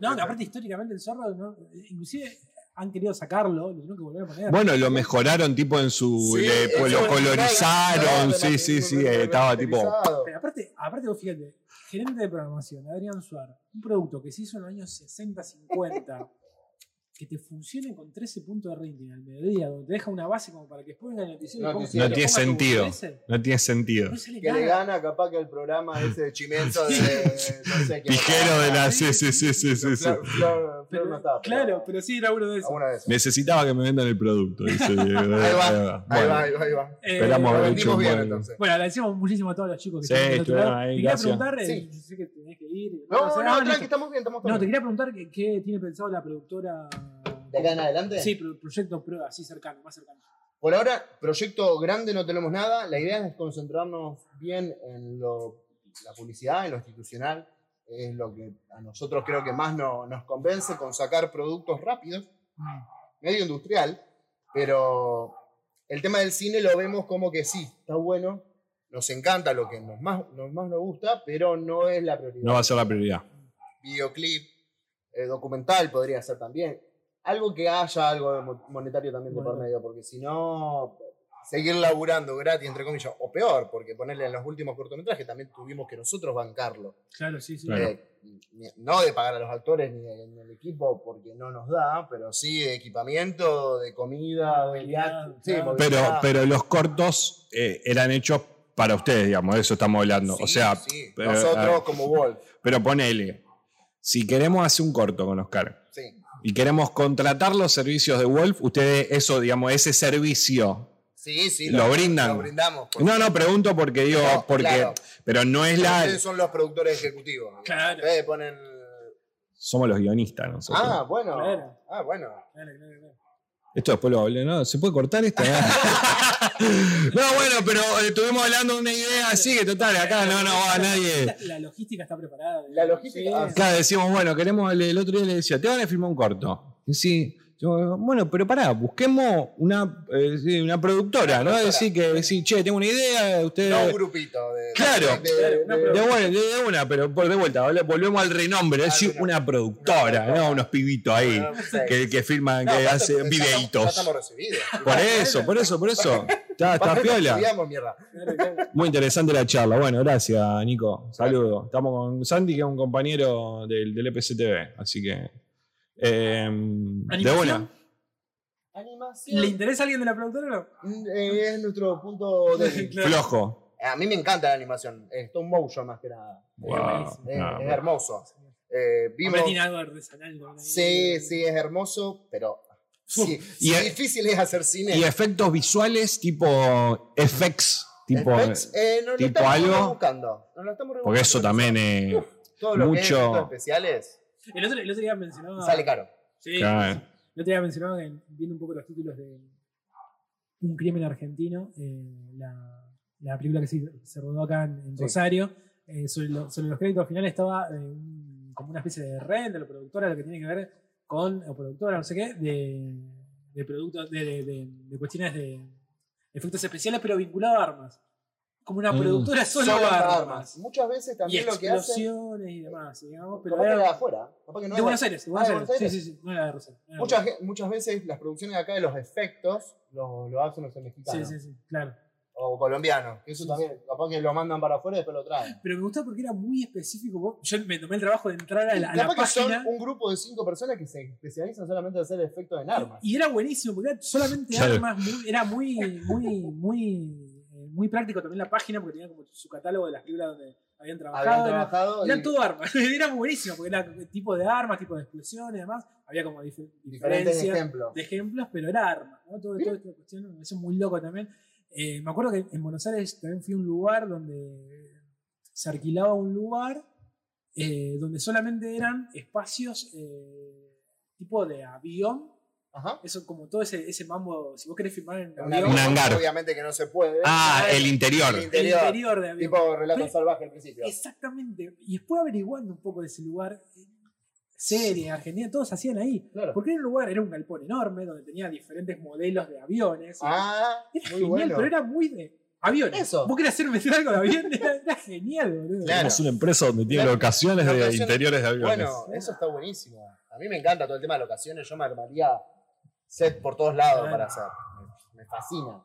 No, no, aparte históricamente el zorro, ¿no? inclusive han querido sacarlo, lo tuvieron que volver a poner. Bueno, lo mejoraron tipo en su. Sí, le- eso lo colorizaron, sí, sí, sí, estaba tipo. Pero aparte, aparte vos fíjate, gerente de programación, Adrián Suar, un producto que se hizo en los años 60, 50, que te funcione con 13 puntos de rating al mediodía, donde te deja una base como para que después venga el noticiero. No le tiene sentido. No tiene sentido. No sale Que le gana capaz que el programa ese de Chimento de. No sé de la. Sí, Sí, sí, sí, sí, sí. Pero- no pero claro, pero sí era uno de esos. Necesitaba que me vendan el producto, dice Diego. Ahí va, Ahí va. ahí va, Bueno, ahí va, ahí va. Eh, Esperamos haber hecho un bien buen- entonces. Bueno, agradecemos muchísimo a todos los chicos que Sí, están lado. ahí, gracias. preguntar, eh, Sí. yo sé que tenés que ir. No, o sea, no, tranqui, listo. estamos bien, estamos No, te bien. quería preguntar qué, qué tiene pensado la productora. ¿De acá en adelante? Sí, pro- proyecto prueba, así cercano, más cercano. Por ahora, proyecto grande no tenemos nada. La idea es concentrarnos bien en lo, la publicidad, en lo institucional. Es lo que a nosotros creo que más no- nos convence con sacar productos rápidos, medio industrial, pero el tema del cine lo vemos como que sí, está bueno, nos encanta lo que nos más nos, más nos gusta, pero no es la prioridad. No va a ser la prioridad. Videoclip, eh, documental podría ser también. Algo que haya algo monetario también de por medio, porque si no, seguir laburando gratis, entre comillas, o peor, porque ponerle en los últimos cortometrajes también tuvimos que nosotros bancarlo. Claro, sí, sí. Claro. Eh, no de pagar a los actores ni, ni el equipo porque no nos da, pero sí de equipamiento, de comida, de viaje. Sí, claro. Pero, pero los cortos eh, eran hechos para ustedes, digamos, de eso estamos hablando. o sea, sí, pero, nosotros ah, como Wolf. pero ponele, si queremos hacer un corto con Oscar Sí. y queremos contratar los servicios de Wolf, ustedes, eso, digamos, ese servicio. Sí, sí, ¿Lo brindan? Lo brindamos. No, no, pregunto porque digo, No, porque. claro. Pero no es la. Ustedes son los productores ejecutivos. Claro. Ustedes ponen. Somos los guionistas nosotros. Ah, bueno. Claro. Ah, bueno. Claro, claro, claro. Esto después lo hablé, ¿no? ¿Se puede cortar esto? no, bueno, pero eh, estuvimos hablando de una idea así que total, acá no, no va nadie. La, logística está preparada. La logística- ah, Claro, decimos, bueno, queremos, el, el otro día le decía, te van a filmar un corto. Y sí, yo, bueno, pero pará, busquemos una, eh, una productora, ¿no? Decir que, decir, che, tengo una idea, ustedes... No un grupito. De, Claro. de- de- bueno, de- una, pero por de vuelta, vol- volvemos al renombre, es decir, una productora. ¿no? Unos pibitos ahí sí. que, que filman, No, que hacen videitos. Por eso, por eso, por eso. Está, está piola. Muy interesante la charla. Bueno, gracias, Nico. Saludos. Estamos con Santi, que es un compañero del, del EPCTV. Así que. Eh, de buena. Animación. ¿Le interesa a alguien de la productora o no? Eh, es nuestro punto débil. Claro. Flojo. A mí me encanta la animación. Es stop motion más que nada. Wow. Es, No, es hermoso. Eh, vimos, Hombre, tiene algo artesanal. ¿no? sí, sí, es hermoso, pero sí, Y sí, es- difícil es hacer cine. Y efectos visuales tipo FX. Tipo, Effects, eh, no lo tipo estamos algo. buscando. No lo estamos porque eso también es. Uf, Todo lo que es mucho- efectos especiales El otro, el otro día mencionaba. sale caro. Sí, Claro. El otro día mencionaba que viendo un poco los títulos de Un crimen argentino, eh, la, la película que se, se rodó acá en, en Sí. Rosario, eh, sobre, lo- sobre los créditos finales estaba eh, un- como una especie de red de la productora, lo que tiene que ver con, o productora, no sé qué, de, de productos, de, de- de- de cuestiones de efectos especiales, pero vinculado a armas. Como una Mm. productora solo, Solo de para armas. Muchas veces Y también lo que hacen. explosiones y demás, digamos. Pero era- era de afuera. no de era- Buenos Aires, de Ah, Buenos de Aires. Sí, sí, sí, no era de Rosario. era de Muchas, muchas veces las producciones de acá de los efectos lo, lo hacen los mexicanos. Sí, sí, sí, claro. O colombianos. Eso Sí, también, capaz que lo mandan para afuera y después lo traen. Pero me gustó porque era muy específico. Yo me tomé el trabajo de entrar a la, a la capaz que son página. un grupo de cinco personas que se especializan solamente en hacer efectos en armas. Y era buenísimo, porque era solamente armas, muy- era muy, muy, muy, muy práctico también la página, porque tenía como su catálogo de las películas donde habían trabajado. Habían era- trabajado y eran todo armas, era buenísimo, porque era tipo de armas, tipo de explosiones y demás. Había como dif- diferentes diferencias ejemplos. de ejemplos, pero era armas, ¿no? Todo, toda esta cuestión me pareció muy loco también. Eh, me acuerdo que en Buenos Aires también fui a un lugar donde se alquilaba un lugar eh, donde solamente eran espacios eh, tipo de avión. Ajá. Eso como todo ese, ese mambo, si vos querés filmar en Un avión, hangar. Obviamente que no se puede. Ah, el interior. El el interior. interior de avión. Tipo relato Pero- salvaje al principio. Exactamente. Y después averiguando un poco de ese lugar, eh, serie, Argentina, todos hacían ahí. Claro. Porque era un lugar, era un galpón enorme donde tenía diferentes modelos de aviones. Ah, Era muy genial, bueno. pero era muy de aviones. Eso. Vos querés hacer meter algo de avión, era, era genial, boludo. Claro. Es una empresa donde tiene Claro. locaciones de Locaciones. interiores de aviones. Bueno, eso está buenísimo. A mí me encanta todo el tema de locaciones. Yo me armaría set por todos lados para hacer. Me, me fascina.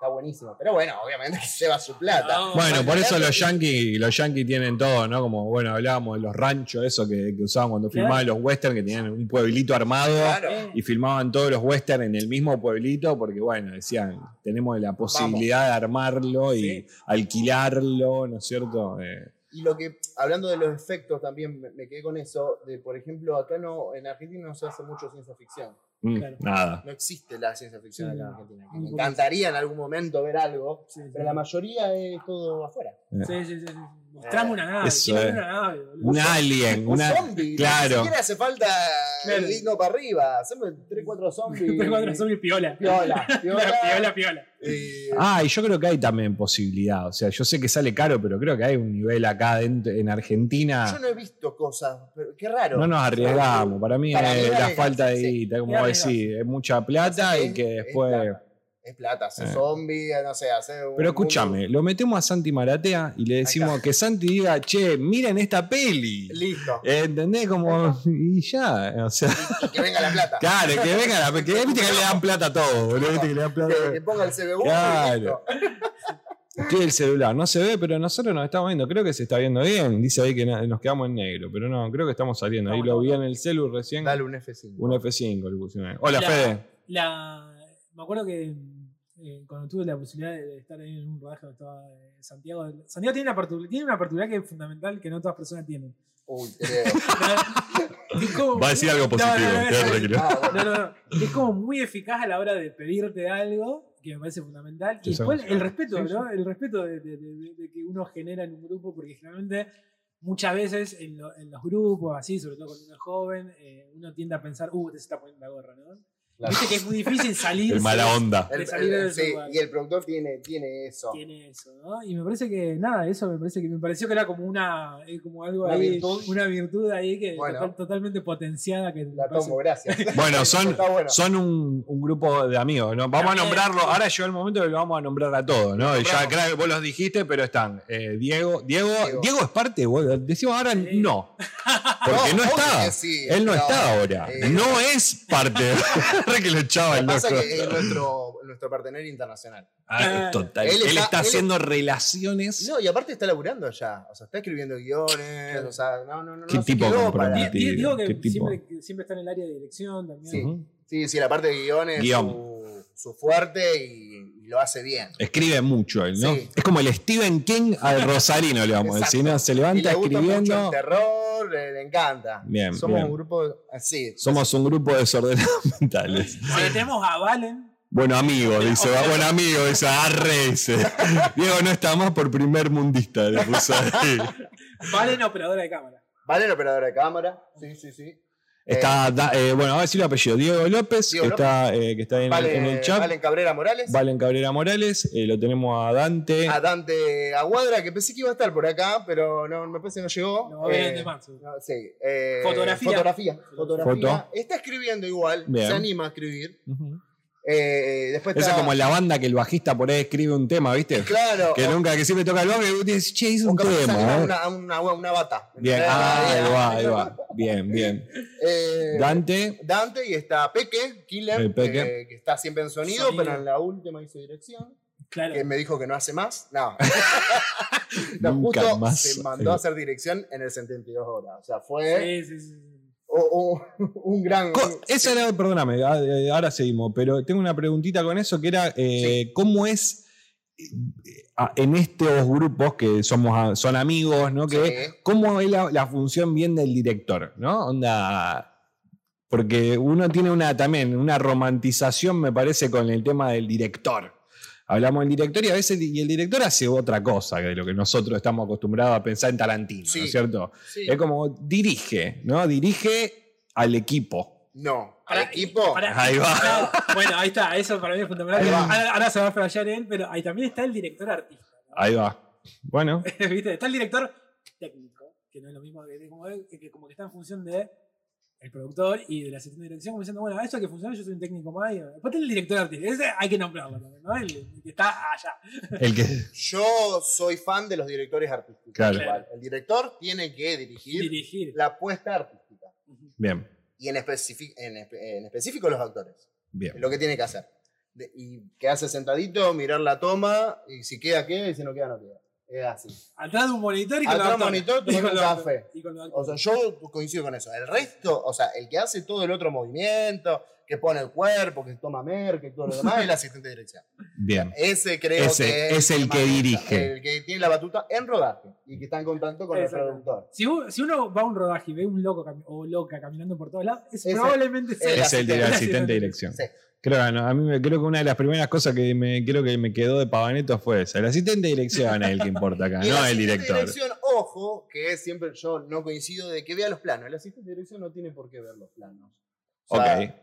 Está buenísimo. Pero bueno, obviamente que lleva su plata. No, Bueno, por eso los yankees, los yankees tienen todo, ¿no? Como, bueno, hablábamos de los ranchos, eso que, que usaban cuando Claro. filmaban los westerns, que tenían un pueblito armado Claro. Y filmaban todos los westerns en el mismo pueblito, porque, bueno, decían, tenemos la posibilidad de armarlo y Sí. alquilarlo, ¿no es cierto? Eh, Y lo que, hablando de los efectos, también me, me quedé con eso. De, por ejemplo, acá no, en Argentina no se hace mucho ciencia ficción. Mm, Claro. Nada. No existe la ciencia ficción acá en. Argentina. Me encantaría en algún momento ver algo, sí, sí. pero la mayoría es todo afuera. Sí, sí, sí, sí. Mostrame una nave. Eso una. Un alien, Un una. zombie. Ni claro. siquiera hace falta Claro. el himno para arriba. Hacemos 3, 4 zombies. Tres, cuatro zombies piola. Piola, piola. piola, piola. Eh, Ah, y yo creo que hay también posibilidad. O sea, yo sé que sale caro, pero creo que hay un nivel acá dentro, en Argentina. yo no he visto cosas, pero qué raro. No nos arriesgamos. Para mí Para mí es la falta de sí. guita, como decís, es mucha plata y que es después. Plata. Es plata, hace Eh. zombie, no sé, hace un Pero escúchame, lo metemos a Santi Maratea y le decimos que Santi diga, che, miren esta peli. Listo. ¿Entendés? Como. Y ya. O sea, Y que venga la plata. claro, que venga la. Que viste que le dan plata a todo, boludo. Viste que le dan plata Que, que ponga el CBU Claro. y listo. ¿Qué el celular? No se ve, pero nosotros nos estamos viendo. Creo que se está viendo bien. Dice ahí que nos quedamos en negro, pero no, creo que estamos saliendo. Ahí lo vi en el celu recién. Dale un F5. Un F5 le pusieron ahí. Hola, La- Fede. La, me acuerdo que eh, cuando tuve la posibilidad de, estar ahí en un rodaje donde estaba eh, Santiago. Santiago tiene una, particularidad, tiene una particularidad que es fundamental que no todas personas tienen. Uy, como- Va a decir algo positivo, no, no, no. Ah. Es como muy eficaz a la hora de pedirte algo, que me parece fundamental. Y después el respeto, Sí, ¿no? El respeto de, de- de- de que uno genera en un grupo, porque generalmente muchas veces en, lo- en los grupos, así, sobre todo cuando uno es joven, eh, uno tiende a pensar, uh, te se está poniendo la gorra, ¿no? Claro. Viste que es muy difícil salir. El mala onda. El- de salir el- del sí, lugar. y el productor tiene, tiene eso. Tiene eso, ¿no? Y me parece que, nada, eso me parece que me pareció que era como una, eh, como algo Una ahí, virtud. una virtud ahí que Bueno. total- totalmente potenciada que La parece- tomo, gracias. Bueno, son, bueno. son un, un grupo de amigos, ¿no? Vamos a nombrarlo, ahora llegó el momento que lo vamos a nombrar a todos, ¿no? Y ya Nombramos. creo que vos los dijiste, pero están eh, Diego, Diego. Diego. Diego es parte, vos decimos ahora Sí. no. Porque no, está. sí, Él no está ahora. eh, no es parte. Re que lo echaba el pasa loco. es que es nuestro, nuestro partener internacional. Ah, total. Él Él está, está- él- haciendo relaciones. No, y aparte está laburando ya. O sea, está escribiendo guiones. O sea, no, no, no. ¿Qué no tipo comprometido? Digo ¿Qué que tipo? siempre, siempre está en el área de dirección también. Sí. Ujú. Sí, sí, la parte de guiones Guión. su, su fuerte y, y lo hace bien. Escribe mucho él, ¿no? Sí. Es como el Stephen King al Rosarino, le vamos a decir. Se Y levanta le gusta mucho escribiendo. el terror, le, le encanta. Bien, Somos bien. un grupo así. Somos un grupo de desordenados mentales. Porque tenemos a Valen. Bueno amigo, dice, va buen amigo, dice, arre, dice. Diego no está más por primer mundista, le puso ahí. Valen, operadora de cámara. Vale, operadora de cámara. Sí, sí, sí. Está, da- eh, bueno, a ver si lo apellido, Diego López, Diego que, Está, eh, que está en, el- Vale, en el chat. Valen Cabrera Morales. Valen Cabrera Morales, eh, lo tenemos a Dante. A Dante Aguadra, que pensé que iba a estar por acá, pero no, me parece que no llegó. No va a ver Eh, en demás. no, sí, eh, Fotografía. Fotografía. fotografía. Foto. Está escribiendo igual, Bien. se anima a escribir. Ujú. Eh, después Esa es está- como la banda que el bajista por ahí escribe un tema, ¿viste? Claro. Que o- nunca, que siempre toca el bajo y dice, che, hice o un tema. una, una, una bata. Bien, ah, ahí va, ahí va. Bien, bien. eh, Dante, Dante y está Peque, Killer, El Peque. eh, que está siempre en sonido, Sonido. pero en la última hizo dirección. Claro. que me dijo que no hace más. No. No, Nunca justo más. se mandó a hacer dirección en el 72 horas. O sea, fue sí, sí, sí. O- o- un gran. Esa era, perdóname, ahora seguimos, pero tengo una preguntita con eso que era, eh, ¿cómo es eh, en estos grupos que somos son amigos, ¿no? Que, Sí. ¿Cómo es la, la función bien del director, ¿no? Onda, porque uno tiene una también una romantización, me parece, con el tema del director. Hablamos del director y a veces y el director hace otra cosa de lo que nosotros estamos acostumbrados a pensar en Tarantino, ¿no es cierto? Sí. Es como dirige, ¿no? Dirige al equipo. No, al equipo. Ahí va. Bueno, ahí está, eso para mí es fundamental. Ahora, ahora se va a flashear él, pero ahí también está el director artista. ¿no? Ahí va. Bueno, ¿Viste? Está el director técnico, que no es lo mismo que, como, que, que como que está en función de el productor y de la asistente de dirección, como diciendo, bueno, eso que funciona, yo soy un técnico más. y- Después está el director artístico, ese hay que nombrarlo también, ¿no? El, el que está allá. el que. Yo soy fan de los directores artísticos. Claro. Igual, El director tiene que dirigir Dirigir. la apuesta artística. Bien, Y en, en, en específico los actores. bien. Es lo que tiene que hacer. De- y quedarse sentadito, mirar la toma, y si queda, queda, y si no queda, no queda. Es así. Atrás de un monitor y con Atrás de un monitor, Y con un café. Y con O sea, yo coincido con eso. El resto, o sea, el que hace todo el otro movimiento, que pone el cuerpo, que toma merca y todo lo demás, es el asistente de dirección. Bien. Ese creo Ese que es el que dirige. El que tiene la batuta en rodaje y que está en contacto con el productor. Si, uno va a un rodaje y ve un loco o loca caminando por todos lados, es Ese- probablemente sea el Es el, asistente. asistente de dirección. Sí. Creo, que no, a mí me, creo que una de las primeras cosas que me, creo que me quedó de Pavaneto fue esa. El asistente de dirección es el que importa acá, Y no el asistente de director. dirección, ojo, que es siempre yo no coincido de que vea los planos. El asistente de dirección no tiene por qué ver los planos. O sea, Ok. eh,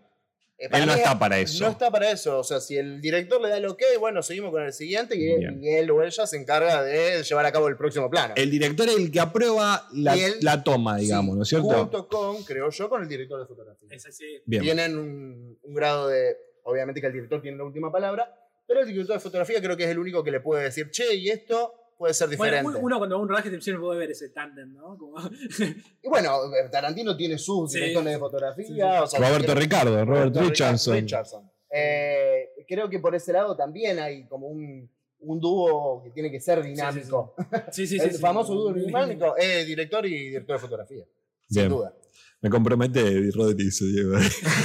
Él no mí está para eso. No está para eso. O sea, si el director le da el ok, bueno, seguimos con el siguiente y, él o ella se encarga de llevar a cabo el próximo plano. El director es el que aprueba la, Y él- la toma, digamos, Sí, ¿no es cierto? Junto con, creo yo, con el director de fotografía. Es así. Bien. Tienen un, un grado de. Obviamente que el director tiene la última palabra, pero el director de fotografía creo que es el único que le puede decir, che, y esto puede ser diferente. Bueno, uno cuando va a un rodaje siempre puede ver ese tándem, ¿no? Como- Y bueno, Tarantino tiene sus Sí. directores de fotografía. Sí, sí. o sea, Roberto tiene- Ricardo, Robert Roberto Richardson. Richardson. Eh, creo que por ese lado también hay como un, un dúo que tiene que ser dinámico. Sí, sí, sí. el sí. famoso dúo dinámico es director y director de fotografía. Sin Bien. duda. Me compromete Rodri, se lleva.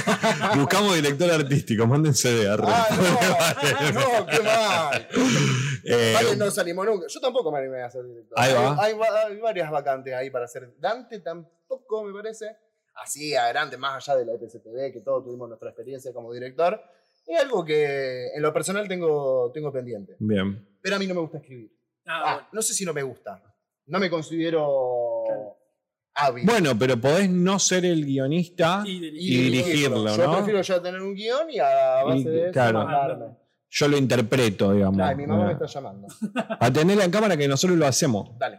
Buscamos director artístico, mándense de Ah, no, no, qué mal. Eh, Vale, no se animó nunca. Yo tampoco me animé a ser director. Ahí va. Hay, hay va- hay varias vacantes ahí para hacer. Dante tampoco me parece. Así a grande, más allá de la EPCTV, que todos tuvimos nuestra experiencia como director. Es algo que en lo personal tengo, tengo pendiente. Bien. Pero a mí no me gusta escribir. Ah, Ah, bueno. no sé si no me gusta. No me considero. Hábil. Bueno, pero podés no ser el guionista. Y y dirigir. dirigirlo, Yo ¿no? prefiero ya tener un guion y a base Y- de eso claro. mandarme. Yo lo interpreto, digamos. Ay, mi mamá me está llamando. A tenerla en cámara que nosotros lo hacemos. Dale.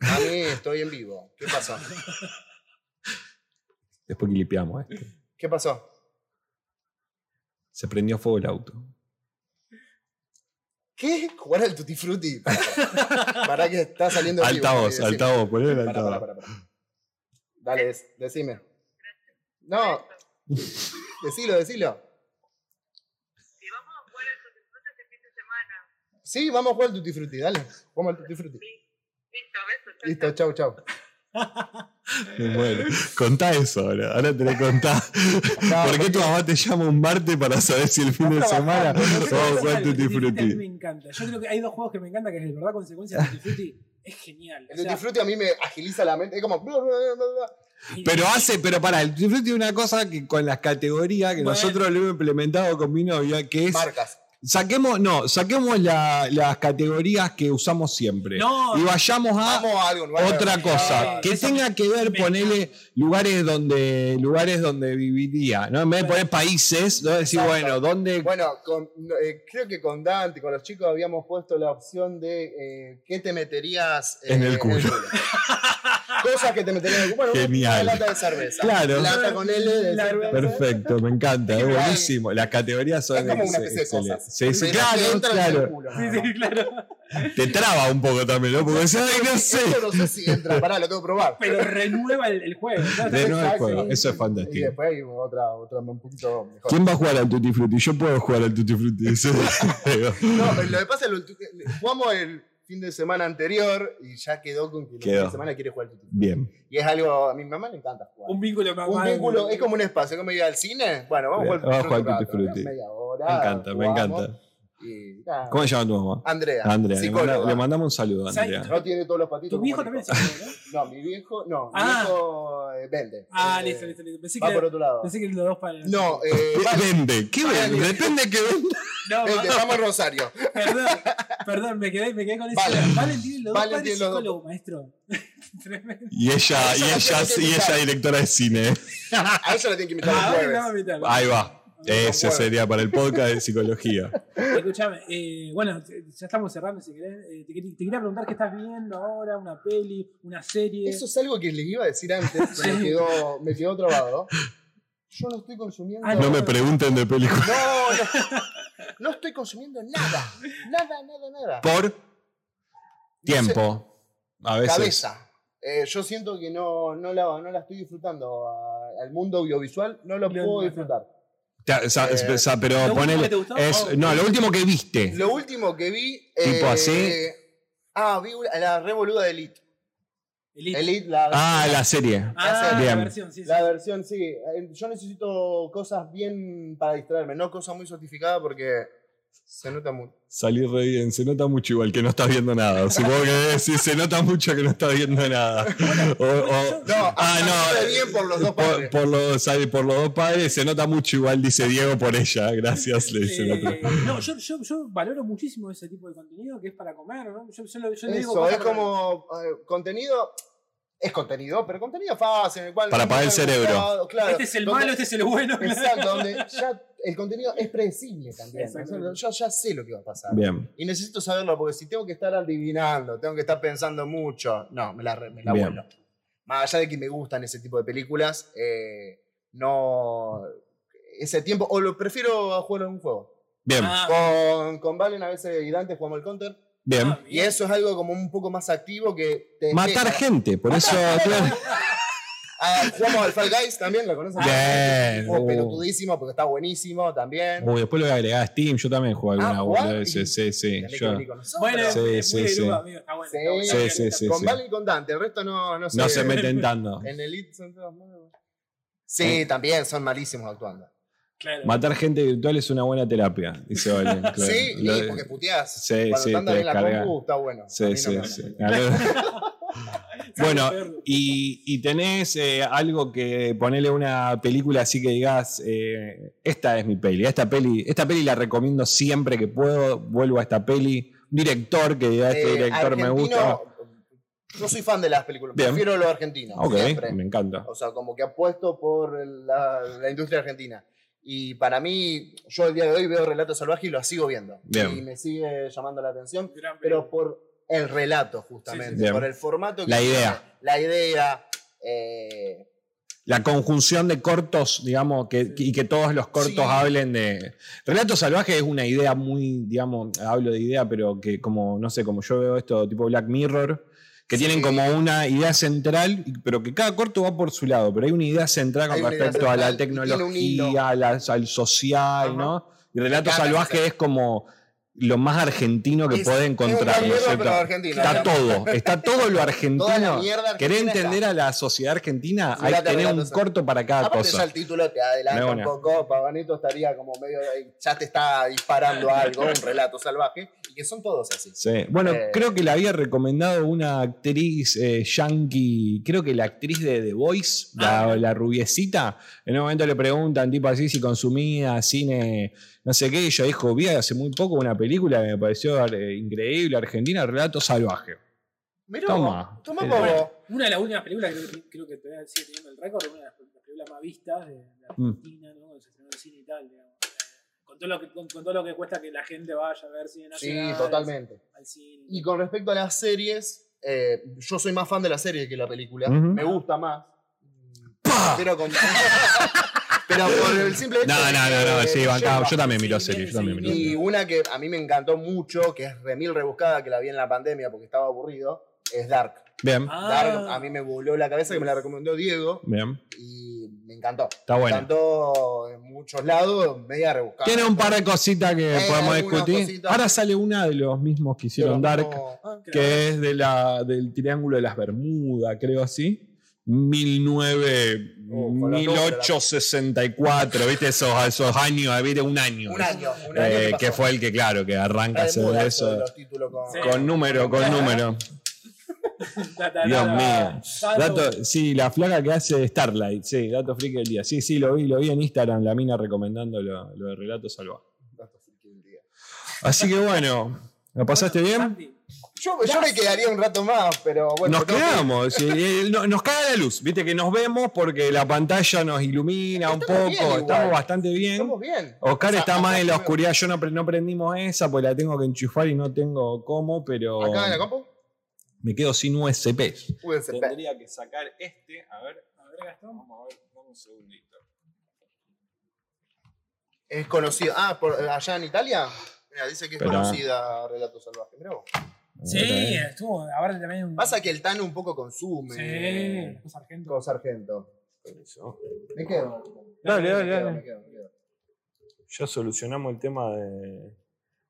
A mí estoy en vivo. ¿Qué pasó? Después que limpiamos. ¿eh? ¿Qué pasó? Se prendió fuego el auto. ¿Qué? ¿Jugar al Tutti Frutti? Para que está saliendo. Altavoz, altavoz, ponle el altavoz. Dale, dec- decime. No. Decilo, decilo. Si vamos a jugar al Tutti Frutti este fin de semana. Sí, vamos a jugar al Tutti Frutti, dale. Jugamos al Tutti Frutti. Listo, besos. chau, Listo, chau, chau. Me muero. Contá eso ahora. Ahora te lo contá. ¿Por qué tu mamá te llama un martes para saber si el fin de semana no vamos a jugar El Tutti Frutti a mí Frutti? me encanta. Yo creo que hay dos juegos que me encantan, que es el verdad consecuencia de Tutti Frutti. Es genial. El O sea, Tutti Frutti a mí me agiliza la mente. Es como. Pero hace, pero para, el Tutti Frutti es una cosa que con las categorías que Bueno. nosotros lo hemos implementado con mi novia, que es Marcas. Saquemos, no, saquemos la- las categorías que usamos siempre No. y vayamos a Vamos a algo nuevo. otra cosa Ah, que tenga que ver, me ponerle lugares donde lugares donde viviría, ¿no? En vez de poner países, ¿no? decir, Exacto. bueno, ¿dónde? Bueno, con- eh, creo que con Dante, con los chicos, habíamos puesto la opción de eh, ¿qué te meterías eh, En el culo. Cosas que te meterían en el Bueno, Genial. una lata de cerveza. Claro. Lata con L de cerveza. Perfecto, me encanta, es buenísimo. Las categorías son Es como una especie de cosas. Sí, sí, claro, entran en el claro. culo, Sí, sí, claro. Te traba un poco también, ¿no? Porque ay, no sé. Esto no sé si entra. Pará, lo tengo que probar. Pero renueva el, el juego. nuevo el juego, eso es Y fantástico. después hay otra, otra un poquito mejor. ¿Quién va a jugar al Tutti Frutti? Yo puedo jugar al Tutti Frutti. No, lo que pasa es que jugamos el fin de semana anterior y ya quedó con que el fin de semana quiere jugar Frutti. Bien. Y es algo, a mi mamá le encanta jugar. Un vínculo Un vínculo, es como un espacio, como ir al cine. Bueno, vamos a jugar vamos a jugar Frutti. Media hora. Me encanta, me encanta. Y, nada. ¿Cómo se llama tu mamá? Andrea. Andrea. Le, manda- psicóloga. le mandamos un saludo, Andrea. No tiene todos los patitos. Tu viejo también es psicólogo, ¿no? No, mi viejo, no. Ah. Mi viejo eh, vende. Ah, Eh, listo, listo, listo. Pensé Va que, por otro lado. pensé que los dos para. No, eh, ¿Qué vale, vende? ¿Qué vende? Depende venda. No, vende, va- vamos a Rosario. perdón, perdón, me quedé, me quedé con eso. Vale. Valen tiene los dos padres tiene los dos. psicólogos, maestro. Tremendo. Y ella, y ella, y ella directora de cine. A ella le tienen que invitar Ah, el a invitar. Ahí va. Ese sería para el podcast de psicología. Escuchame, eh, bueno, ya estamos cerrando si querés. Eh, te, quería- te quería preguntar qué estás viendo ahora, una peli, una serie. Eso es algo que les iba a decir antes, pero me, Sí. quedó, me quedó trabado. Yo no estoy consumiendo. Ah, No me pregunten de películas. No, no. No estoy consumiendo nada. Nada, nada, nada. Por tiempo. A veces. Cabeza. Eh, yo siento que no, no, la, no la estoy disfrutando. al mundo audiovisual no lo puedo disfrutar. Te- o sea, Eh, o sea, pero ¿lo último ponele. que te gustó? es- no, lo último que viste. Lo último que vi. Tipo eh, así. Ah, vi una- la revoluda de Elite. Elite. Elite, la, Ah, la serie. Ah, la Bien. versión, sí, sí. la versión, sí. Eh, Yo necesito cosas bien para distraerme, no cosas muy sofisticadas porque se nota mucho. Salí re bien. Se nota mucho igual que no estás viendo nada. Supongo que sí, se nota mucho que no estás viendo nada. O- o- No, ah, no. está bien por los dos Por, padres. por los, ahí, por los dos padres se nota mucho igual, dice Diego por ella. Gracias, le dice el otro. Eh, no, yo, yo, yo valoro muchísimo ese tipo de contenido que es para comer, ¿no? Yo, yo, digo Eso, cosas es como eh, contenido. Es contenido, pero contenido fácil, en el cual. Para apagar el cerebro. buscado, Claro, Este es el donde- malo, este es el bueno. Exacto, donde ya el contenido es predecible también. Yo ya sé lo que va a pasar. Bien. Y necesito saberlo porque si tengo que estar adivinando, tengo que estar pensando mucho, no, me la, me la vuelo. Más allá de que me gustan ese tipo de películas, eh, no. Ese tiempo, o lo prefiero a jugar en un juego. Bien. Ah, Con, con Valen a veces y Dante jugamos el counter. Bien. ah, Y eso es algo como un poco más activo que te Matar gente, por eso. claro. Ah, jugamos al Fall Guys también, ¿la conoces? Bien. Juego Uh. pelotudísimo porque está buenísimo también. Uy, después lo voy a agregar a Steam. Yo también juego Ah, alguna boludeces, Sí, sí. Yo, nosotros. Bueno, Sí, sí, sí. amigo, está bueno, Sí, está bueno, Sí, bien, sí, sí, bien. con Valen y con Dante, el resto no, no sé. no se meten tanto. En Elite son todos malos. Sí, también son malísimos actuando. Claro. Matar gente virtual es una buena terapia, dice Valen. claro. Sí, porque puteás. Sí, Cuando sí, te andas te en la compu, está bueno. Sí, no sí, me sí. bueno, y, y tenés eh, algo que ponerle una película así que digas, eh, esta es mi peli, esta peli, esta peli la recomiendo siempre que puedo, vuelvo a esta peli. Un director que diga, este Eh, director me gusta. Yo soy fan de las películas, Bien. prefiero lo argentino. Ok, siempre. me encanta. O sea, como que apuesto por la, la industria argentina. Y para mí, yo el día de hoy veo Relato Salvaje y lo sigo viendo. Bien. Y me sigue llamando la atención, pero por el relato, justamente. Sí, sí. Bien. Por el formato que La tiene, idea. La idea. eh, La conjunción de cortos, digamos, que, y que todos los cortos Sí. hablen de. Relato salvaje es una idea muy, digamos, hablo de idea, pero que como, no sé, como yo veo esto tipo Black Mirror, que Sí. tienen como una idea central, pero que cada corto va por su lado, pero hay una idea central con respecto a la tecnología, a la- al social, Ajá. ¿no? Y Relato salvaje es como lo más argentino que Es- puede encontrar. Black ¿no es pero argentino, Está todo, está todo lo argentino. Mierda ¿Querés está. entender a la sociedad argentina? Hay que tener un corto para cada Aparte cosa. ya el título te adelanta un poco, Pavanito estaría como medio, ya te está disparando algo, un relato salvaje, y que son todos así. Sí. Bueno, Eh. creo que le había recomendado una actriz eh, yankee, creo que la actriz de The Voice, la, Ah. la rubiecita. En un momento le preguntan, tipo así, si consumía cine, no sé qué. Y ella dijo, vi hace muy poco una película que me pareció eh, increíble, argentina, Relato Salvaje. Mirá, Toma. toma Eh, poco. Bueno, una de las últimas películas que creo, creo que todavía sigue teniendo el récord, una de las, las películas más vistas de, de Mm. Argentina, ¿no? Cuando se estrenó en cine y tal, digamos. Eh, Con todo, lo que, con, con todo lo que cuesta que la gente vaya a ver cine Sí, nacional. totalmente. Al cine. Y con respecto a las series, eh, yo soy más fan de la serie que la película. Me gusta más. Pero con. Pero por el simple hecho. No, de no, no, no, sí, me lleva. Yo también miro Sí, series, yo también miro series. Y una que a mí me encantó mucho, que es remil rebuscada, que la vi en la pandemia porque estaba aburrido, es Dark. Bien, Ah. Dark a mí me voló la cabeza, que me la recomendó Diego, bien. y me encantó. Está Me bueno. encantó en muchos lados, media rebuscada. Tiene un par de cositas que Eh, podemos discutir. cositas. Ahora sale una de los mismos que hicieron Pero Dark, no- ah, que es de la, del Triángulo de las Bermudas, creo así. 1900, Oh, con los números, 1864, ¿viste? Esos, esos años, ¿viste? Un año. Un año, un Eh, año que que fue el que, claro, que arranca eso. con- Sí. Con número, con número. Dios mío. Dato, sí, la flaca que hace Starlight, sí, dato friki del día. Sí, sí, lo vi, lo vi en Instagram, la mina recomendando lo, lo de Relato Salvaje. Así que bueno, ¿la pasaste bien? Yo, yo me quedaría un rato más, pero bueno. Nos que- quedamos, sí, eh, no- nos cae la luz, viste que nos vemos porque la pantalla nos ilumina un poco, bien estamos bastante bien. Estamos bien. Oscar O sea, está más en la me- oscuridad, yo no, no prendimos esa porque la tengo que enchufar y no tengo cómo, pero Acá en la compu, me quedo sin USPs. USB. Tendría que sacar este, a ver, a ver, Gastón. vamos a ver, dame un segundito. Es conocido. Ah, por, allá en Italia. Mira, dice que es Pero- conocida Relato Salvaje. Vos. Sí, estuvo. Ahora también. un- Pasa que el Tano un poco consume. Sí, los sargentos. Con Sargento. Me quedo. Dale, dale, Me quedo, dale. me quedo, me quedo. Ya solucionamos el tema de,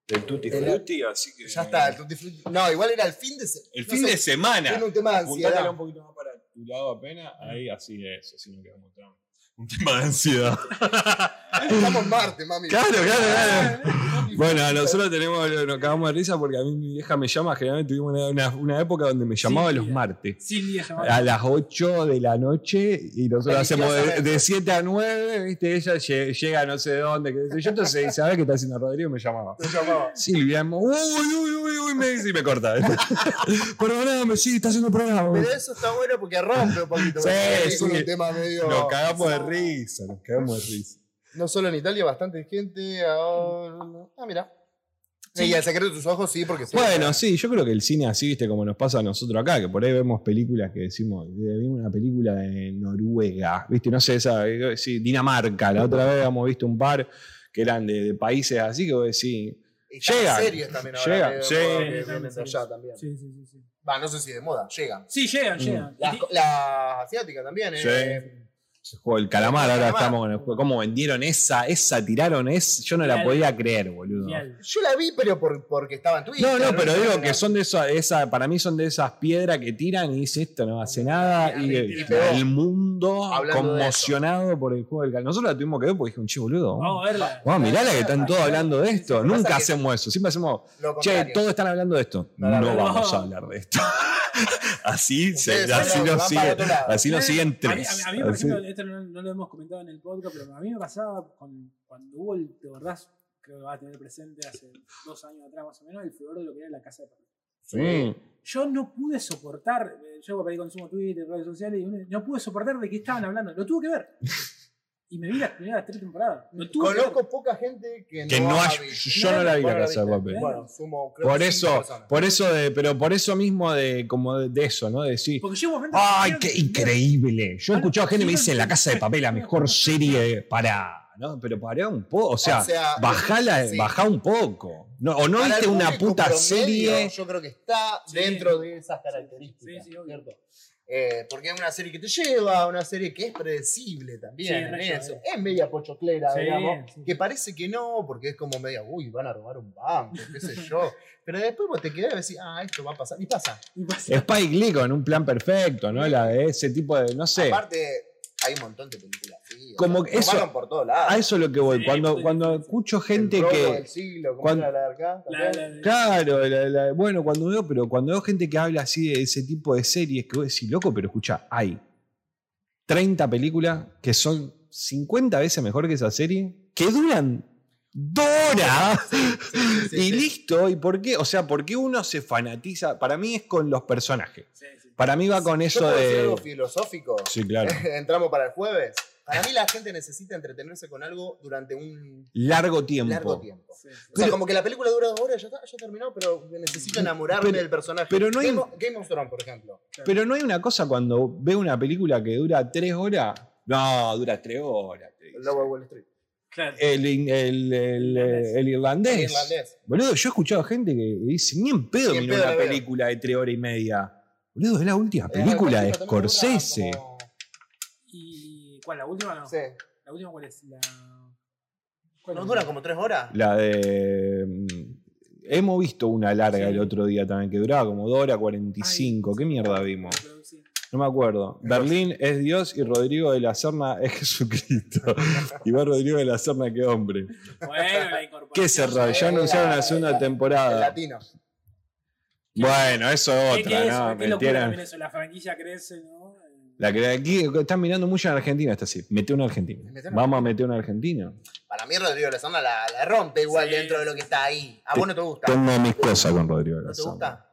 del Tutti El- Frutti, así que. Ya está, el Tutti Frutti. No, igual era el fin de semana. El fin de semana. Tiene un tema de ansiedad. un poquito más para tu lado apenas. Ahí, así es, así no quedamos tan. Un tema de ansiedad. Estamos en Marte, mami. Claro, claro, claro. Bueno, nosotros tenemos, nos cagamos de risa porque a mí mi vieja me llama, generalmente tuvimos una, una- época donde me llamaba los Silvia. martes. Silvia llamada. A las 8 de la noche y nosotros hacemos de, de 7 a 9, ¿viste? Ella lle- llega no sé de dónde, qué sé yo, entonces, ¿sabes qué está haciendo Rodrigo? Me llamaba. Me llamaba. Silvia, uy, uy, uy, uy, me dice y me corta. Perdóname, sí, está haciendo programa. Pero eso está bueno porque rompe un poquito. Sí, Es un sí. tema medio. Nos cagamos de risa, nos cagamos de risa. No solo en Italia, bastante gente. ahora- Ah, mira. Y el secreto de tus ojos, sí, porque Bueno, sí, yo creo que el cine así, viste, como nos pasa a nosotros acá, que por ahí vemos películas que decimos, eh, vimos una película de Noruega, viste, no sé, esa, eh, sí, Dinamarca, la otra vez habíamos visto un par que eran de, de países así, que vos decís, están llegan, series también ahora. llegan, sí. que Sí, vienen también de series. allá también. Sí, sí, sí. sí. Va, no sé si de moda, llegan. Sí, llegan, llegan. Las Y- la asiáticas también, Sí. eh. El juego del calamar, El ahora calamar. estamos con el juego, cómo vendieron esa, esa tiraron, es, yo no la podía creer, boludo. Yo la vi, pero por, porque estaba en Twitter. No, no, pero digo que son de esas, esa, para mí son de esas piedras que tiran y dice esto no hace nada y, Y y pegó. el mundo conmocionado por el juego del calamar. Nosotros la tuvimos que ver porque dijimos, che, boludo. Vamos a verla. Vamos, mirala que están todos hablando de esto. Nunca hacemos eso. Siempre hacemos, che, todos están hablando de esto. No la vamos a hablar de esto. Así se- así nos lado. así nos siguen A mí, tres. a mí- a mí, por Así- ejemplo, esto no, no lo hemos comentado en el podcast, pero a mí me pasaba con- cuando hubo el, de verdad, creo que va a tener presente hace dos años atrás más o menos, el furor de lo que era la casa de papel. Mm. Yo no pude soportar, eh, yo por ahí consumo Twitter, redes sociales, y uno- no pude soportar de qué estaban hablando. Lo tuve que ver. Y me vi las primeras tres temporadas. Lo tuve que. Conozco poca gente que, Que no, no ha yo no la vi la casa de papel. Bueno, sumo, creo Por que eso, por eso de, pero por eso mismo de como de, de eso, ¿no? De decir, Porque que ¡Ay, qué increíble! Yo he escuchado gente que me dice La Casa de Papel, la mejor serie para. ¿no? Pero pará un poco, o sea, O sea, bajala, sí. bajá un poco. No, o no viste una puta promedio, serie. Yo creo que está Sí. dentro de esas características. Sí, sí, obvio. ¿cierto? Eh, porque es una serie que te lleva, una serie que es predecible también. Sí, en re eso. Es media pochoclera, Sí, digamos. sí. Que parece que no, porque es como media, uy, van a robar un banco, qué sé yo. Pero después vos te quedás y decís, ah, esto va a pasar. Y pasa. Y pasa- Spike Lee con un plan perfecto, ¿no? La de ese tipo de. No sé. Aparte, hay un montón de películas así. Como o sea, que eso- robaron por todos lados. A eso es lo que voy. Sí, Cuando, sí, cuando sí. escucho gente El que. del siglo, ¿cómo cuando- la de la- Claro, la- la- bueno, cuando veo, pero cuando veo gente que habla así de ese tipo de series, que vos decís, loco, pero escucha, hay 30 películas que son 50 veces mejor que esa serie, que duran dos horas. sí, y sí. listo. ¿Y por qué? O sea, ¿por qué uno se fanatiza? Para mí es con los personajes. Para mí va con ¿Yo eso puedo decir de. algo filosófico? Sí, claro. Entramos para el jueves. Para mí la gente necesita entretenerse con algo durante un Largo tiempo. largo tiempo. Sí, sí. O sea, como que la película dura dos horas, ya está, ya terminó, pero necesito enamorarme Pero- del personaje. pero no hay- Game, of, Game of Thrones, por ejemplo. Pero no hay una cosa cuando veo una película que dura tres horas. No, dura tres horas. El. Lobo de Wall Street. Claro. El, el, el, el irlandés. El irlandés. Boludo, yo he escuchado gente que dice, ni en pedo Ni en pedo una la veo". película de tres horas y media. Boludo, es la última Eh, película de Scorsese. como- ¿Y cuál? ¿La última no? Sí. ¿La última cuál es? La... ¿No dura como tres horas? La de... mm, Hemos visto una larga Sí. el otro día también, que duraba como 2 horas 45. Ay, ¿Qué mierda vimos? Sí. No me acuerdo. Berlín es Dios y Rodrigo de la Serna es Jesucristo. y va Rodrigo de la Serna que hombre. Bueno, la incorporación. ¿Qué cerrado? Ya anunciaron la- segunda El temporada. latino. Bueno, eso es ¿Qué- qué otra, es? ¿no? Qué locura Mentira. también eso, La franquicia crece, ¿no? La que aquí están mirando mucho en Argentina, esta sí. Mete. Mete una Vamos a meter una Argentina. Para mí Rodrigo de la la, rompe igual Sí, dentro de lo que está ahí. ¿A vos no te gusta? Tengo mis cosas con Rodrigo de ¿No te gusta?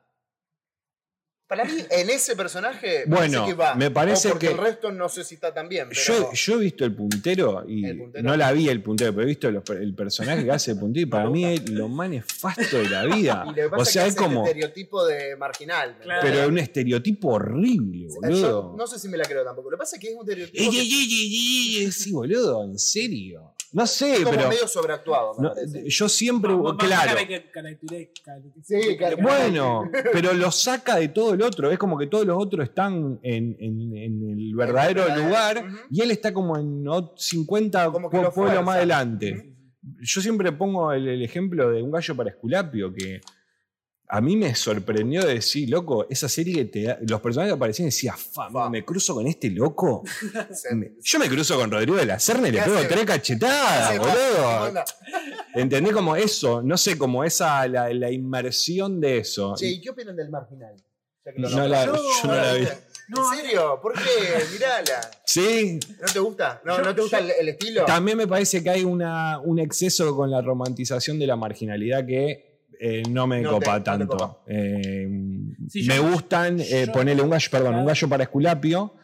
Para mí, en ese personaje, Bueno, parece que va. me parece O porque que- el resto no sé si está tan bien. Pero Yo, yo he visto el puntero y El puntero. no la vi el puntero, pero he visto los- el personaje que hace el puntero y para mí es lo más nefasto de la vida. y lo que pasa O sea, es es como. este estereotipo de marginal. ¿me Claro. Pero es un estereotipo horrible, Yo boludo. no sé si me la creo tampoco. Lo que pasa es que es un estereotipo Ey, que ey, ey, ey, ey, Sí, boludo, en serio. No sé, es como pero. medio sobreactuado. no, yo siempre. más- más claro. cara que caractere- caractere- Sí, claro. Bueno, pero lo saca de todo el otro. Es como que todos los otros están en, en- en el verdadero verdadero, lugar ujú. y él está como en ot- 50 Como que pue- lo pueblos más adelante. Yo siempre pongo el, el ejemplo de un gallo para Esculapio que a mí me sorprendió de decir, loco, esa serie que te da- los personajes que aparecían y decía, fa, Fa. me cruzo con este loco. Yo me cruzo con Rodrigo de la Serna y le ¿Qué pego tres cachetadas, boludo. onda. ¿Entendés como eso? No sé, como esa, la, la inmersión de eso. Che, ¿y qué opinan del marginal? No la- yo no la vi. No, ¿En serio? ¿Por qué? Mirala. Sí, ¿No te gusta? ¿No, Yo- ¿no te gusta el, el estilo? también me parece que hay una, un exceso con la romantización de la marginalidad que eh, no me No copa te tanto. copa. Eh, Sí, me yo- gustan, eh, yo- ponerle un gallo, perdón, un gallo para Esculapio.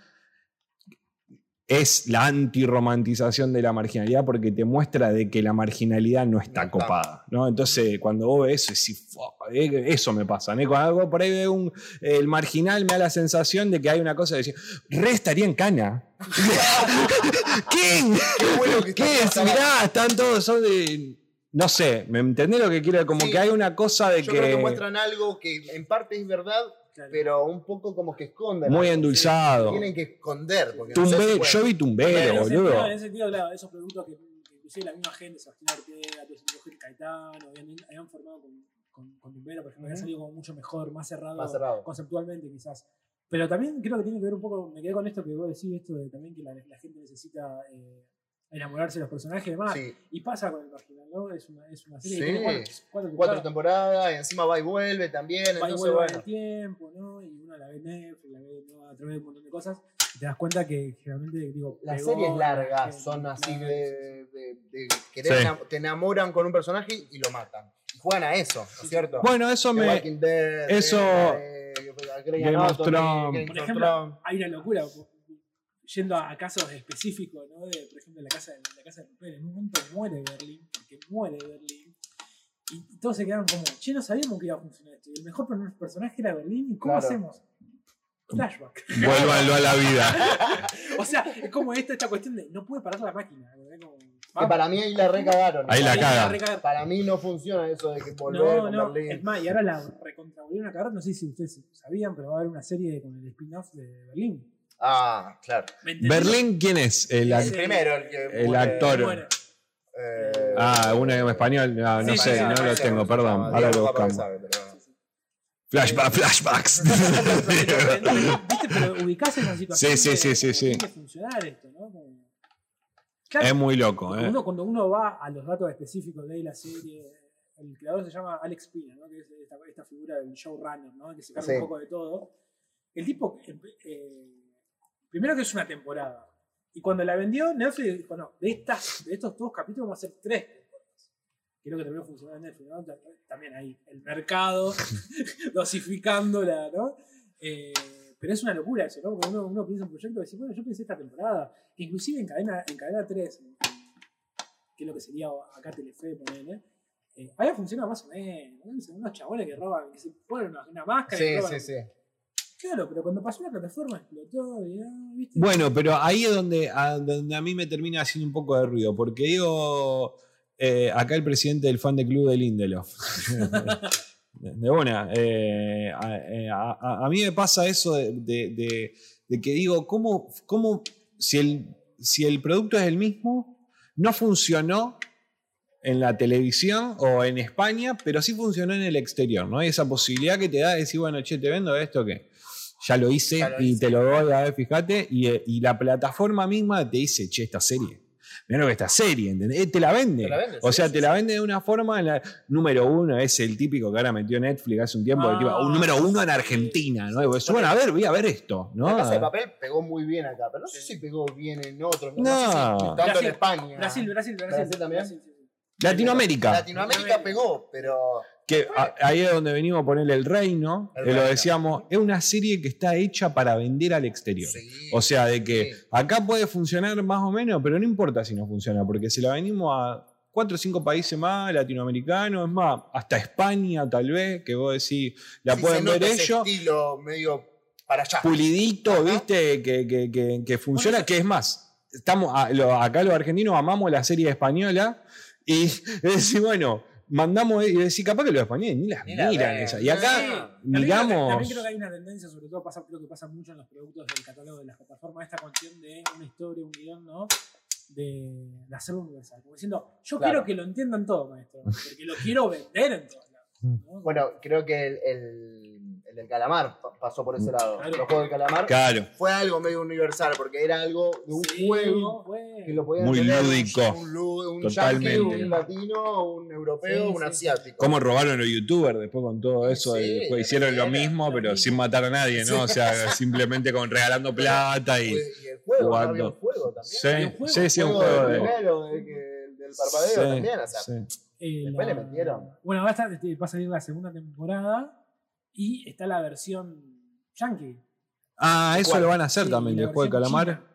Es la antirromantización de la marginalidad porque te muestra de que la marginalidad no está No copada. ¿no? Entonces, cuando vos ves eso, decís, eh, eso me pasa. ¿no? Cuando algo por ahí veo un, el marginal, me da la sensación de que hay una cosa de decir, re estaría en cana. ¿Quién? Qué bueno que ¿Qué es? Mirá, están todos, son de. No sé, ¿me entendés lo que quiero? Como Sí. que hay una cosa de Yo que. creo que muestran algo que en parte es verdad, Claro. pero un poco como que esconden. Muy algo, endulzado. ¿sí? Tienen que esconder. Porque no sé Tumbe- si pueden. yo vi tumbero, en ese boludo. sentido- En ese sentido, claro, esos productos que, que inclusive la misma gente, Sebastián Ortega, gente, Caetano, habían, habían formado con, con, con Tumbero, por ejemplo, había Ujú. salido como mucho mejor, más cerrado, Más cerrado. conceptualmente quizás. Pero también creo que tiene que ver un poco, me quedé con esto que vos decís, esto de también que la, la gente necesita eh, enamorarse de los personajes y demás. Sí. Y pasa con el marginal, ¿no? Es una, es una serie Sí. que tiene cuatro, cuatro Cuatro temporadas. temporadas, y encima va y vuelve también. va y vuelve bueno. el tiempo, ¿no? Y uno la ve en Netflix, la ve ¿no? a través de un montón de cosas, y te das cuenta que generalmente, digo, Las pegó, series la largas son así de, de- de querer Sí. te enamoran con un personaje y lo matan. Y juegan a eso, ¿no es cierto? Bueno, eso The me. Dead, eso- eh, Grey Game of Anatomy, Thrones. Game Por ejemplo, hay una locura, yendo a, a casos específicos, ¿no? De, por ejemplo, la casa, de, la casa de papel. En un momento muere Berlín, porque muere Berlín. Y, todos se quedaron como, che, no sabíamos que iba a funcionar esto. Y el mejor per- personaje era Berlín, ¿y cómo Claro. hacemos? Flashback. Vuélvanlo a la vida. o sea, es como esta, esta cuestión de no puede parar la máquina. Como, Que para mí ahí la recagaron. Ahí la cagan. Para mí no funciona eso de que volver No, con no, Berlín. es más, y ahora la recontravolvieron a cagar, no sé si ustedes sabían, pero va a haber una serie con el spin-off de Berlín. Ah, claro. ¿Berlín quién es? El, El primero, el que El muere, actor. Muere. eh, Ah, uno en español. No, no Sí, sé, no lo tengo, perdón. sí, Ahora lo buscamos. Flashback, flashbacks. Pero, ¿Viste? Pero ubicás esa situación. Sí, sí, sí, sí, sí. Tiene que funcionar esto, ¿no? Claro, Es muy loco, cuando ¿eh? uno, cuando uno va a los datos específicos de la serie, el creador se llama Alex Pina, ¿no? que es esta, esta figura del showrunner, ¿no? que se carga Sí. un poco de todo. El tipo, eh, eh, primero que es una temporada. Y cuando la vendió, Netflix dijo, no, de, estas, de estos dos capítulos vamos a hacer tres temporadas. Lo que terminó funcionando en Netflix. ¿no? También ahí, el mercado, dosificándola, ¿no? Eh, Pero es una locura eso, ¿no? Porque uno, uno piensa un proyecto y dice, bueno, yo pensé esta temporada, que inclusive en cadena, en cadena 3, en- en- que es lo que sería acá Telefe, ponele, eh, había funcionado más o menos. Unos chabones que roban, que se ponen una, una máscara y Sí, roban. sí, sí. Claro, pero cuando pasó la plataforma explotó ah, ¿viste? Bueno, pero ahí es donde a, donde a mí me termina haciendo un poco de ruido, porque digo, eh, acá el presidente del fan de club de Lindelof. de una, eh, a, eh, a- mí me pasa eso de, que digo, ¿cómo, cómo si, el, si el producto es el mismo, no funcionó en la televisión o en España, pero sí funcionó en el exterior, ¿no? Hay esa posibilidad que te da de decir, bueno, che, te vendo esto que ya lo hice Ya lo y hice. te lo doy, a ver, fíjate, y, y la plataforma misma te dice, che, esta serie. Mirá lo que esta serie, ¿entendés? Eh, Te la vende. Te la vende, o sí, sea, sí, te la vende de una forma. en la- número uno es el típico que ahora metió Netflix hace un tiempo. el Ah, tipo, un número uno en Argentina, ¿no? Y vos decís, bueno, a ver, voy a ver esto, ¿no? La casa de papel pegó muy bien acá, pero no sé si pegó bien en otros. No, No. sé si tanto Brasil, en España. Brasil, Brasil, Brasil. Brasil también. sí. Latinoamérica. Latinoamérica pegó, pero. Que a- ahí es donde venimos a poner el reino, El lo decíamos, es una serie que está hecha para vender al exterior. Sí, O sea, de que sí. acá puede funcionar más o menos, pero no importa si no funciona, porque se la venimos a cuatro o cinco países más, latinoamericanos, es más, hasta España tal vez, que vos decís, la Sí, pueden ver ellos, estilo medio para allá. pulidito, Ajá. viste, que, que- que- que funciona, que es más, estamos a- lo- acá los argentinos amamos la serie española y decir, bueno, mandamos y decir, capaz que los españoles ni las Ni la miran esa. Y acá Sí. También creo, que, miramos... también creo que hay una tendencia, sobre todo pasa, creo que pasa mucho en los productos del catálogo de las plataformas, esta cuestión de una historia, un guion, ¿no? De, de hacerlo universal. Como diciendo, yo Claro. quiero que lo entiendan todo, maestro, porque lo quiero vender en todos lados. ¿no? Bueno, creo que el, el, el del calamar pa- pasó por ese lado. Claro. Los juegos del calamar Claro, fue algo medio universal, porque era algo de un Sí, juego que lo podían Muy tener lúdico. Un, un Totalmente. yankee, un latino, un europeo, Sí, un sí. asiático. cómo robaron los youtubers después con todo eso. Sí, después hicieron lo mismo, lo pero mismo. sin matar a nadie, ¿no? O sea, simplemente con regalando plata y. Y el juego, ¿no? jugando. había un juego también. Sí, Había un juego, sí, sí, un juego de. primero, de que- del parpadeo Sí, también, o sea, sí. Eh, Después le metieron. Bueno, va a, estar- este, va a salir la segunda temporada y está la versión yankee. Ah, eso lo van a hacer Sí, también, del juego de calamar. de-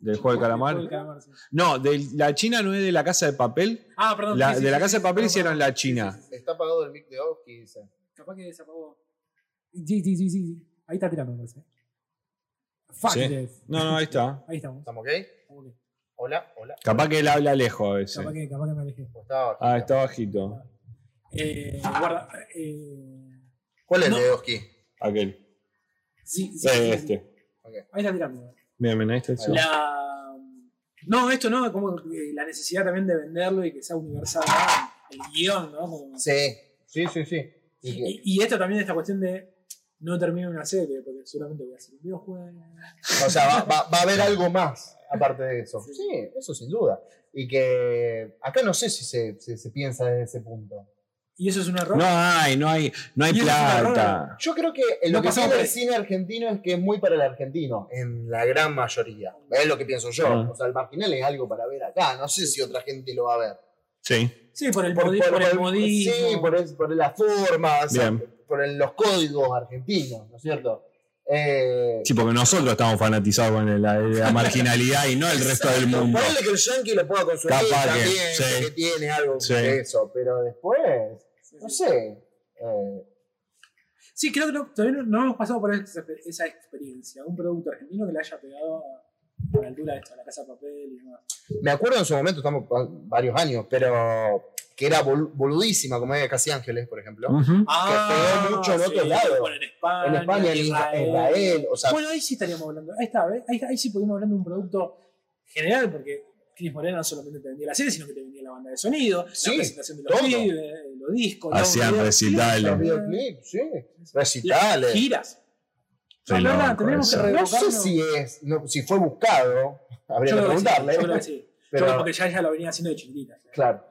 Del juego de calamar. del calamar, sí. No, de la China no es de la casa de papel. Ah, perdón. La- sí, sí, de la sí, casa sí, de papel hicieron la China. sí, sí. está apagado el mic de Oski, dice. Capaz que se apagó. Sí, sí, sí, sí. Ahí está tirando, parece. Fuck Sí. death. No, no, ahí está. Ahí estamos. ¿Estamos ok? Estamos ok. Hola, hola. Capaz que él habla lejos a veces. Capaz que, capaz que me alejé. ¿O estaba bajito? Ah, está bajito. Eh, guarda. Eh, ¿Cuál es el No. de Oski? Aquel. sí, sí, Eh, este. Ahí está tirando. Bien, bien, ahí está. Va. La... No, esto no, como la necesidad también de venderlo y que sea universal, ¿no? El guion, ¿no? Como- Sí, sí, sí, sí. Y que- Y, y esto también, esta cuestión de no termino una serie, porque seguramente voy a hacer un videojuego. O sea, va, va- va a haber algo más aparte de eso. Sí. Sí, eso sin duda. Y que acá no sé si se, se- se piensa desde ese punto. Y eso es un error. No hay, no hay, no hay plata. Yo creo que lo que pasamos tiene por el ahí. cine argentino es que es muy para el argentino, en la gran mayoría. Es lo que pienso yo. Ah. O sea, el marginal es algo para ver acá. No sé si otra gente lo va a ver. Sí. Sí, por el, modi- por el modismo. Sí, por, el- por las formas, Bien. por el- los códigos argentinos, ¿no es cierto? Eh, Sí, porque nosotros estamos fanatizados con la, la marginalidad y no el resto del mundo. Que el yankee lo pueda consumir Capaz que, también, sí. que tiene algo Sí. de eso, pero después, no sé. eh, Sí, creo que no, todavía no, no hemos pasado por esa, esa experiencia. Un producto argentino que le haya pegado a, a la altura de esto, a la casa de papel y demás. me acuerdo en su momento, estamos varios años, pero que era bol- boludísima, como era Casi Ángeles, por ejemplo. Ujú. pegó mucho en otros lados. Bueno, en España, En España, en Israel, o sea- bueno, ahí sí estaríamos hablando. Ahí está. Ahí, ahí sí podríamos hablar de un producto general, porque Cris Morena no solamente te vendía la serie, sino que te vendía la banda de sonido, Sí, la presentación de los todo. pibes, discos, Hacían recitales. Sí. Recitales. giras. No, loco tenemos que. No sé si es, no, si fue buscado, habría Yo que que sí, preguntarle. yo creo que sí. Yo Pero- creo porque ya ella lo venía haciendo de chiquitita. Claro.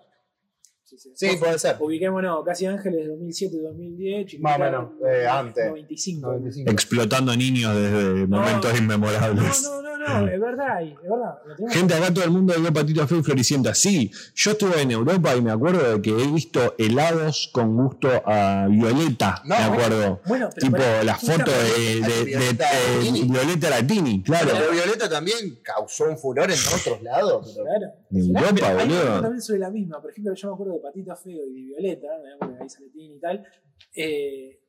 Sí, sí. Sí, puede ser. Ubiquémonos, Casi Ángeles 2007-2010, chiquitita, Más o menos, eh, antes. 95. 95. Explotando niños desde momentos inmemorables. No, no, no, no, es verdad, y- es verdad. Gente, acá todo el mundo vio Patito Feo y Floricienta. Sí, yo estuve en Europa y me acuerdo de que he visto helados con gusto a Violeta. No, me acuerdo. Bueno, pero tipo pará, la foto de, de- de- Violeta de Latini. Violeta Latini, claro. Pero Violeta también causó un furor en otros lados. pero- Claro. En Europa, hay boludo. algo también sobre la misma. Por ejemplo, yo me acuerdo de Patito Feo y de Violeta, de ahí Tini y tal. eh,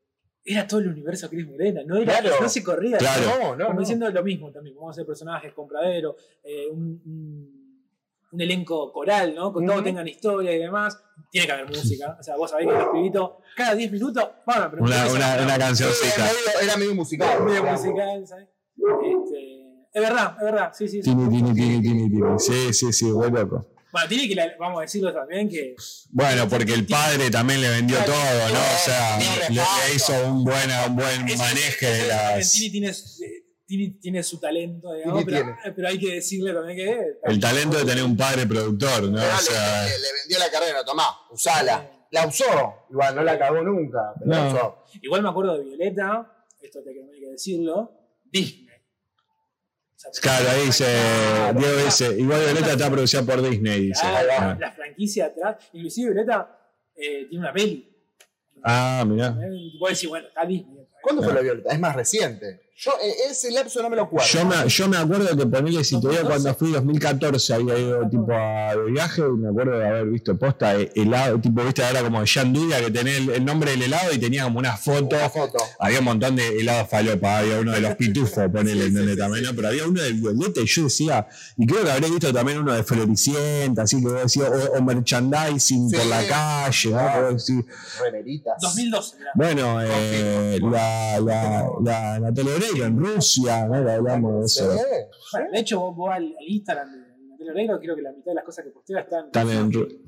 era todo el universo Cris Morena, no, era, Claro. no se corría. Claro. No, no, Como no. diciendo lo mismo también, vamos a hacer personajes, compradero, eh, un, un- un elenco coral, ¿no? Con todos Ujú. tengan historia y demás. Tiene que haber música. O sea, vos sabés que los pibitos, cada 10 minutos, bueno, pero Una, una, una Sí, cancioncita. era, medio, era medio musical. medio musical, ¿sabes? Este, es verdad, es verdad, sí, sí. sí. Tini, tini, tini, tini, tini. Sí, sí, sí, muy loco. Bueno, tiene que, la- vamos a decirlo también, que Bueno, porque el padre también le vendió Claro. todo, ¿no? O sea, le, le hizo un buen, un buen Ese- maneje de las. Tini tiene, eh, Tini tiene su talento, digamos, pero, pero hay que decirle también que. El talento de tener un padre productor, ¿no? Pero O le- sea, le, le vendió la carrera, tomá, usala. La usó. Igual no la cagó nunca, pero la usó. Igual me acuerdo de Violeta, esto te hay que decirlo, Disney. Claro, ahí dice, Claro. Diego dice, igual Violeta está producida por Disney, dice. Claro, Ah, la franquicia atrás. Inclusive Violeta eh, tiene una peli. Ah, mirá. Vos decís, bueno, está Disney. ¿Cuándo fue Ah. la Violeta? Es más reciente. Yo, eh, ese lapso no me lo acuerdo. Yo me, yo me acuerdo que ponele, si te digo, cuando fui 2014 había ido tipo a de viaje y me acuerdo de haber visto posta eh, helado, tipo, viste, ahora como Jean Duda que tenía el, el nombre del helado y tenía como una foto. Una foto. Había un montón de helados falopa, había uno de los pitufos, ponele, ¿entendés? también, ¿no? pero había uno de Violeta y yo decía, y creo que habré visto también uno de Floricienta, así que vos decías, o, o merchandising Sí. por la calle, ¿no? Ah. Que vos decís, Remeritas. 2012. mirá. bueno, eh, la, la, En Rusia, ¿no? Hablamos de eso. Bueno, de hecho, vos, vos al, al Instagram de Natalia Oreiro, creo que la mitad de las cosas que postea están. Están en Ru-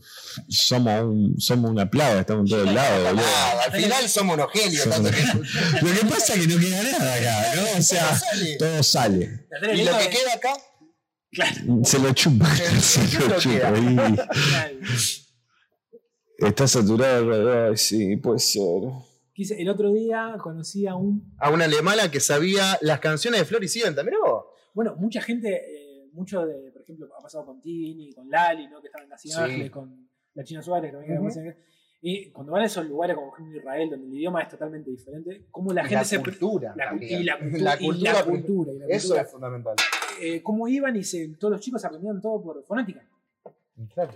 somos, un, somos una plaga, estamos en todos lados, al final somos unos genios. Somos- tanto que- Lo que pasa es que no queda nada acá, ¿no? O sea, sale. todo sale. Y lo que queda acá, Claro. Se lo chupa, se ¿Qué lo chupa. Y está saturado alrededor, sí, puede ser. Quise- El otro día conocí a un. a una alemana que sabía las canciones de Floricienta. Mirá vos. Bueno, mucha gente, eh, mucho de, por ejemplo, ha pasado con Tini, con Lali, ¿no? que estaban en Las Sí. Ángeles, con la China Suárez, que también Ujú. quedamos en- Y cuando van a esos lugares como por ejemplo Israel, donde el idioma es totalmente diferente, cómo la Y gente se. cultura. la, y la cultura. La y cultura. la cultura, y la Eso cultura. es fundamental. Eh, cómo iban y se, todos los chicos aprendían todo por fonética. Claro.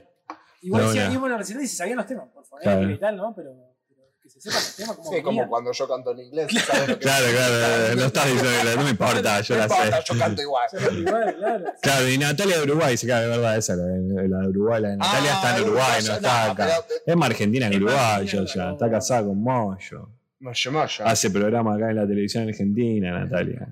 Igual No, decían, no. íbamos a la recital y se sabían los temas por fonética Claro. y tal, ¿no? Pero que Sí, como cuando yo canto en inglés. ¿sabes lo que- Claro, claro, no estás diciendo que no me importa, yo No la importa, sé. yo canto igual. Se ven igual, claro. Claro, y Natalia de Uruguay, se cae de verdad, esa, la de, la de Uruguay, la de Natalia Ah, está en Uruguay, no no, está acá. pero- Es más argentina que Es uruguaya ya, está casada con Moyo. Moyo, moyo. Hace programa acá en la televisión argentina, Natalia.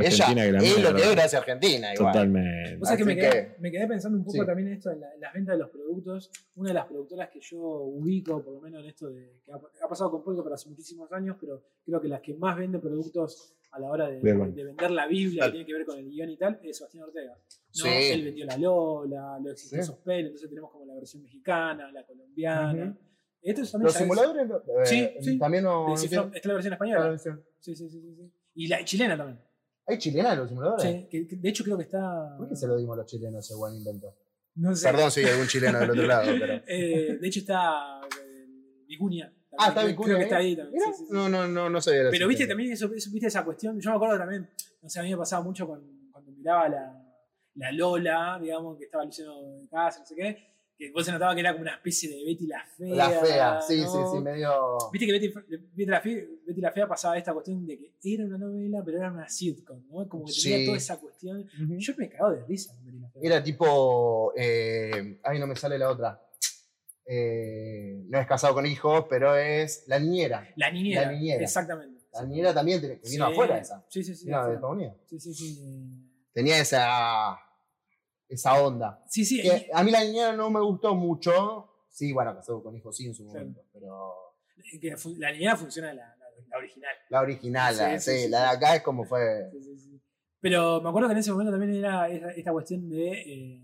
Ella argentina que la es lo que es gracias a Argentina, igual. Totalmente. O sea que me quedé, que- me quedé pensando un poco Sí. también en esto, en, la- en las ventas de los productos. Una de las productoras que yo ubico, por lo menos en esto de que ha, ha pasado con Polka pero hace muchísimos años, pero creo que las que más venden productos a la hora de, Bien. de vender la Biblia, que tiene que ver con el guion y tal, es Sebastián Ortega. ¿no? Sí. Él vendió la Lola, lo existió Sí. Sospel, entonces tenemos como la versión mexicana, la colombiana. Ujú. Esto es también Los simuladores eh, Sí, sí. también no. está la versión española. Sí, sí, sí, sí, sí. Y la chilena también. ¿Hay chilenas en los simuladores? Sí, que- que de hecho creo que está. ¿Por qué se lo dimos a los chilenos ese buen invento? No sé. Perdón si hay algún chileno del otro lado, pero. Eh, de hecho está eh, Vicuña. Ah, está Vicuña Creo que está ahí también. Sí, sí, sí. No, no, no, no sabía la Pero viste también eso, eso- viste esa cuestión. Yo me acuerdo también, no sé, a mí me pasaba mucho con- cuando miraba la, la Lola, digamos, que estaba Luciano de casa, no sé qué, que vos se notaba que era como una especie de Betty la Fea. La fea, sí, ¿no? sí, sí, medio. Viste que Betty, Betty la Fea, Betty la Fea pasaba esta cuestión de que era una novela, pero era una sitcom, ¿no? Como que tenía Sí. toda esa cuestión. Yo me cagaba de risa con Betty la Fea. Era tipo. Eh, ay, no me sale la otra. Eh, no es casado con hijos, pero es la niñera. La niñera. La niñera. Exactamente. La niñera también que vino Sí. afuera esa. Sí, sí, sí. Vino de. Estados Unidos. Sí, sí, sí. Tenía esa. Esa onda. Sí, sí. Que a mí la niñera no me gustó mucho. Sí, bueno, casado con hijos sí en su momento, pero. que fu- la niñera funciona la, la, la original. La original, la, Sí, sí, sí, sí, la de acá es como fue. Sí, sí, sí. Pero me acuerdo que en ese momento también era esta cuestión de eh,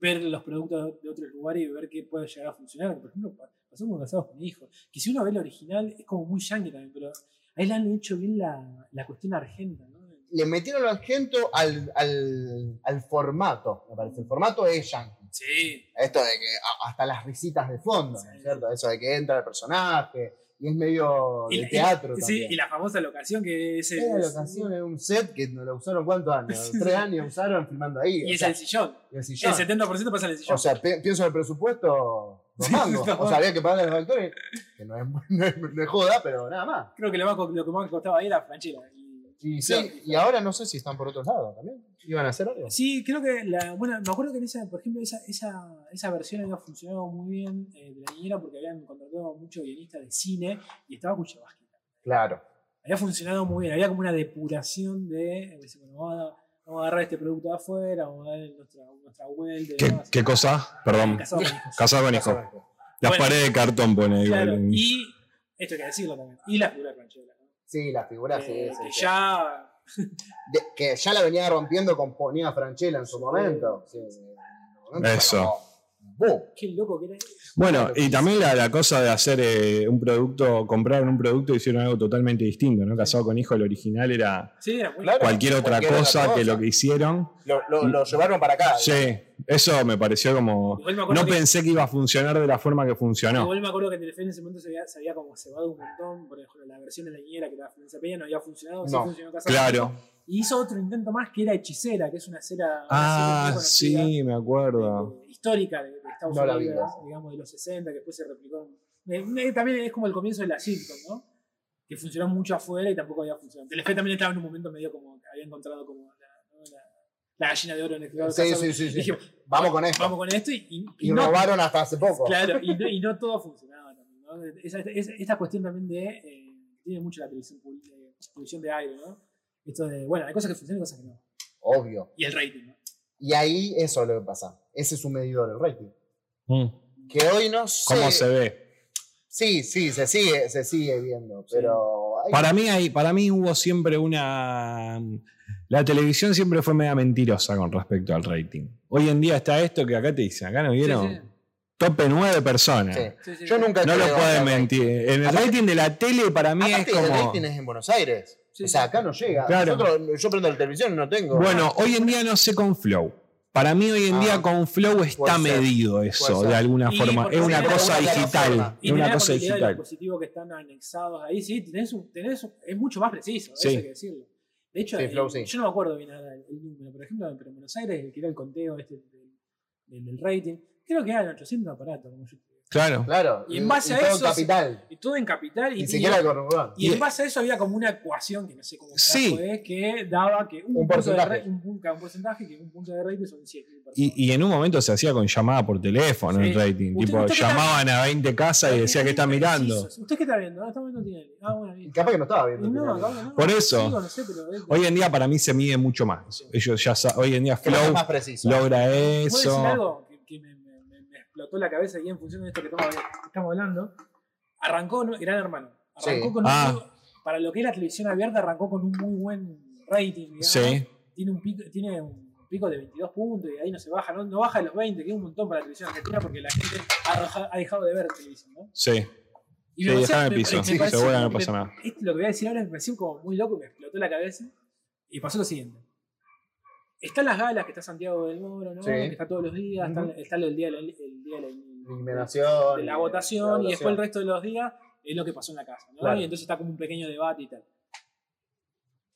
ver los productos de otros lugares y ver qué puede llegar a funcionar. Por ejemplo, pa- pasó con casados con hijos. Que si uno ve el original es como muy yankee también, pero ahí le han hecho bien la, la cuestión argenta, ¿no? Le metieron lo argento al, al, al formato, me parece. El formato es yankee. Sí. Esto de que hasta las risitas de fondo, ¿no Sí. es cierto? Eso de que entra el personaje y es medio Y, de la- teatro y- también. sí, y la famosa locación que es Era la ocasión en un set que no lo usaron cuántos años, tres años usaron filmando ahí. y es sea, el sillón. y el sillón. El 70% pasa en el sillón. O sea, pienso en el presupuesto, Sí, no. O sea, había que pagarle a los actores, que no es, no es, no es joda, pero nada más. Creo que lo, más, lo que más costaba ahí era Franchella. Y- Y sí, y ahora no sé si están por otros lados también. ¿Iban a hacer algo? Sí, creo que la, bueno, me acuerdo que en esa, por ejemplo, esa, esa, esa versión había funcionado muy bien eh, de la niñera porque habían contratado muchos guionistas de cine y estaba Kuchevaski. Claro. Había funcionado muy bien, había como una depuración de, eh, bueno, vamos a, vamos a agarrar este producto de afuera, vamos a dar nuestra, nuestra vuelta. ¿Qué, qué cosa? Perdón. Casado con hijos. Casado con hijo. Las Bueno. paredes de cartón pone. Claro, con- y esto hay que decirlo también. Y la figura de Franchella, ¿no? Sí, la figura sí, que, sí, que ya De- que ya la venía rompiendo con Ponía Franchella en su momento. Sí, sí. En su momento Eso. Qué loco que era eso. Bueno, y también la, la cosa de hacer eh, un producto, compraron un producto y hicieron algo totalmente distinto, ¿no? Casado con hijo, el original era Sí, era Claro. cualquier otra Cualquier otra cosa que cosa. lo que hicieron. Lo, lo- lo llevaron para acá. Sí, eso me pareció como... Me No que- pensé que iba a funcionar de la forma que funcionó. Igual me acuerdo que Telefe en ese momento se había, se había como cebado un montón. Por ejemplo, la versión de la niñera que era Florencia Peña no había funcionado. sí No. funcionó Casado Claro. Y hizo otro intento más que era Hechicera, que es una serie, una Ah, sí, me acuerdo. eh, histórica de, de Estados No Unidos, digamos, de los 60, que después se replicó. en- eh, también es como el comienzo de la sitcom, ¿no? Que funcionó mucho afuera y tampoco había funcionado. Telefe también estaba en un momento medio como que había encontrado como la, ¿no? la, la gallina de oro en el jugador Sí, sí, sí, sí. Dijimos, Vamos con esto. Vamos con esto y, y- y Y no- robaron hasta hace poco. Claro, y no, y no todo funcionaba también, ¿no? Esa- esa- esta cuestión también de. eh, tiene mucho la televisión, eh, televisión de aire, ¿no? Esto de. Bueno, hay cosas que funcionan y cosas que no. Obvio. Y el rating, ¿no? Y ahí eso es lo que pasa. Ese es su medidor, el rating. Mm. Que hoy no sé. ¿Cómo se ve? Sí, sí, se sigue, se sigue viendo. Pero. hay- Para mí, hay, para mí hubo siempre una... La televisión siempre fue media mentirosa con respecto al rating. Hoy en día está esto que acá te dicen, acá no vieron. Sí, Tope nueve personas. Sí. sí, sí, Yo nunca No lo pueden en el mentir. En el Aparte- rating de la tele para mí Aparte, es el como... rating es en Buenos Aires. Sí, o sea, acá no llega. Claro. Nosotros- yo prendo la televisión y no tengo. Bueno, hoy en día no sé con Flow. Para mí hoy en Ah, día con Flow está ser, medido eso, de alguna Y forma. Es una cosa digital. Es una cosa los digital. dispositivos que están anexados ahí, sí, tenés un, tenés un- es mucho más preciso, Sí. eso hay que decirlo. De hecho, Sí, eh, Flow, sí. yo no me acuerdo bien ahora el, el número, por ejemplo, pero en Buenos Aires, que era el conteo este del, del- del rating, creo que eran 800 aparatos, como yo. Claro. Claro. Y en base a todo eso- capital. Y todo en capital. Y, Ni y- siquiera con Urbán. Y en base a eso había como una ecuación que no sé cómo Sí. es, que daba que un, Un punto de porcentaje. un, un porcentaje, que un punto de rating son 100 personas. Y, y en un momento se hacía con llamada por teléfono Sí. el rating. Usted- tipo, usted llamaban a 20 casas y decía que está mirando. ¿Usted qué está viendo? No, está viendo tiene. Ah, bueno, bien. Y capaz que no estaba Y viendo. no, no. Por eso. No sé, pero es- Hoy en día para mí se mide mucho más. Ellos ya hoy en día Flow más preciso. logra ¿Puedo decir eso. algo que, que me, me- me- me explotó la cabeza y en función de esto que estamos, estamos hablando? Arrancó ¿no? Gran Hermano. Arrancó Sí. con Ah. un para lo que es la televisión abierta, arrancó con un muy buen rating. digamos. Sí. Tiene un pico, tiene un pico de 22 puntos y ahí no se baja, no, no baja de los 20, que es un montón para la televisión argentina porque la gente ha, deja- ha dejado de ver televisión, ¿no? Sí. Y Sí, piso. Sí, seguro no pasa nada. Esto lo que voy a decir ahora me pareció como muy loco y me explotó la cabeza. Y pasó lo siguiente. Están las galas que está Santiago del Moro, ¿no? Sí. Que está todos los días, está, el día de la, el día de la- Eliminación. de la votación la y después el resto de los días es lo que pasó en la casa, ¿no? Claro. Y entonces está como un pequeño debate y tal.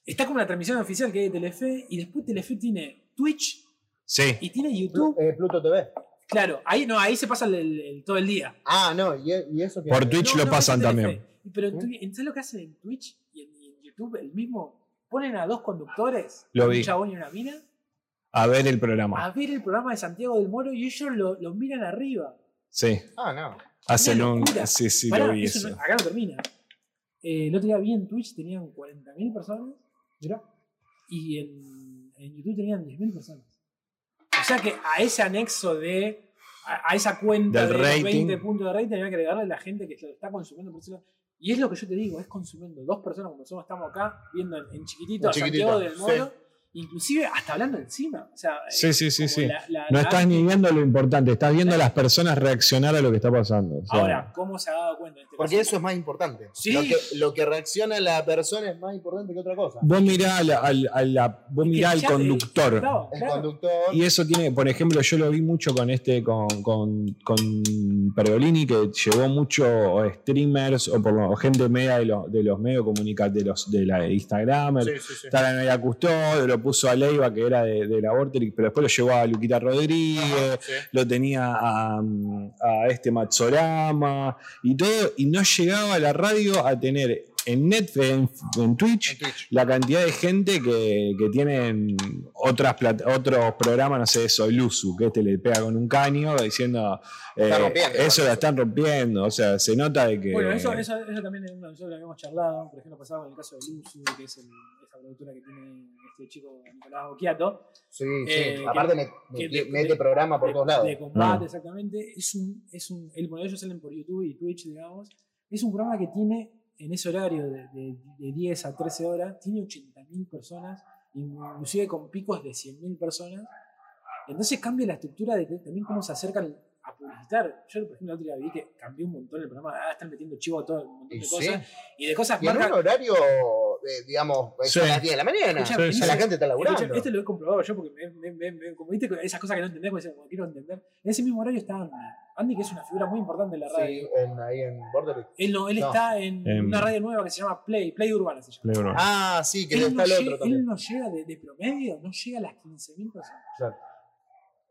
Está como una transmisión oficial que hay de Telefe y después Telefe tiene Twitch Sí. y tiene YouTube. Eh, Pluto TV. Claro, ahí no, ahí se pasa el- el- el- todo el día. Ah, no, y, y eso que. Por Twitch No, lo no, pasan también. Pero en. Twitch- ¿sabes lo que hacen en Twitch y en, y en YouTube? El mismo. Ponen a dos conductores, Lo un chabón y una mina, A ver el programa. a ver el programa de Santiago del Moro y ellos lo, lo miran arriba. Sí. Ah, no. Hacen un. Sí, sí, Pará, lo vi eso eso. no- acá no termina. Eh, el otro día vi en Twitch tenían 40.000 personas. Mirá. Y en, en YouTube tenían 10.000 personas. O sea que a ese anexo de. A, a esa cuenta Del de los rating. 20 puntos de rating había que agregarle la gente que lo está consumiendo por eso. Y es lo que yo te digo, es consumiendo dos personas como nosotros estamos acá, viendo en, en chiquitito a Santiago del Moro, inclusive hasta hablando encima. O sea, Sí, sí, sí, como sí. la- la- No la- estás ni viendo lo importante, estás viendo a las personas reaccionar a lo que está pasando. o sea, Ahora, ¿cómo se ha dado cuenta? En este Porque caso? eso es más importante. Sí. Lo, que, lo que reacciona la persona es más importante que otra cosa. vos mirá, al, al- a la- vos Es mirá al conductor. Claro, El conductor. Y eso tiene, por ejemplo, yo lo vi mucho con este, con, con, con Pergolini, que llevó mucho streamers o por lo, gente media de, los de los medios comunicativos, de los de la Instagramer. Sí, sí, sí. Está la Nadia Custodio, lo puso a Leiva, que era de, de la Vorterix, pero después lo llevó a Luquita Rodríguez, Ajá, sí. lo tenía a, a este Matsorama y todo, y no llegaba a la radio a tener en Netflix, en, en Twitch, En Twitch. la cantidad de gente que, que tienen otras plata- otros programas, no sé, Soy Luzu, que este le pega con un caño diciendo eh, eso la eso. están rompiendo, o sea, se nota de que... Bueno, eso, eso, eso también es uno de nosotros lo habíamos charlado. Por ejemplo, pasaba con el caso de Luzu, que es el, esta productora que tiene este chico Nicolás Boquiato. Sí, Eh, sí. que- Aparte me- que me- de- mete de- programa por de, todos lados. De combate, Ah. exactamente. Es un, es un, el, bueno, ellos salen por YouTube y Twitch, digamos. Es un programa que tiene, en ese horario de, de, de 10 a 13 horas, tiene 80.000 personas, inclusive con picos de 100.000 personas. Entonces cambia la estructura de que- también cómo se acercan a publicitar. Yo, por ejemplo, el otro día vi que cambió un montón el programa. Ah, están metiendo chivo a todo un montón de sí. cosas. Y de cosas Y en un horario, eh, digamos, es Sí. a las 10 de la mañana. Sea, sí, la gente está laburando. Escucha, Este lo he comprobado yo porque, me, me- me- me- como viste, esas cosas que no entendés, pues, como quiero entender. En ese mismo horario está Andy. Andy, que es una figura muy importante en la radio. Sí, en, ahí en Borderix. Él, no, él No. está en una radio nueva que se llama Play, Play Urbana se llama. Play Urbana. Ah, sí, que él, está no el llega, otro él también. no llega de, de promedio, no llega a las 15.000 personas. Claro.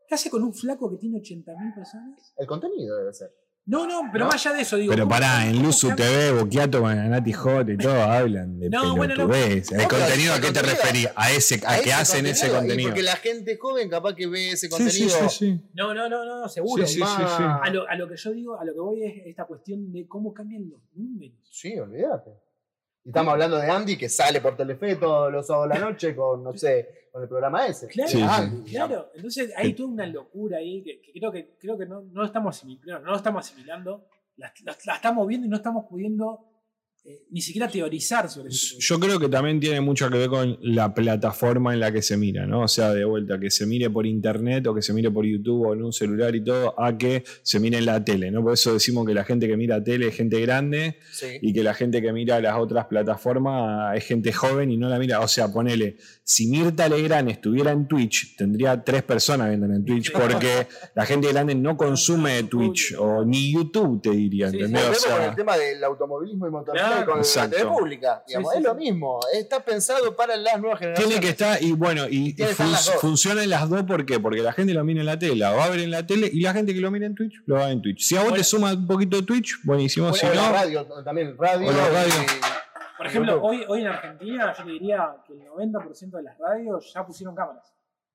¿Qué hace con un flaco que tiene 80.000 personas? El contenido debe ser. No, no, pero ¿No? más allá de eso, digo. Pero ¿cómo- pará, en Luzu? TV, Boquiato con Nati Hot y todo hablan de No, bueno, no. ¿El contenido a qué te referís? A ese, a, A que hacen ese contenido. porque la gente joven capaz que ve ese contenido. sí, sí, sí. No, no, no, no, seguro. Sí, sí, más- sí, sí. A, lo, a lo que yo digo, a lo que voy es esta cuestión de cómo cambian los números. Sí, olvídate. Y estamos hablando de Andy que sale por Telefe todos los sábados de la noche con, no sé, con el programa ese. Claro, Sí, sí. Andy, digamos. Claro, entonces hay toda una locura ahí que, que creo que creo que no, no estamos asimilando, no lo estamos asimilando, la, la- la estamos viendo y no estamos pudiendo eh, ni siquiera teorizar sobre eso. Yo creo que también tiene mucho que ver con la plataforma en la que se mira, ¿no? O sea, de vuelta, que se mire por internet o que se mire por YouTube o en un celular y todo, a que se mire en la tele, ¿no? Por eso decimos que la gente que mira tele es gente grande Sí. y que la gente que mira las otras plataformas es gente joven y no la mira. O sea, ponele, si Mirta Legrand estuviera en Twitch, tendría tres personas viendo en Twitch porque la gente grande no consume Twitch o ni YouTube, te diría, Sí, sí. ¿entendés? O el tema del automovilismo y Claro, con exacto. la TV pública. digamos, Sí, sí, es lo mismo. Está pensado para las nuevas generaciones. Tiene que estar, y bueno, y estar fun- las dos. funcionan las dos, ¿por qué? Porque la gente lo mira en la tele, la va a ver en la tele, y la gente que lo mira en Twitch, lo va a ver en Twitch. Si a vos Bueno. te suma un poquito de Twitch, buenísimo, si O la no, radio, también radio. O la radio. y- Por ejemplo, hoy, hoy en Argentina yo te diría que el 90% de las radios ya pusieron cámaras.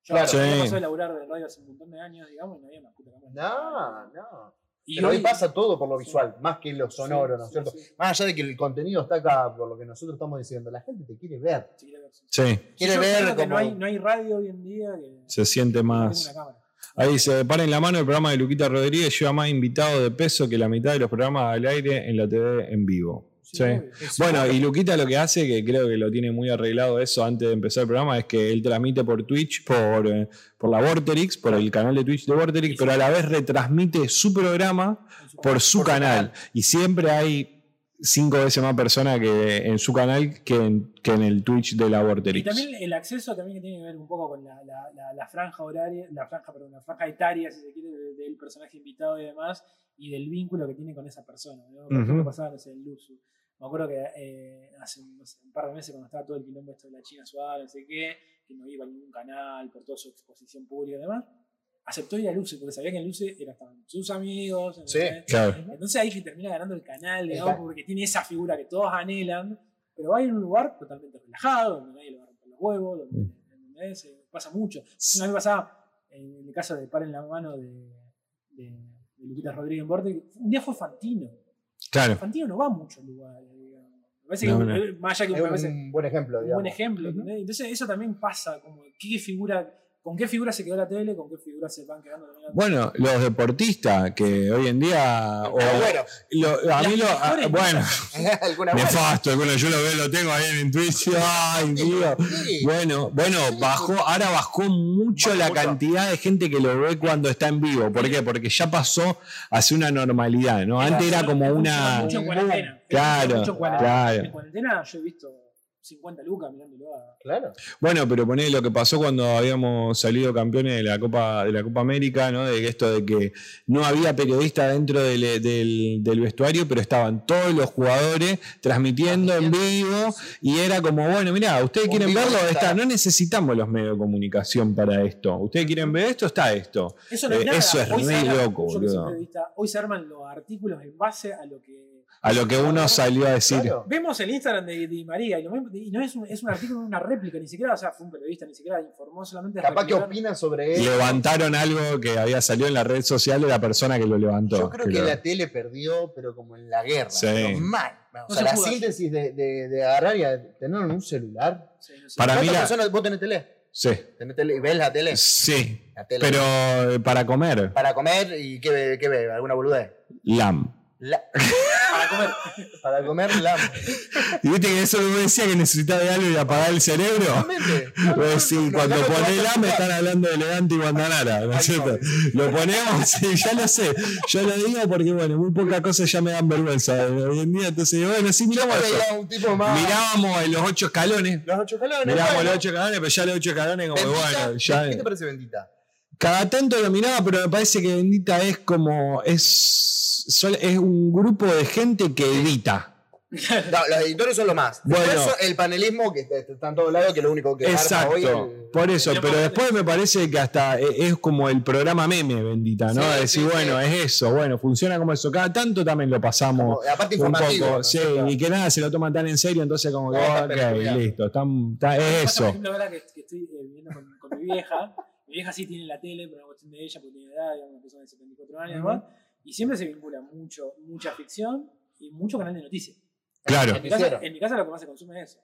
Yo Claro. yo Sí. pasé de laburar de radio hace un montón de años, digamos, y no había una puta cámara. No, no. Y Pero hoy hoy- pasa todo por lo Sí. visual, más que lo sonoro, Sí, ¿no es sí, cierto? sí. Más allá de que el contenido está acá, por lo que nosotros estamos diciendo, la gente te quiere ver. Sí, quiere ver, sí. Quiere ver como... no hay, no hay radio hoy en día que se siente más. Ahí dice, paren la mano, el programa de Luquita Rodríguez lleva más invitados de peso que la mitad de los programas al aire en la TV en vivo. Sí. Bueno, y Luquita lo que hace, que creo que lo tiene muy arreglado eso antes de empezar el programa, es que él transmite por Twitch, por, eh, por la Vorterix, por el canal de Twitch de Vorterix, pero a la vez retransmite su programa por su canal. Y siempre hay cinco veces más personas que en su canal que en, que en el Twitch de la Y Vorterix. también el acceso también que tiene que ver un poco con la, la- la- la franja horaria, la franja, perdón, la franja etaria, si se quiere, de- del personaje invitado y demás, y del vínculo que tiene con esa persona. ¿no? Por ejemplo, Ujú. pasaba, no sé, en Luzu. Me acuerdo que eh, hace no sé, un par de meses cuando estaba todo el quilombo esto de la China Suárez, no sé qué, que no iba a ningún canal por toda su exposición pública y demás, aceptó ir a Luce, porque sabía que en Luce eran estaban sus amigos. Sí, claro. Entonces ahí que termina ganando el canal, digamos, Exacto. porque tiene esa figura que todos anhelan, pero va a ir a un lugar totalmente relajado, donde nadie le va a romper los huevos, donde, Mm. ¿entendés? Eh, pasa mucho. Una vez pasaba, en el caso de Paren la mano de, de, de Luquita Rodríguez en Borte, un día fue Fantino. Claro. Fantino no va a muchos lugares, digamos. Me parece No, que, no. eh, más allá que Es me parece un buen ejemplo, un digamos. buen ejemplo. ¿entendés? Entonces eso también pasa, como qué figura, ¿Con qué figura se quedó la tele? ¿Con qué figura se van quedando también? Bueno, los deportistas que hoy en día. o- Agüero. lo- a mí lo. a- mejores bueno, nefasto. Bueno, yo lo veo, lo tengo ahí en Twitch. Ay. Sí. Bueno, bueno, bajó, ahora bajó mucho Bajó la mucho. cantidad de gente que lo ve cuando está en vivo. ¿Por qué? Porque ya pasó a ser una normalidad, ¿no? Antes era como una. Mucho en cuarentena. Claro, Mucho en cuarentena. claro. En cuarentena yo he visto 50 lucas mirándolo a. Claro. Bueno, pero poné lo que pasó cuando habíamos salido campeones de la Copa, de la Copa América, ¿no? De esto de que no había periodista dentro del, del- del vestuario, pero estaban todos los jugadores transmitiendo en vivo y era como, bueno, mira, ustedes quieren verlo, está. está, no necesitamos los medios de comunicación para esto. Ustedes quieren ver esto, está esto. Eso no es Eh, nada. eso es Hoy se re arman- loco, boludo. Hoy se arman los artículos en base a lo que. A lo que uno salió a decir. Claro. Vemos el Instagram de Di María y, lo mismo- y no es un, es un artículo, una réplica, ni siquiera, o sea, fue un periodista, ni siquiera informó solamente. Capaz que replicar- opina sobre él. Levantaron algo que había salido en la red social de la persona que lo levantó. Yo creo que lo- la tele perdió, pero como en la guerra. Sí. pero mal. O No sea, se la síntesis de, de, de agarrar y tener en un celular. Sí, no sé. Para mí ¿Cuántas la- personas vos tenés tele? Sí, ¿Tenés tele? ¿Y ves la tele? sí. La tele. Pero eh, para comer, Para comer y qué ve, qué ve, alguna boludez. lam. La- Para comer. para comer la. Y viste que eso me decía que necesitaba de algo y apagar el cerebro. Pues sí, No, cuando no, poné no, lam no, están hablando de elegante y guandanara, ¿no es cierto? Lo ponemos, sí, ya lo sé. Yo lo digo porque, bueno, muy pocas cosas ya me dan vergüenza hoy en día. Entonces, bueno, sí, Yo miramos eso. más. Mirábamos en los ocho escalones. los ocho escalones. Mirábamos bueno. los ocho escalones, pero ya los ocho escalones, como Bendita, bueno, ya. ¿Qué te parece bendita? Cada tanto lo miraba, pero me parece que Bendita es como. Es, es un grupo de gente que edita. No, los editores son lo más. Bueno. Eso, el panelismo que está está en todos lados, que lo único que hoy Exacto. el- Por eso, pero después me parece que hasta e- es como el programa meme, Bendita, ¿no? Sí, Decir, sí, bueno, sí. es eso, bueno, funciona como eso. Cada tanto también lo pasamos. como- aparte Un poco, ¿no? sí, Claro. y que nada se lo toman tan en serio, entonces como que, No, está ok, listo, está- Me es Por eso. ejemplo, ahora que, que estoy eh, viviendo con, con mi vieja, vieja sí tiene la tele, pero una cuestión de ella, porque tiene edad, digamos, una persona de 74 años y demás, y siempre se vincula mucho, mucha ficción y mucho canal de noticias. Claro. En mi, casa, en mi casa lo que más se consume es eso.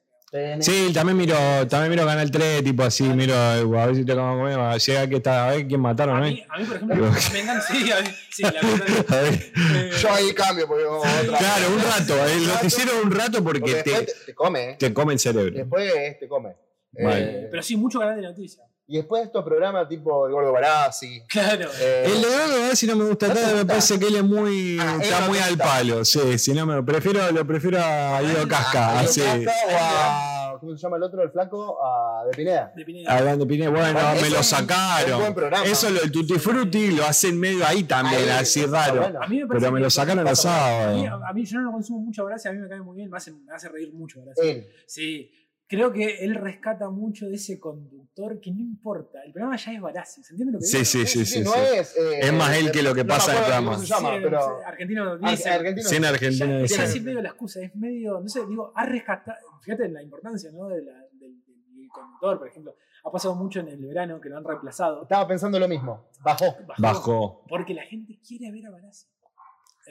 Sí, también miro, también miro Canal 3, tipo así, miro, a ver si te como comer, llega que está, a ver quién mataron, A ¿no? mí, a mí, por ejemplo, me encanta, sí, a mí, sí, la verdad. A ver. eh, Yo ahí cambio, porque otra. Claro, un rato, el noticiero un rato Porque porque te, te, te come, ¿eh? te come el cerebro. Después te come. Vale. Eh, pero sí, mucho canal de noticias. Y después estos programas tipo El Gordo Barassi. Claro. eh, El de Gordo, a ver si no me gusta ¿No te tanto, me parece que él es muy, Ah, está muy al palo, sí, si no me prefiero, lo prefiero a Guido Casca, a. Casca o a. ¿Cómo se llama el otro? El flaco. A De Pineda. De Pineda. Hablando de Pineda, bueno, Bueno, me lo sacaron. es un buen programa. Eso lo del Tutti Frutti lo hacen medio ahí también, Ahí, así raro. bueno. A mí me parece Pero me lo sacaron los A mí, sábados. a mí yo no lo consumo mucho gracias, a mí me cae muy bien, me hace, me hace reír mucho gracias. Él. Sí, creo que él rescata mucho de ese conductor que no importa. El programa ya es Barassi, ¿se entiende lo que Sí, digo? sí, sí, sí. no sí. es. eh, Es más él que lo que no pasa en el programa. ¿Cómo se llama? Sí, pero. sí, argentino Ar- dice. argentino. Sí, en Argentina dice. Es así medio la excusa, es medio, no sé, digo, ha rescatado, fíjate en la importancia ¿no? de la- del, del conductor, por ejemplo. Ha pasado mucho en el verano que lo han reemplazado. Estaba pensando lo mismo. Bajó. Bajó. Porque la gente quiere ver a Barassi.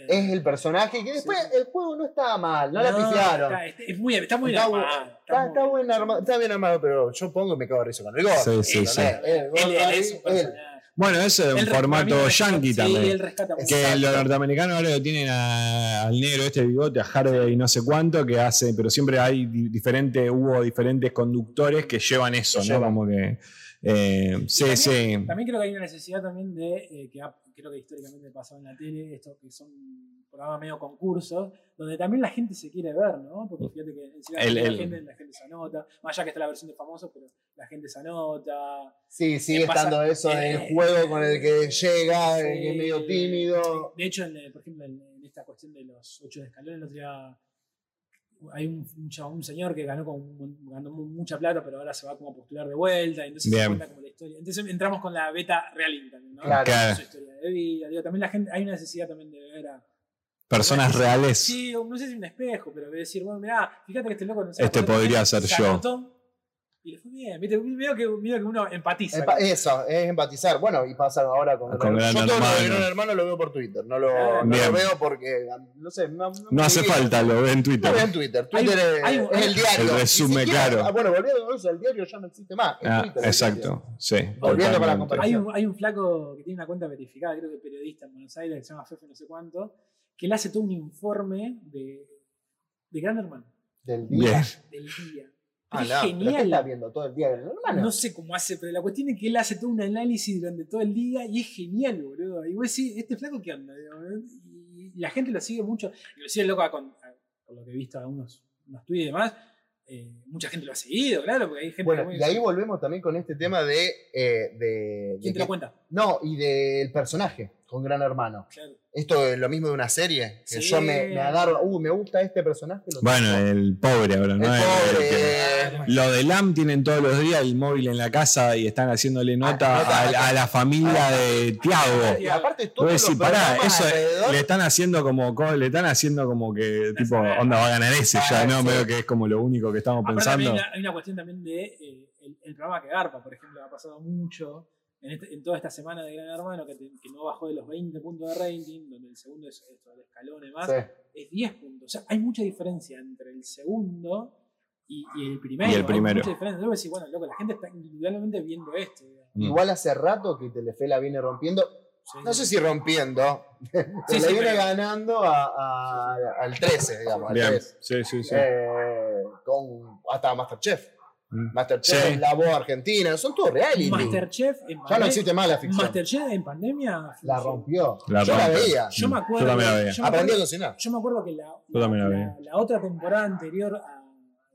Eh, Es el personaje que después Sí. el juego no estaba mal, no, la pifiaron. Está, está- es muy, está muy Está armado, está Está, muy- está buen armado, está bien armado, pero yo pongo y me cago de risa con el Sí, gordo. sí, sí. Gordo Él, él es un. Bueno, es formato yankee sí, también. Que los norteamericanos ahora lo tienen a- al negro este bigote, a Harvey y no sé cuánto, que hace, pero siempre hay di- diferentes, hubo diferentes conductores que llevan eso, ¿no? llevan. Como que. eh, sí, también- sí. También creo que hay una necesidad también de, eh, que creo que históricamente pasaba en la tele, esto que son programas medio concursos, donde también la gente se quiere ver, ¿no? Porque fíjate que encima El- la, el- gente, la gente se anota, más allá que está la versión de famosos, pero la gente se anota. Sí, sigue ¿Qué pasa? estando eso Eh, del juego con el que llega, el que es medio tímido. De hecho, en, eh, por ejemplo, en, en esta cuestión de los ocho de escalón, el otro día hay un, un chabón, un señor que ganó, con, ganó mu- mucha plata, pero ahora se va como a postular de vuelta, y entonces Bien. se cuenta como la historia. Entonces entramos con la beta reality también, ¿no? Claro. Claro. Su historia de vida. Digo, también la gente, hay una necesidad también de ver a. Personas reales. Sí, no sé si un espejo, pero de decir, bueno, mirá, fíjate que este loco no se Este podría ser se yo. anotó, Y le fue bien, ¿viste? Veo que, veo que uno empatiza. Empa- eso, es empatizar. Bueno, y pasa ahora con, Con Gran Yo todo lo de. Gran Hermano lo veo por Twitter. No lo, Ah, no lo veo porque, no sé, no, No hace falta, lo ve en Twitter. veo en Twitter. Twitter es, hay un- es el diario. El resumen, siquiera- claro. ah, bueno, volviendo a eso, el diario ya no existe más. Ah, Twitter exacto, sí. Volviendo para la comparación. Hay un, hay un flaco que tiene una cuenta verificada, creo que periodista en Buenos Aires, que se llama Fefe no sé cuánto, que le hace todo un informe de, de Gran Hermano, Del día. Bien. del día. Ah, es no, pero ¿qué genial. estás viendo todo el día? Hermano? No sé cómo hace, pero la cuestión es que él hace todo un análisis durante todo el día y es genial, boludo. Y vos decís, ¿este flaco qué onda? Y la gente lo sigue mucho. Inclusive, loco, con, por lo que he visto algunos unos tweets y demás, eh, mucha gente lo ha seguido, claro, porque hay gente Bueno, y ahí volvemos también con este tema de. eh, de, ¿Quién de te lo cuenta? No, y del personaje con Gran Hermano. Claro. Esto es lo mismo de una serie. Que Sí. yo me, me agarro. Uh, me gusta este personaje. lo Bueno, tengo. el pobre ahora, ¿no? El- pobre. el que- Lo de LAM tienen todos los días el móvil en la casa y están haciéndole nota, nota. a, a la familia de Tiago. Y aparte todo decís, pará, eso alrededor- le están haciendo como, le están haciendo como que tipo, onda va a ganar ese ya, Ah, ¿no? sí. Medio que es como lo único que estamos Aparte pensando. hay una, hay una cuestión también de eh, el, el programa que garpa, por ejemplo, ha pasado mucho en, este- en toda esta semana de Gran Hermano, que, te- que no bajó de los 20 puntos de rating, donde el segundo es esto, el escalón y más, Sí. es 10 puntos. O sea, hay mucha diferencia entre el segundo y, y el primero. Y el Hay primero. mucha diferencia. Luego decís, bueno, loco, la gente está individualmente viendo esto. Mm. Igual hace rato que Telefe la viene rompiendo. Sí, No sí. sé si rompiendo. pero Sí, le sí, viene pero- ganando a- a- al 13, digamos. Al Bien, 13. sí, sí, sí. Eh, con hasta Masterchef. Mm. Masterchef, Sí. La Voz Argentina, son todos reality. Masterchef en Ya no pandemia. existe más la ficción. Masterchef en pandemia. La rompió. La Yo la rompe. veía. Yo me acuerdo. Yo también la veía. yo me Aprendí a acuerdo- cocinar. Yo me acuerdo que la, la la- la otra temporada anterior a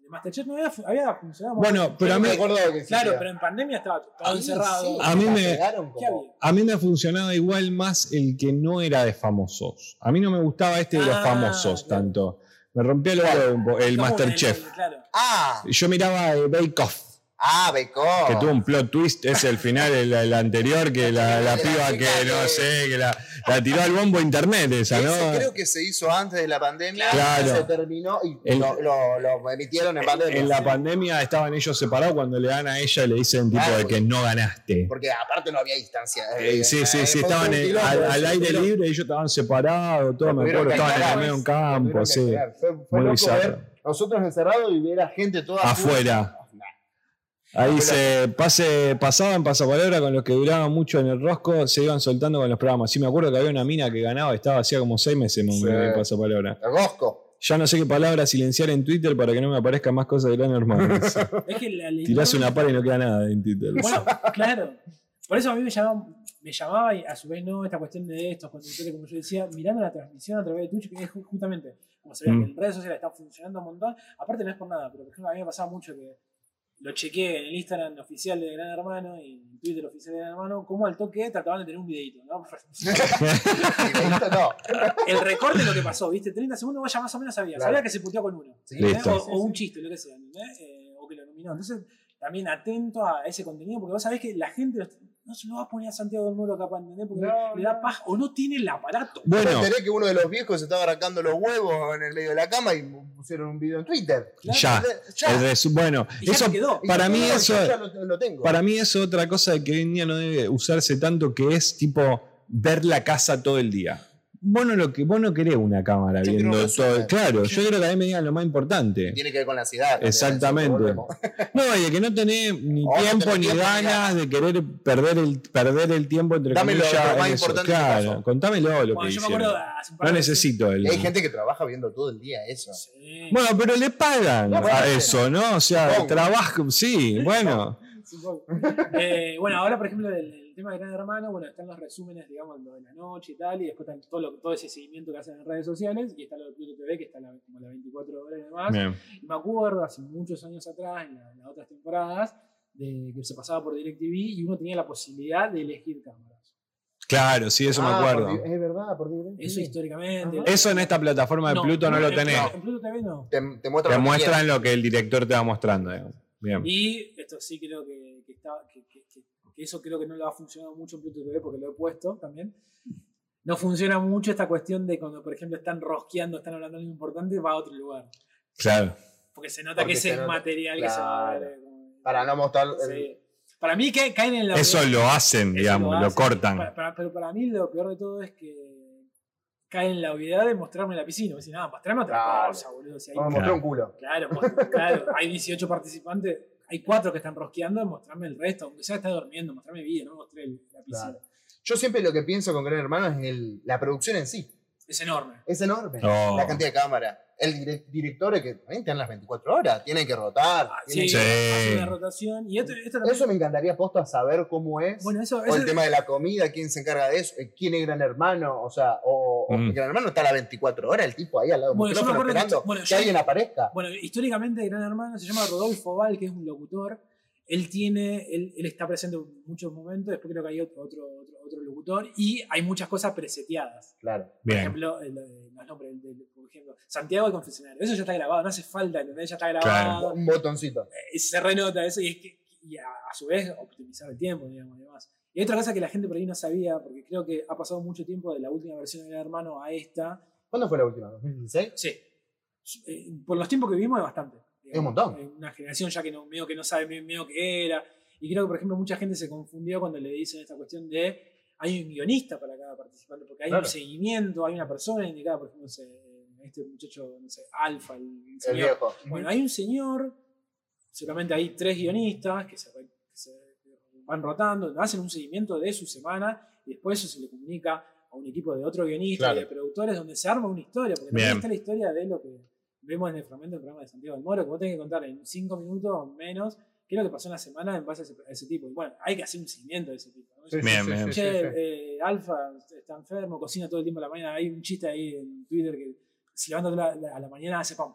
de Masterchef no había, había funcionado. Bueno, pero a mí, me acuerdo que Claro, pero en pandemia estaba todo encerrado. sí, A mí la me- pegaron ¿Qué como- a mí me ha funcionado igual más el que no era de famosos. A mí no me gustaba este de los Ah, famosos claro. tanto. Me rompía el huevo el Masterchef. Claro. Ah, Yo miraba Bake Off. Ah, Bacon. Que tuvo un plot twist, es el final, el, el anterior, que la, la La piba que no sé, que la, la tiró al bombo internet esa, ¿no? Ese creo que se hizo antes de la pandemia. Claro. Se terminó y El- lo, lo- lo emitieron en pandemia. En la pandemia estaban ellos separados cuando le dan a ella y le dicen tipo Claro. de que no ganaste. Porque aparte no había distancia. Eh, sí, sí, eh, sí, estaban en- al, aire libre, ellos estaban separados, todo, me acuerdo, estaban en el medio de un campo, sí. Fue, fue Muy bizarro. ver nosotros encerrados y ver a gente toda Afuera. Ahí se pase, pasaban pasapalabra con los que duraban mucho en el rosco, se iban soltando con los programas. Sí, me acuerdo que había una mina que ganaba, estaba hacía como seis meses menos Sí. en pasapalabra. El Rosco. Ya no sé qué palabra silenciar en Twitter para que no me aparezcan más cosas de Gran Hermano. Es que la Tirás una pala y no queda nada en Twitter. Bueno, claro. Por eso a mí me llamaba, me llamaba y a su vez no esta cuestión de estos conductores, como yo decía, mirando la transmisión a través de Twitch, que es ju- justamente, como se ve Mm. que en redes sociales está funcionando un montón. Aparte no es por nada, pero por ejemplo a mí me pasaba mucho que lo chequeé en el Instagram oficial de Gran Hermano y en Twitter oficial de Gran Hermano, como al toque trataban de tener un videito, ¿no? El recorte de lo que pasó, ¿viste? 30 segundos vos ya más o menos sabías. Claro. Sabías que se puteó con uno. O, o un chiste, lo que sea. Eh, o que lo nominó. Entonces, también atento a ese contenido, porque vos sabés que la gente lo- no se lo va a poner a Santiago del Moro capaz, ¿entendés? Porque No, le da paz o no tiene el aparato. Me Bueno, enteré que uno de los viejos se estaba arrancando los huevos en el medio de la cama y pusieron un video en Twitter. Claro. ya. Ya. el resu- bueno, Y ya eso quedó. Para mí eso yo ya lo, lo tengo. Para mí eso es otra cosa que hoy en día no debe usarse tanto, que es tipo ver la casa todo el día. Vos no, lo que, vos no querés una cámara Yo viendo todo. Claro, yo quiero que a mí me digan lo más importante. Tiene que ver con la ansiedad. Exactamente. No, y de que no tenés ni O no tiempo tenés ni ganas de querer perder el, perder el tiempo entre Dame lo- comillas. lo más eso. importante que Claro, contámelo lo que Bueno, yo me acuerdo No necesito el. Hay gente que trabaja viendo todo el día eso. Sí. Bueno, pero le pagan No, bueno, a eso, ¿no? O sea, trabajo, sí, bueno. Eh, bueno, ahora, por ejemplo, el, el tema de Gran Hermano, bueno, están los resúmenes, digamos, lo de la noche y tal, y después están todo, lo- todo ese seguimiento que hacen en redes sociales, y está lo de Pluto TV, que está la, como las 24 horas y demás. Bien. Y me acuerdo hace muchos años atrás, en, la- en las otras temporadas, de que se pasaba por DirecTV y uno tenía la posibilidad de elegir cámaras. Claro, sí, eso me Ah, acuerdo. por- es verdad, por DirecTV. Eso históricamente. Ajá. Eso en esta plataforma de Pluto no, lo en- tenés. En Pluto TV no. Te, te muestra Te lo que muestran lo que el director te va mostrando. digamos. Bien. Y esto sí creo que, que está, que, que- que- eso creo que no lo ha funcionado mucho en Pluto TV porque lo he puesto también. No funciona mucho esta cuestión de cuando, por ejemplo, están rosqueando, están hablando de algo importante, va a otro lugar. Claro. Porque se nota Porque que se ese es nota- material que se va a ver. claro. como- Para no mostrar. el- Sí. Para mí que caen en la Eso lo hacen, Eso digamos, lo, hacen. cortan. Para- para- pero para mí lo peor de todo es que caen en la obviedad de mostrarme la piscina. Me dicen, no, mostrame otra Claro. cosa, boludo. Si hay- a mostrar un culo. claro, claro, hay 18 participantes, hay 4 que están rosqueando, mostrarme el resto, aunque sea está durmiendo, mostrarme vida, no mostré el- la piscina. Claro. Yo siempre lo que pienso con Gran Hermano es el- la producción en sí. Es enorme. Es enorme. Oh. La cantidad de cámaras. El direc- director que también están las 24 horas. Tienen que rotar. Ah, tienen sí, que- Sí. hace una rotación. Y esto, esto también- Eso me encantaría posto a saber cómo es. bueno, eso, o eso- el tema de la comida, quién se encarga de eso, eh, quién es Gran Hermano, o sea, o, o Mm. Gran Hermano está a las 24 horas, el tipo ahí al lado del Bueno, yo me micrófono acuerdo que- esperando que, bueno, yo- alguien aparezca. Bueno, históricamente Gran Hermano se llama Rodolfo Val, que es un locutor. Él tiene, él, él está presente en muchos momentos, después creo que hay otro, otro, otro, otro locutor, y hay muchas cosas preseteadas. Claro. Por Bien. ejemplo, el, el- los nombres, el- el- por ejemplo, Santiago el confesionario. Eso ya está grabado, no hace falta, ¿entendés? Ya está grabado. Un botoncito. eh, se renota eso y, es que- y a, a su vez optimizar el tiempo, digamos, y demás. Y otra cosa que la gente por ahí no sabía, porque creo que ha pasado mucho tiempo de la última versión de Gran Hermano a esta. ¿Cuándo fue la última? ¿2016? Sí. Eh, por los tiempos que vivimos es bastante. Es un montón. Una generación ya que no, medio que no sabe bien medio qué era. Y creo que, por ejemplo, mucha gente se confundió cuando le dicen esta cuestión de hay un guionista para cada participante, porque hay Claro. un seguimiento, hay una persona indicada, por ejemplo, no sé, este muchacho, no sé, Alfa, el, El señor. viejo. Bueno, hay un señor, seguramente hay tres guionistas que se, que se van rotando, hacen un seguimiento de su semana y después eso se le comunica a un equipo de otro guionista Claro. y de productores donde se arma una historia, porque también está la historia de lo que vemos en el fragmento del programa de Santiago del Moro, que vos tenés que contar en cinco minutos o menos qué es lo que pasó en la semana en base a ese, a ese tipo. Y bueno, hay que hacer un seguimiento de ese tipo. ¿no? Sí, Bien, bien. Che, eh, Alfa está enfermo, cocina todo el tiempo a la mañana. Hay un chiste ahí en Twitter que se levanta la- a la mañana hace pan.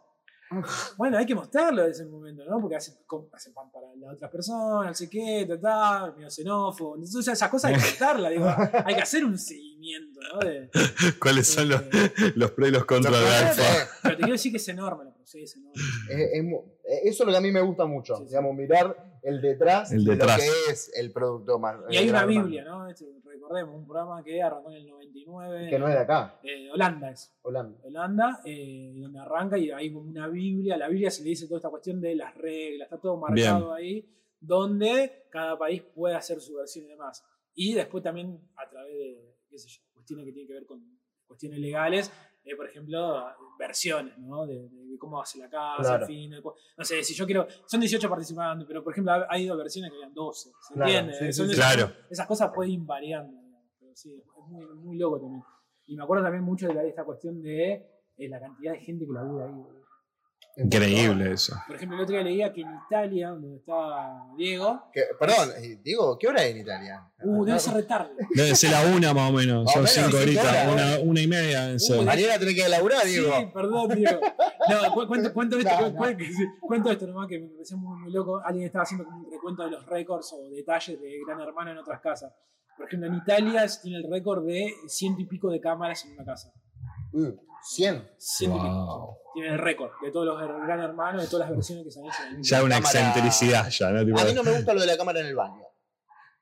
Bueno, hay que mostrarlo en ese momento, ¿no? Porque hace, com- hace pan para la otra persona, no sé qué, ta, ta, medio xenófobo. Entonces, esas cosas hay que contarlas, digo, hay que hacer un seguimiento, ¿no? De- ¿Cuáles son los, eh, los pros y los contras de Alfa? eh, pero te quiero decir que es enorme la sí, es enorme. es- es mu- eh, eso es lo que a mí me gusta mucho. Sí, sí. Digamos, mirar el detrás, El de detrás. lo que es el producto más. Y hay una gran Biblia, ¿no? Este, recordemos, un programa que arrancó en el 99. Que no es de acá, eh, Holanda es. Holanda. Holanda, eh, donde arranca y hay como una Biblia. A la Biblia se le dice toda esta cuestión de las reglas, está todo marcado ahí, donde cada país puede hacer su versión y demás. Y después también a través de, qué sé yo, cuestiones que tienen que ver con cuestiones legales, eh, por ejemplo, versiones, ¿no? De, de- de cómo hace la casa, Claro. en fin. de- no sé, si yo quiero. Son 18 participantes, pero por ejemplo, ha, ha ido versiones que habían 12. ¿Se Claro, entiende? sí, sí, Son sí. esas, Claro. esas cosas pueden ir variando. Sí, es muy, muy loco también. Y me acuerdo también mucho de, la- de esta cuestión de eh, la cantidad de gente que labura ahí. boludo. Increíble eso. Por ejemplo, el otro día leía que en Italia, donde está Diego, Que- perdón, eh, Diego, ¿qué hora es en Italia? uh, debe ser retarde. Debe ser la una más o menos. Más Son menos, cinco horitas. Una, una y media. ser. Uy, Mañana tenés que laburar, Sí, Diego. perdón, Diego. No, cu- cuento, cuento esto, No, cu- no. cu- sí, cuento esto nomás que me pareció muy, muy loco. Alguien estaba haciendo como un recuento de los récords o detalles de Gran Hermano en otras casas. Por ejemplo, en Italia tiene el récord de ciento y pico de cámaras en una casa. Mm, 100. Ciento y pico. Wow. Tiene el récord de todos los Gran Hermanos, de todas las versiones que se han hecho. en el mundo. Ya una Cámara- excentricidad, ya, ¿no? Tipo, A mí no me gusta lo de la cámara en el baño.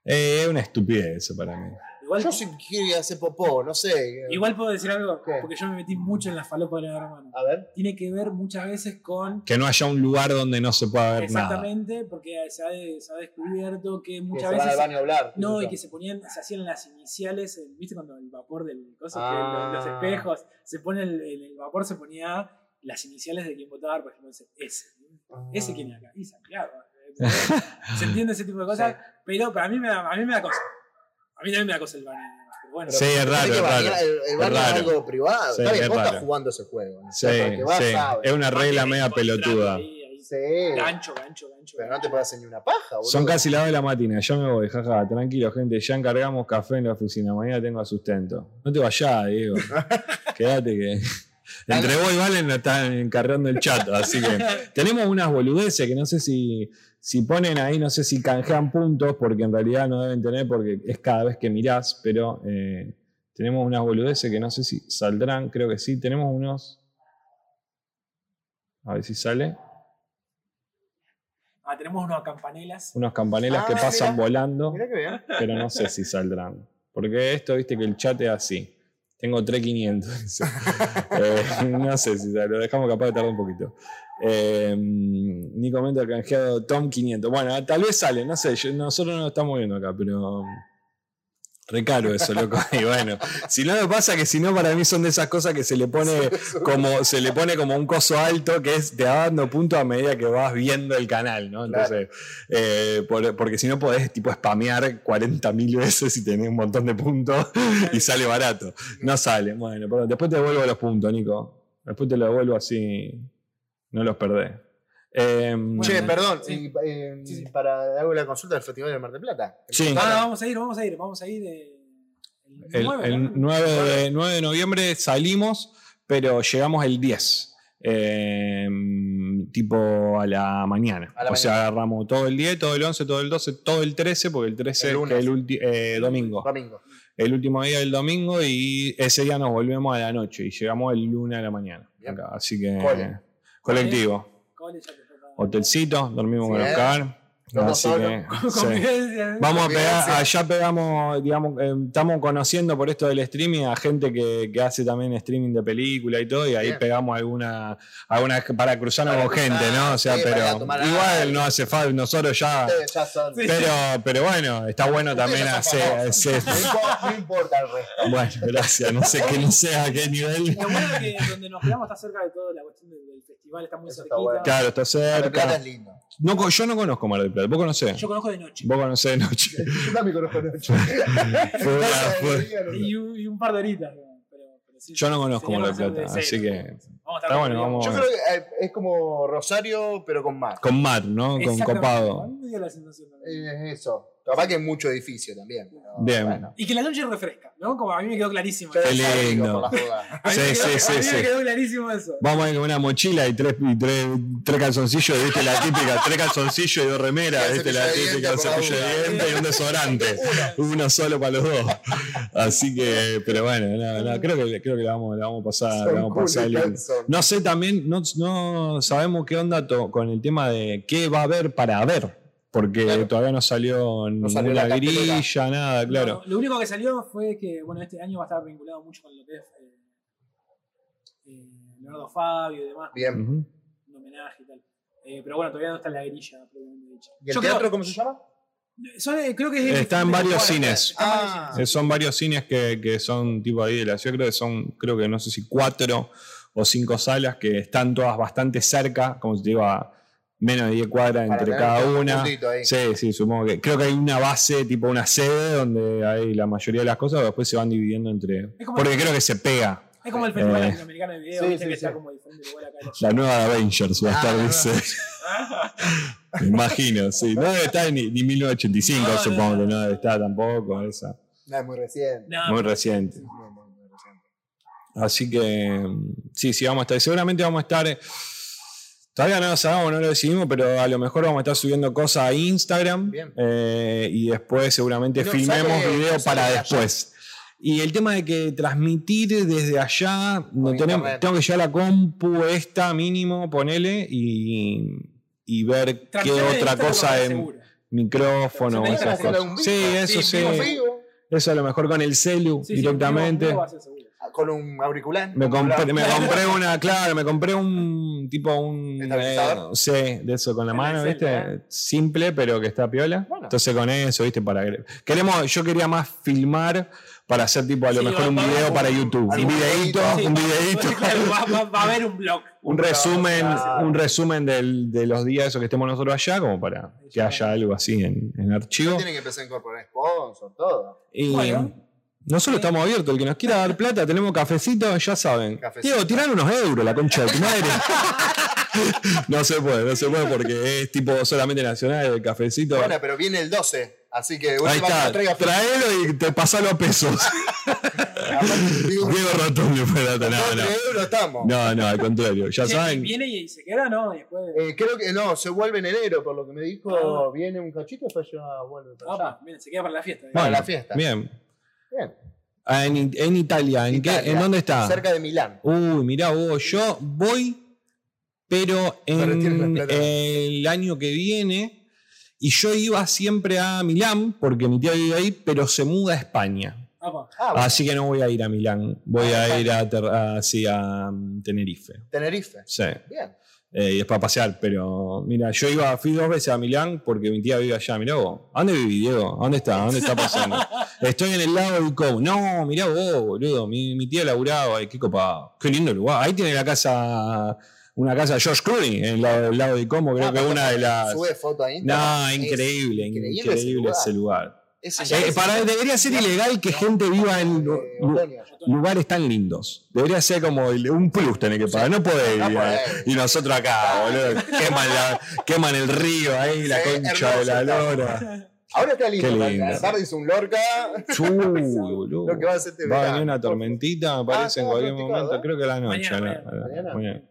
eh, es una estupidez eso para mí. Igual, Yo si quiero hacer popó, no sé. igual puedo decir algo, ¿Qué? porque yo me metí mucho en la falopa de Gran Hermano. A ver. Tiene que ver muchas veces con Que no haya un lugar donde no se pueda ver nada. Exactamente, porque se ha, de- se ha descubierto que Que muchas se van veces. al baño a hablar. No, y que se ponían, se hacían las iniciales, en- ¿viste cuando el vapor del Ah. que los, los espejos, se pone el, el- el vapor se ponía las iniciales de quien votaba, por ejemplo, ese, ese, Ah. ese quién es acá, y Santiago. Se entiende ese tipo de cosas, Sí. pero para mí me da, a mí me da cosa. A mí también me da cosa el baño. Pero bueno, Sí, es raro, es raro. El, el es, raro. algo privado. Sí, Está bien, es vos estás jugando ese juego. ¿no? Sí, O sea, sí. Es una regla media pelotuda. ahí, ahí. Sí. Gancho, gancho, gancho. Pero no te puedes hacer ni una paja, boludo. Son casi las 2 de la mañana, ya me voy, jaja, tranquilo, gente, ya encargamos café en la oficina, mañana tengo sustento. No te vayas, Diego. Quédate que. Entre vos y Valen nos están encargando el chat, así que tenemos unas boludeces que no sé si, si ponen ahí, no sé si canjean puntos, porque en realidad no deben tener, porque es cada vez que mirás, pero eh, tenemos unas boludeces que no sé si saldrán, creo que sí. Tenemos unos. A ver si sale. Ah, tenemos unas campanelas. Unos campanelas que Ah, pasan mirá. volando. Mirá que bien. pero no sé si saldrán. Porque esto, viste que el chat es así. Tengo 3500. dice. Eh, no sé si lo dejamos capaz de tardar un poquito. Eh, ni comenta el canjeado Tom 500. Bueno, tal vez sale, no sé. yo- nosotros no lo estamos viendo acá, pero. Recaro eso, loco. Y bueno, si no me pasa que si no, para mí son de esas cosas que se le pone como, se le pone como un coso alto que es te va dando punto a medida que vas viendo el canal, ¿no? Entonces, eh, por- porque si no podés tipo spamear 40.000 veces y tenés un montón de puntos y sale barato. No sale. Bueno, pero después te devuelvo los puntos, Nico. Después te los devuelvo así. No los perdés. Eh, Che, perdón, sí. y, eh, Sí, sí. para hago la consulta del Festival de Mar del Plata. Sí. Ah, no, vamos a ir, vamos a ir, vamos a ir. eh, El, nueve, el ¿no? 9, de, 9 de noviembre salimos, pero llegamos el 10. eh, tipo a la mañana. A la o sea, mañana. agarramos todo el 10, todo el 11, todo el 12, todo el 13, porque el 13 El es lunes. el ulti- eh, domingo. Domingo. El último día del domingo y ese día nos volvemos a la noche y llegamos el lunes a la mañana. Acá. Así que Cole. colectivo. Hotelcito, dormimos Sí, con ¿eh? Oscar. Vamos Así que, Con sí. ¿eh? Vamos a pegar, allá pegamos, digamos, eh, estamos conociendo por esto del streaming a gente que, que hace también streaming de película y todo, y ahí Bien. pegamos alguna, alguna para cruzarnos Para con gente, ¿no? O sea, sí, pero igual no hace falta, nosotros ya. Son. Pero, pero bueno, está bueno también hacer. No impo- no importa el resto. bueno, gracias, no sé, que no sé a qué nivel. Lo bueno es que donde nos quedamos está cerca de todo, la del festival está muy Eso está cerquita. bueno. Claro, está Mar del Plata cerca. es lindo. No, yo no conozco Mar del Plata, vos conocés. Yo conozco de noche. Vos conocés de noche. Yo también conozco. Fue una- fue- Y un, y un par de horitas. Pero, pero sí, Yo no conozco Mar del Plata, de así que. Vamos a estar Está bueno, vamos- Yo creo que eh, es como Rosario, pero con mar. Con mar, ¿no? Con copado. A mí me dio la sensación también. Eh, Es eso. Capaz que es mucho edificio también. pero Bien. bueno. Y que la noche refresca, ¿no? Como a mí me quedó clarísimo. Yo Qué digo lindo. por la joda. A mí Sí, me quedó- sí, sí, a mí sí. me quedó clarísimo eso. Vamos a ir con una mochila y tres, y tres, tres calzoncillos, viste la típica, tres calzoncillos y dos remeras, Y el viste la cepillo de típica dientes por la cepillo de duda. dientes y un desodorante. Uno solo para los dos. Así que, pero bueno, no, no, creo que, creo que la vamos, la vamos a pasar, la Son vamos a pasar y lindo. No sé también, no, no sabemos qué onda to- con el tema de qué va a haber para ver. Porque Claro. todavía no salió No salió la cartelera. grilla, nada, claro. No, lo único que salió fue que, bueno, este año va a estar vinculado mucho con lo que es eh, eh, Leonardo Fabio y demás, Bien. Un homenaje y tal. Eh, pero bueno, todavía no está en la grilla. ¿Y el Yo teatro creo, cómo se llama? son, creo que es Está en varios cines. Está en varios Ah. cines. Son varios cines que, que son tipo ahí de la ciudad, creo que son, creo que no sé si cuatro o cinco salas que están todas bastante cerca, como si te digo, a menos de 10 cuadras Para entre cada un una. ahí. Sí, sí, supongo que. Creo que hay una base, tipo una sede, donde hay la mayoría de las cosas, pero después se van dividiendo entre. Porque creo que se pega. Es como el Festival Eh. Latinoamericano de Video, Sí, sí, que sí. está como diferente lugar acá. La nueva Avengers va a estar, Ah, dice. Me imagino, sí. No debe estar ni, ni 1985, No, no, supongo no. que no debe estar tampoco, esa. No, es muy reciente. No, Muy reciente. Muy, muy, muy reciente. Así que mm, sí, sí, vamos a estar. Seguramente vamos a estar. Todavía no lo sabemos, no lo decidimos, pero a lo mejor vamos a estar subiendo cosas a Instagram. Eh, y después seguramente No, filmemos sale- video para allá. después. Y el tema de que transmitir desde allá, no tenemos, internet. tengo que llevar la compu esta mínimo, ponele, y, y ver qué otra cosa en seguro. micrófono o esas cosas. Sí, eso sí. vivo, vivo, Eso a lo mejor con el celu Sí, sí, directamente. vivo Con un auricular. Me compré, auricular. me compré una, claro, me compré un tipo un eh, sí, de eso con la mano, Excel, ¿viste? ¿eh? Simple, pero que está piola. Bueno. Entonces con eso, ¿viste? Para queremos, yo quería más filmar para hacer tipo a lo Sí, mejor va- un video va- para YouTube. Sí, un videíto, sí, un va- videíto. Va, va- va a haber un blog. Un resumen, Claro. un resumen del- de los días esos que estemos nosotros allá, como para que haya algo así en, en archivo. Tienen que empezar a incorporar sponsor, todo. Y Bueno. Nosotros estamos abiertos. El que nos quiera dar plata, tenemos cafecito, ya saben. Cafecito. Diego, tiran unos euros, la concha de tu madre. no se puede, no se puede porque es tipo solamente nacional el cafecito. Bueno, pero viene el 12, así que Ahí está, traiga traelo y te pasalo a pesos. Diego Ratón le fue data, no, no. tres euros estamos. No, no, al contrario. Ya saben. Viene y se queda, ¿no? Después. Eh, creo que no, se vuelve en enero, por lo que me dijo. Ah. Viene un cachito después ya vuelve para allá. Opa, viene, se queda para la fiesta. Para Bueno, la fiesta. Bien. Bien. Ah, en, en Italia, ¿en, qué- ¿en dónde está? Cerca de Milán. Uy, mirá vos, yo voy, pero en el año que viene, y yo iba siempre a Milán, porque mi tía vive ahí, pero se muda a España. Ah, bueno, Así que no voy a ir a Milán, voy a ir a, Ter- a- sí, a mm, Tenerife. Tenerife. Sí. Bien. Eh, y después a pasear, pero mira, yo iba, fui dos veces a Milán porque mi tía vive allá. Mirá vos, ¿a dónde viví, Diego? ¿A dónde está? ¿A dónde está pasando? Estoy en el lago de Como. No, mirá vos, boludo. Mi, mi tía laburaba, ay, qué copado. Qué lindo lugar. Ahí tiene la casa, una casa de George Clooney, en el lado, el lago de Como, creo Ah, que una de las. Sube foto a Instagram. No, Es increíble, increíble, ese lugar. Ese es- para, debería ser ilegal que gente viva en lu- lugares tan lindos. Debería ser como un plus tener que pagar. No podés No ir, podés. Y nosotros acá, boludo. Queman, la- queman el río ahí, la concha de la lora. Ahora está lindo. Qué la- lindo. La tarde hizo un Lorca. Boludo. Lo que va a hacer este Va a venir una tormentita, me parece, Ah, en cualquier momento. ¿eh? Creo que a la noche. Mañana, a la- a la- mañana.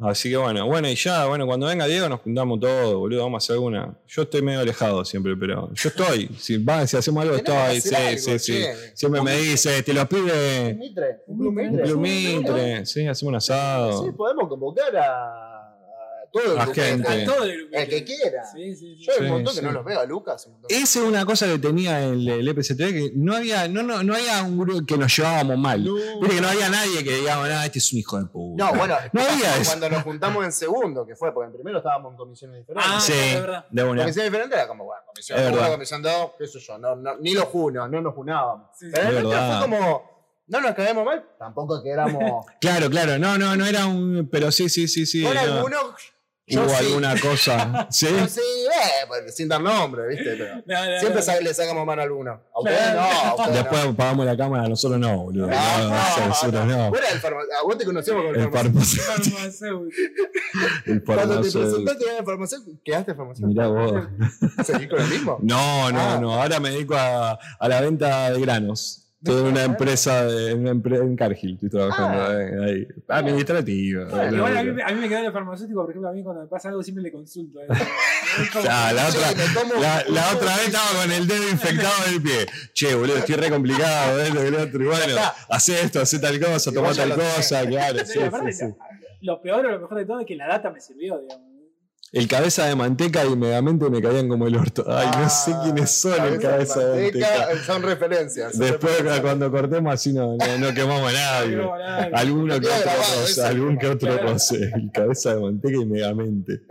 Así que bueno, bueno, y ya, bueno, cuando venga Diego nos juntamos todos, boludo, vamos a hacer alguna. Yo estoy medio alejado siempre, pero yo estoy. Si, va, si hacemos algo, estoy. Sí, algo, sí, sí. Siempre me dice, te los pide. Un mitre. Un club mitre. Club Sí, hacemos un asado. Sí, podemos convocar a todo el grupo. gente. A todo el grupo. El que quiera. Sí, sí, sí. Yo hay un montón sí. que no los veo a Lucas. Esa es una cosa que tenía el, el EPCTV, que no había, no, no, no había un grupo que nos llevábamos mal. No. Que no había nadie que digamos, ah, este es un hijo de puta. No, bueno, No había eso. cuando nos juntamos en segundo, que fue, porque en primero estábamos en comisiones diferentes. Ah, sí, verdad. de una. Comisiones diferentes era como, bueno, comisión Es 1, verdad. comisión 2, qué sé yo, no, no, ni los junos, no nos junábamos. Sí, sí. Pero verdad. fue como, no nos caemos mal, tampoco que éramos. Claro, claro, no, no, no era un. Pero sí, sí, sí, sí. con no. algunos, yo Hubo sí. alguna cosa. ¿Sí? Yo sí, eh, pues, sin dar nombre, ¿viste? Pero No, no, siempre le sacamos mano a alguno. A ustedes no, a ustedes Después no. apagamos la cámara, nosotros no, boludo. No, No, no, nosotros no. Vos eras el farma- a vos te conocíamos como el, El farmacéutico. farmacéutico. Farmacéutico. El Cuando te farmacéutico. presentaste en el farmacéutico, quedaste farmacéutico. Mirá vos. ¿Seguís con el mismo? No, no, Ah. no. Ahora me dedico a, a la venta de granos. Estoy en una empresa de, en, en Cargill, estoy trabajando Ah. eh, ahí. Administrativa. Bueno, Igual a mí, a mí me queda el farmacéutico, por ejemplo, a mí cuando me pasa algo siempre le consulto. ¿eh? Como- Ah, la otra, tomo- la, la otra vez estaba con el dedo infectado del pie. Che, boludo, estoy re complicado, esto y lo otro. Y bueno, hacé esto, hacé tal cosa, ya tal lo cosa, claro. Sí, sí, sí. Lo peor o lo mejor de todo es que la data me sirvió, digamos. El cabeza de manteca y Megamente me caían como el orto. Ay, no sé Ah, quiénes son el cabeza de manteca, manteca. Son referencias. Después referencias. cuando cortemos así no, no, no quemamos a nadie. No. Alguno que otro algún que otro roce. El cabeza de manteca y Megamente.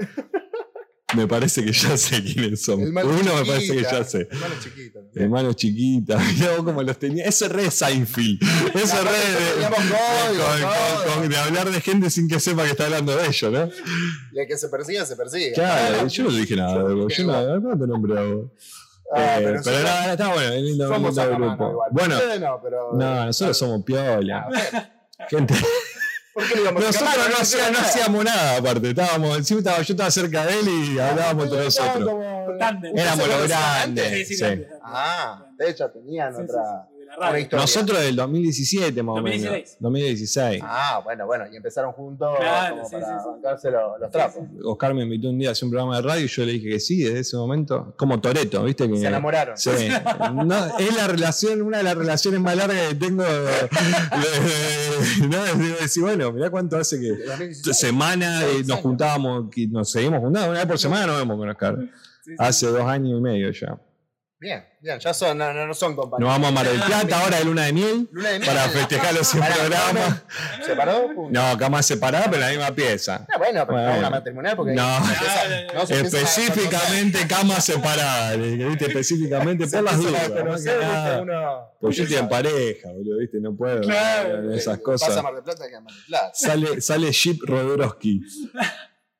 Me parece que ya sé quiénes son. Uno me parece que chiquita, ya sé. El mano chiquito. Hermanos chiquitas, mirá vos cómo los tenía. Eso es re de Seinfeld. Eso es re de, código, con- de hablar de gente sin que sepa que está hablando de ellos, ¿no? Y el que se persigue, se persigue. Claro, yo no dije nada, bro. yo no, no te nombré a vos. Ah, Eh, pero pero está bueno, es lindo, lindo grupo. Bueno, no, pero. no, nosotros somos piola. Gente, ¿Por qué le digamos nosotros no, hacía- no hacíamos nada aparte, estábamos, encima estaba, yo estaba cerca de él y hablábamos entre nosotros. Éramos ¿Ustedes los grandes. Ah, ustedes ya tenían Sí, sí, otra. La radio. Nosotros del 2017 más o menos. 2016. 2016. Ah, bueno, bueno, y empezaron juntos Claro, como sí, para sí, sí. bancarse los, los trapos. Oscar me invitó un día a hacer un programa de radio y yo le dije que sí, desde ese momento. Como Toreto, ¿viste? Que, Se enamoraron. Sí. No, es la relación, una de las relaciones más largas que tengo. de- de- ¿no? Digo, decir, bueno, mirá cuánto hace que. 2016. Semana eh, nos juntábamos, nos seguimos juntando, una vez por semana nos vemos con Oscar. Sí, sí. Hace dos años y medio ya. Bien, bien, ya son, no, no, no son Nos compañeros. vamos a Mar del Plata ahora de luna de miel Luna de miel. para festejar los 100 Pará, programas. ¿Se paró? Pum. No, cama separada, pero en la misma pieza. Ah, bueno, pero Bueno. no una matrimonial porque. No. empieza- no se Específicamente cama separada, ¿viste? Específicamente por las dudas. ¿no? conocer, nada. ¿viste? Uno- Pues yo estoy en pareja, boludo, ¿viste? No puedo. Claro. Esas Pasa cosas. a Mar del Plata que a Mar del Plata. Sale, sale Jeep Rodorowski.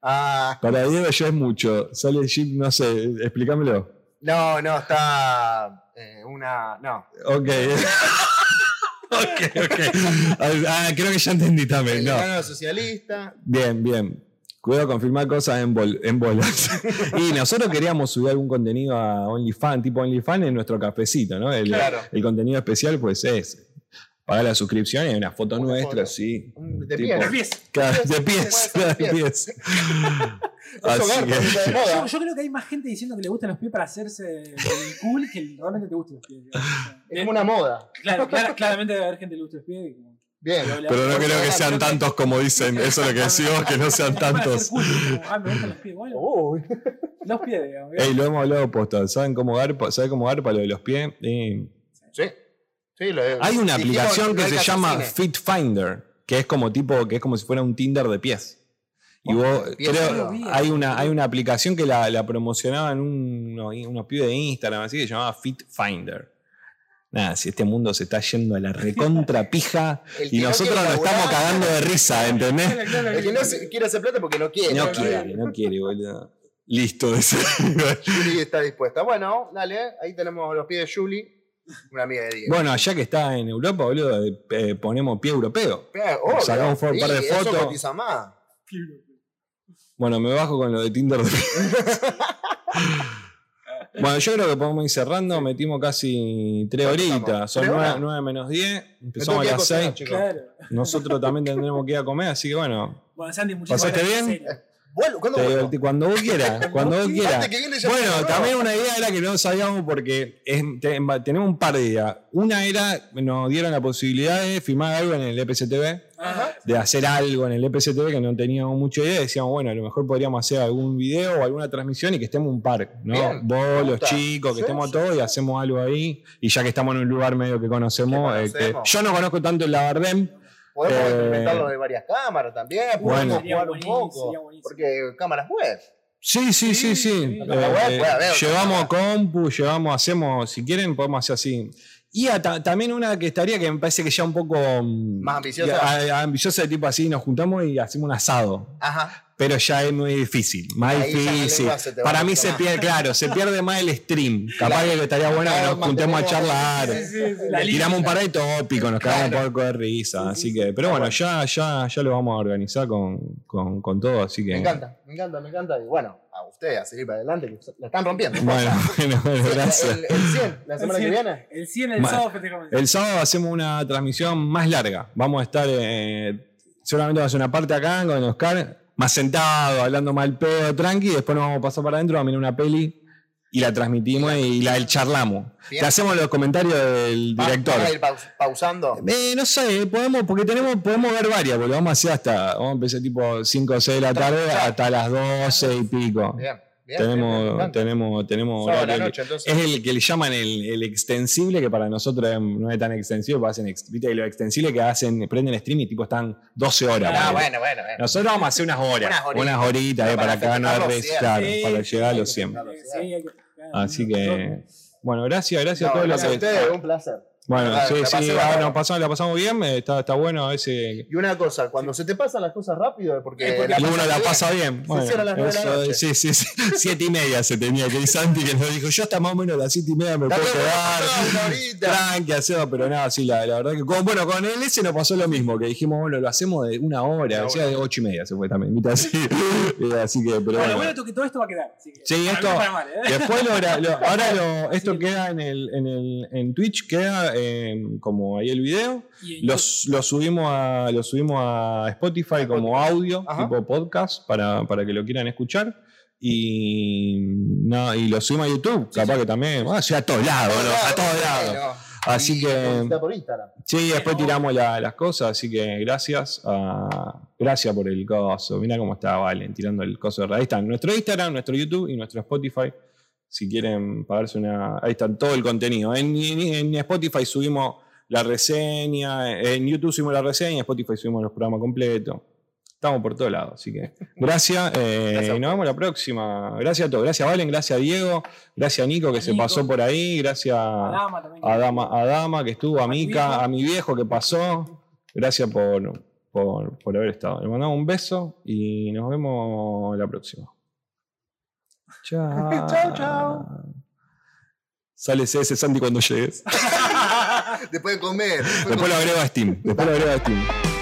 Ah, Para Diego ya es mucho. Sale Jeep, no sé, explícamelo. No, no, está eh, una. No. Ok. ok, ok. Ah, creo que ya entendí también. No. socialista. Bien, bien. Cuidado con filmar cosas en, bol- en bolas. y nosotros queríamos subir algún contenido a OnlyFans, tipo OnlyFans en nuestro cafecito, ¿no? El, Claro. el contenido especial, pues es pagar la suscripción y una foto Una nuestra, foto. sí. De Tipo- pies. Claro, de pies, de pies. Así de moda. Yo, yo creo que hay más gente diciendo que le gustan los pies para hacerse el cool que realmente te gustan los pies. digamos. O sea, Es como una moda. Claro, claramente debe haber gente que le gusta los pies. y como- Bien. pero no creo que sean tantos como dicen, eso es lo que decimos, que no sean tantos. ah, me gustan los pies. Bueno, los pies, digamos. Ey, lo hemos hablado posta, ¿saben cómo garpa, ¿saben cómo garpa lo de los pies? Sí. Sí, lo- Hay una aplicación que se llama. Fit Finder, que es como tipo, que es como si fuera un Tinder de pies. Y vos, creo, hay una, hay una aplicación que la, la promocionaban unos, unos pibes de Instagram, así que se llamaba Fit Finder. Nada, si este mundo se está yendo a la recontra pija y nosotros nos estamos cagando de risa, ¿entendés? El que no se- quiere hacer plata porque no quiere. No quiere, no quiere, boludo. Listo. Julie está dispuesta. Bueno, dale, ahí tenemos los pies de Julie, una amiga de Diego. Bueno, allá que está en Europa, boludo, eh, ponemos pie europeo. Obvio, sacamos un par de sí, eso fotos. cotiza más. Bueno, me bajo con lo de Tinder. de- bueno, yo creo que podemos ir cerrando. Metimos casi tres ¿Cuánto horitas. Son ¿Tres horas? 9, 9 menos 10. Me tengo Empezamos a las cocinar, 6. chicos. Claro. Nosotros también tendremos que ir a comer, así que bueno. Bueno, Santi, muchísimas ¿Pasaste gracias, bien? En serio. Vuelvo, ¿cuándo te vuelvo? divertí cuando vos quieras. Cuando vos quieras. Bueno, también una idea era que no sabíamos porque es- tenemos un par de ideas. Una era, nos dieron la posibilidad de filmar algo en el EPCTV. Ajá. de hacer algo en el EPCTV que no teníamos mucha idea, decíamos, bueno, a lo mejor podríamos hacer algún video o alguna transmisión y que estemos un par, ¿no? Bien, Vos, los chicos, que Sí, estemos sí, todos sí. y hacemos algo ahí. Y ya que estamos en un lugar medio que conocemos, eh, que- conocemos. yo no conozco tanto el Labardem, Podemos Eh, implementarlo de varias cámaras también. bueno. Podemos Sería jugar un poco. Porque cámaras web. Sí, sí, sí, sí. sí. Eh, web eh, puede haber, llevamos compu, llevamos, hacemos, si quieren, podemos hacer así. Y a- ta- también una que estaría que me parece que ya un poco mm, Más ambiciosa. a- ambiciosa de tipo así, nos juntamos y hacemos un asado. Ajá. pero ya es muy difícil, más Ahí difícil. Para mí se pierde, claro, se pierde más el stream. Capaz Claro. que estaría bueno que nos juntemos a charlar. Sí, sí, sí, la Le tiramos un par de tópicos, nos cagamos Claro. un poco de risa. Sí, así sí, que, pero bueno. ya, ya, ya lo vamos a organizar con, con, con todo, así que. Me encanta, me encanta, me encanta. Y bueno, a ustedes a seguir para adelante, que la están rompiendo. Bueno, bueno, gracias. El, el 100, la semana El que 100. viene. El 100 el Ma- sábado festejamos. El sábado hacemos una transmisión más larga. Vamos a estar, eh, seguramente vamos a hacer una parte acá con Oscar, más sentado, hablando mal pedo, tranqui, y después nos vamos a pasar para adentro a mirar una peli y la transmitimos y la charlamos. Bien. Te hacemos los comentarios del director. Vamos a ir paus- pausando. Eh, no sé, podemos, porque tenemos, podemos ver varias, porque vamos a hacer hasta, vamos a empezar tipo 5 o 6 de la tarde hasta las 12 y pico. Bien, tenemos, tenemos, tenemos Sábado a la horario. noche, entonces. Es el que le llaman el, el extensible, que para nosotros no es tan extensible, porque hacen, viste, lo extensible que hacen, prenden stream y tipo están 12 horas. Ah, ponele. bueno, bueno, bueno. Nosotros vamos a hacer unas horas, Unas horitas. unas horitas eh, Para para claro, Sí, para llegar a los que 100. festejarlo. Sí, hay que- Así que, bueno, gracias, gracias No, a todos los que. un placer. Bueno, La- sí, la sí, ah, nos pasamos, la pasamos bien, eh, está, está bueno a veces. Y una cosa, cuando se te pasan las cosas rápido porque, porque Y uno la pasa bien. Bueno, las de la noche. sí, sí, sí. Siete y media se tenía que ir Santi que nos dijo, yo hasta más o menos a las siete y media me puedo quedar. Tranqui, hacemos, pero nada, sí, la, la verdad que. con- bueno, con el S nos pasó lo mismo, que dijimos, bueno, lo hacemos de una hora, o sea, de ocho y media se fue también, mitad así. Eh, así que, pero Bueno, bueno. bueno, que todo esto va a quedar. así que- Sí, esto- mal, ¿eh? Después lo, lo- ahora lo- esto Sí. queda en el, en el en Twitch, queda eh, como ahí el video. Los, lo subimos a lo subimos a Spotify como audio, Ajá. tipo podcast, para, para que lo quieran escuchar. Y nada, y lo subimos a YouTube, capaz que también. Ah, sí, a todos lados, ¿no? A todos lados. Bueno, Así que- publicidad por Instagram. Sí, después tiramos la- las cosas, así que gracias. ah, gracias por el coso. Mira cómo está Valen tirando el coso de. Ahí están nuestro Instagram, nuestro YouTube y nuestro Spotify. Si quieren pagarse una. Ahí está todo el contenido. En, en- en Spotify subimos la reseña, en YouTube subimos la reseña, en Spotify subimos los programas completos. Estamos por todos lados, así que gracias. eh, Gracias y nos vemos la próxima. Gracias a todos. Gracias a Valen, gracias a Diego, gracias a Nico que A se Nico. pasó por ahí, gracias A Dama también. a Dama, a Dama que estuvo, a Mica, a mi viejo que pasó. Gracias por, por, por haber estado. Le mandamos un beso y nos vemos la próxima. Chao. Chao, chao. Sale ese Santi cuando llegues. Después de comer. Después lo agrego a Steam. Después lo agrego a Steam.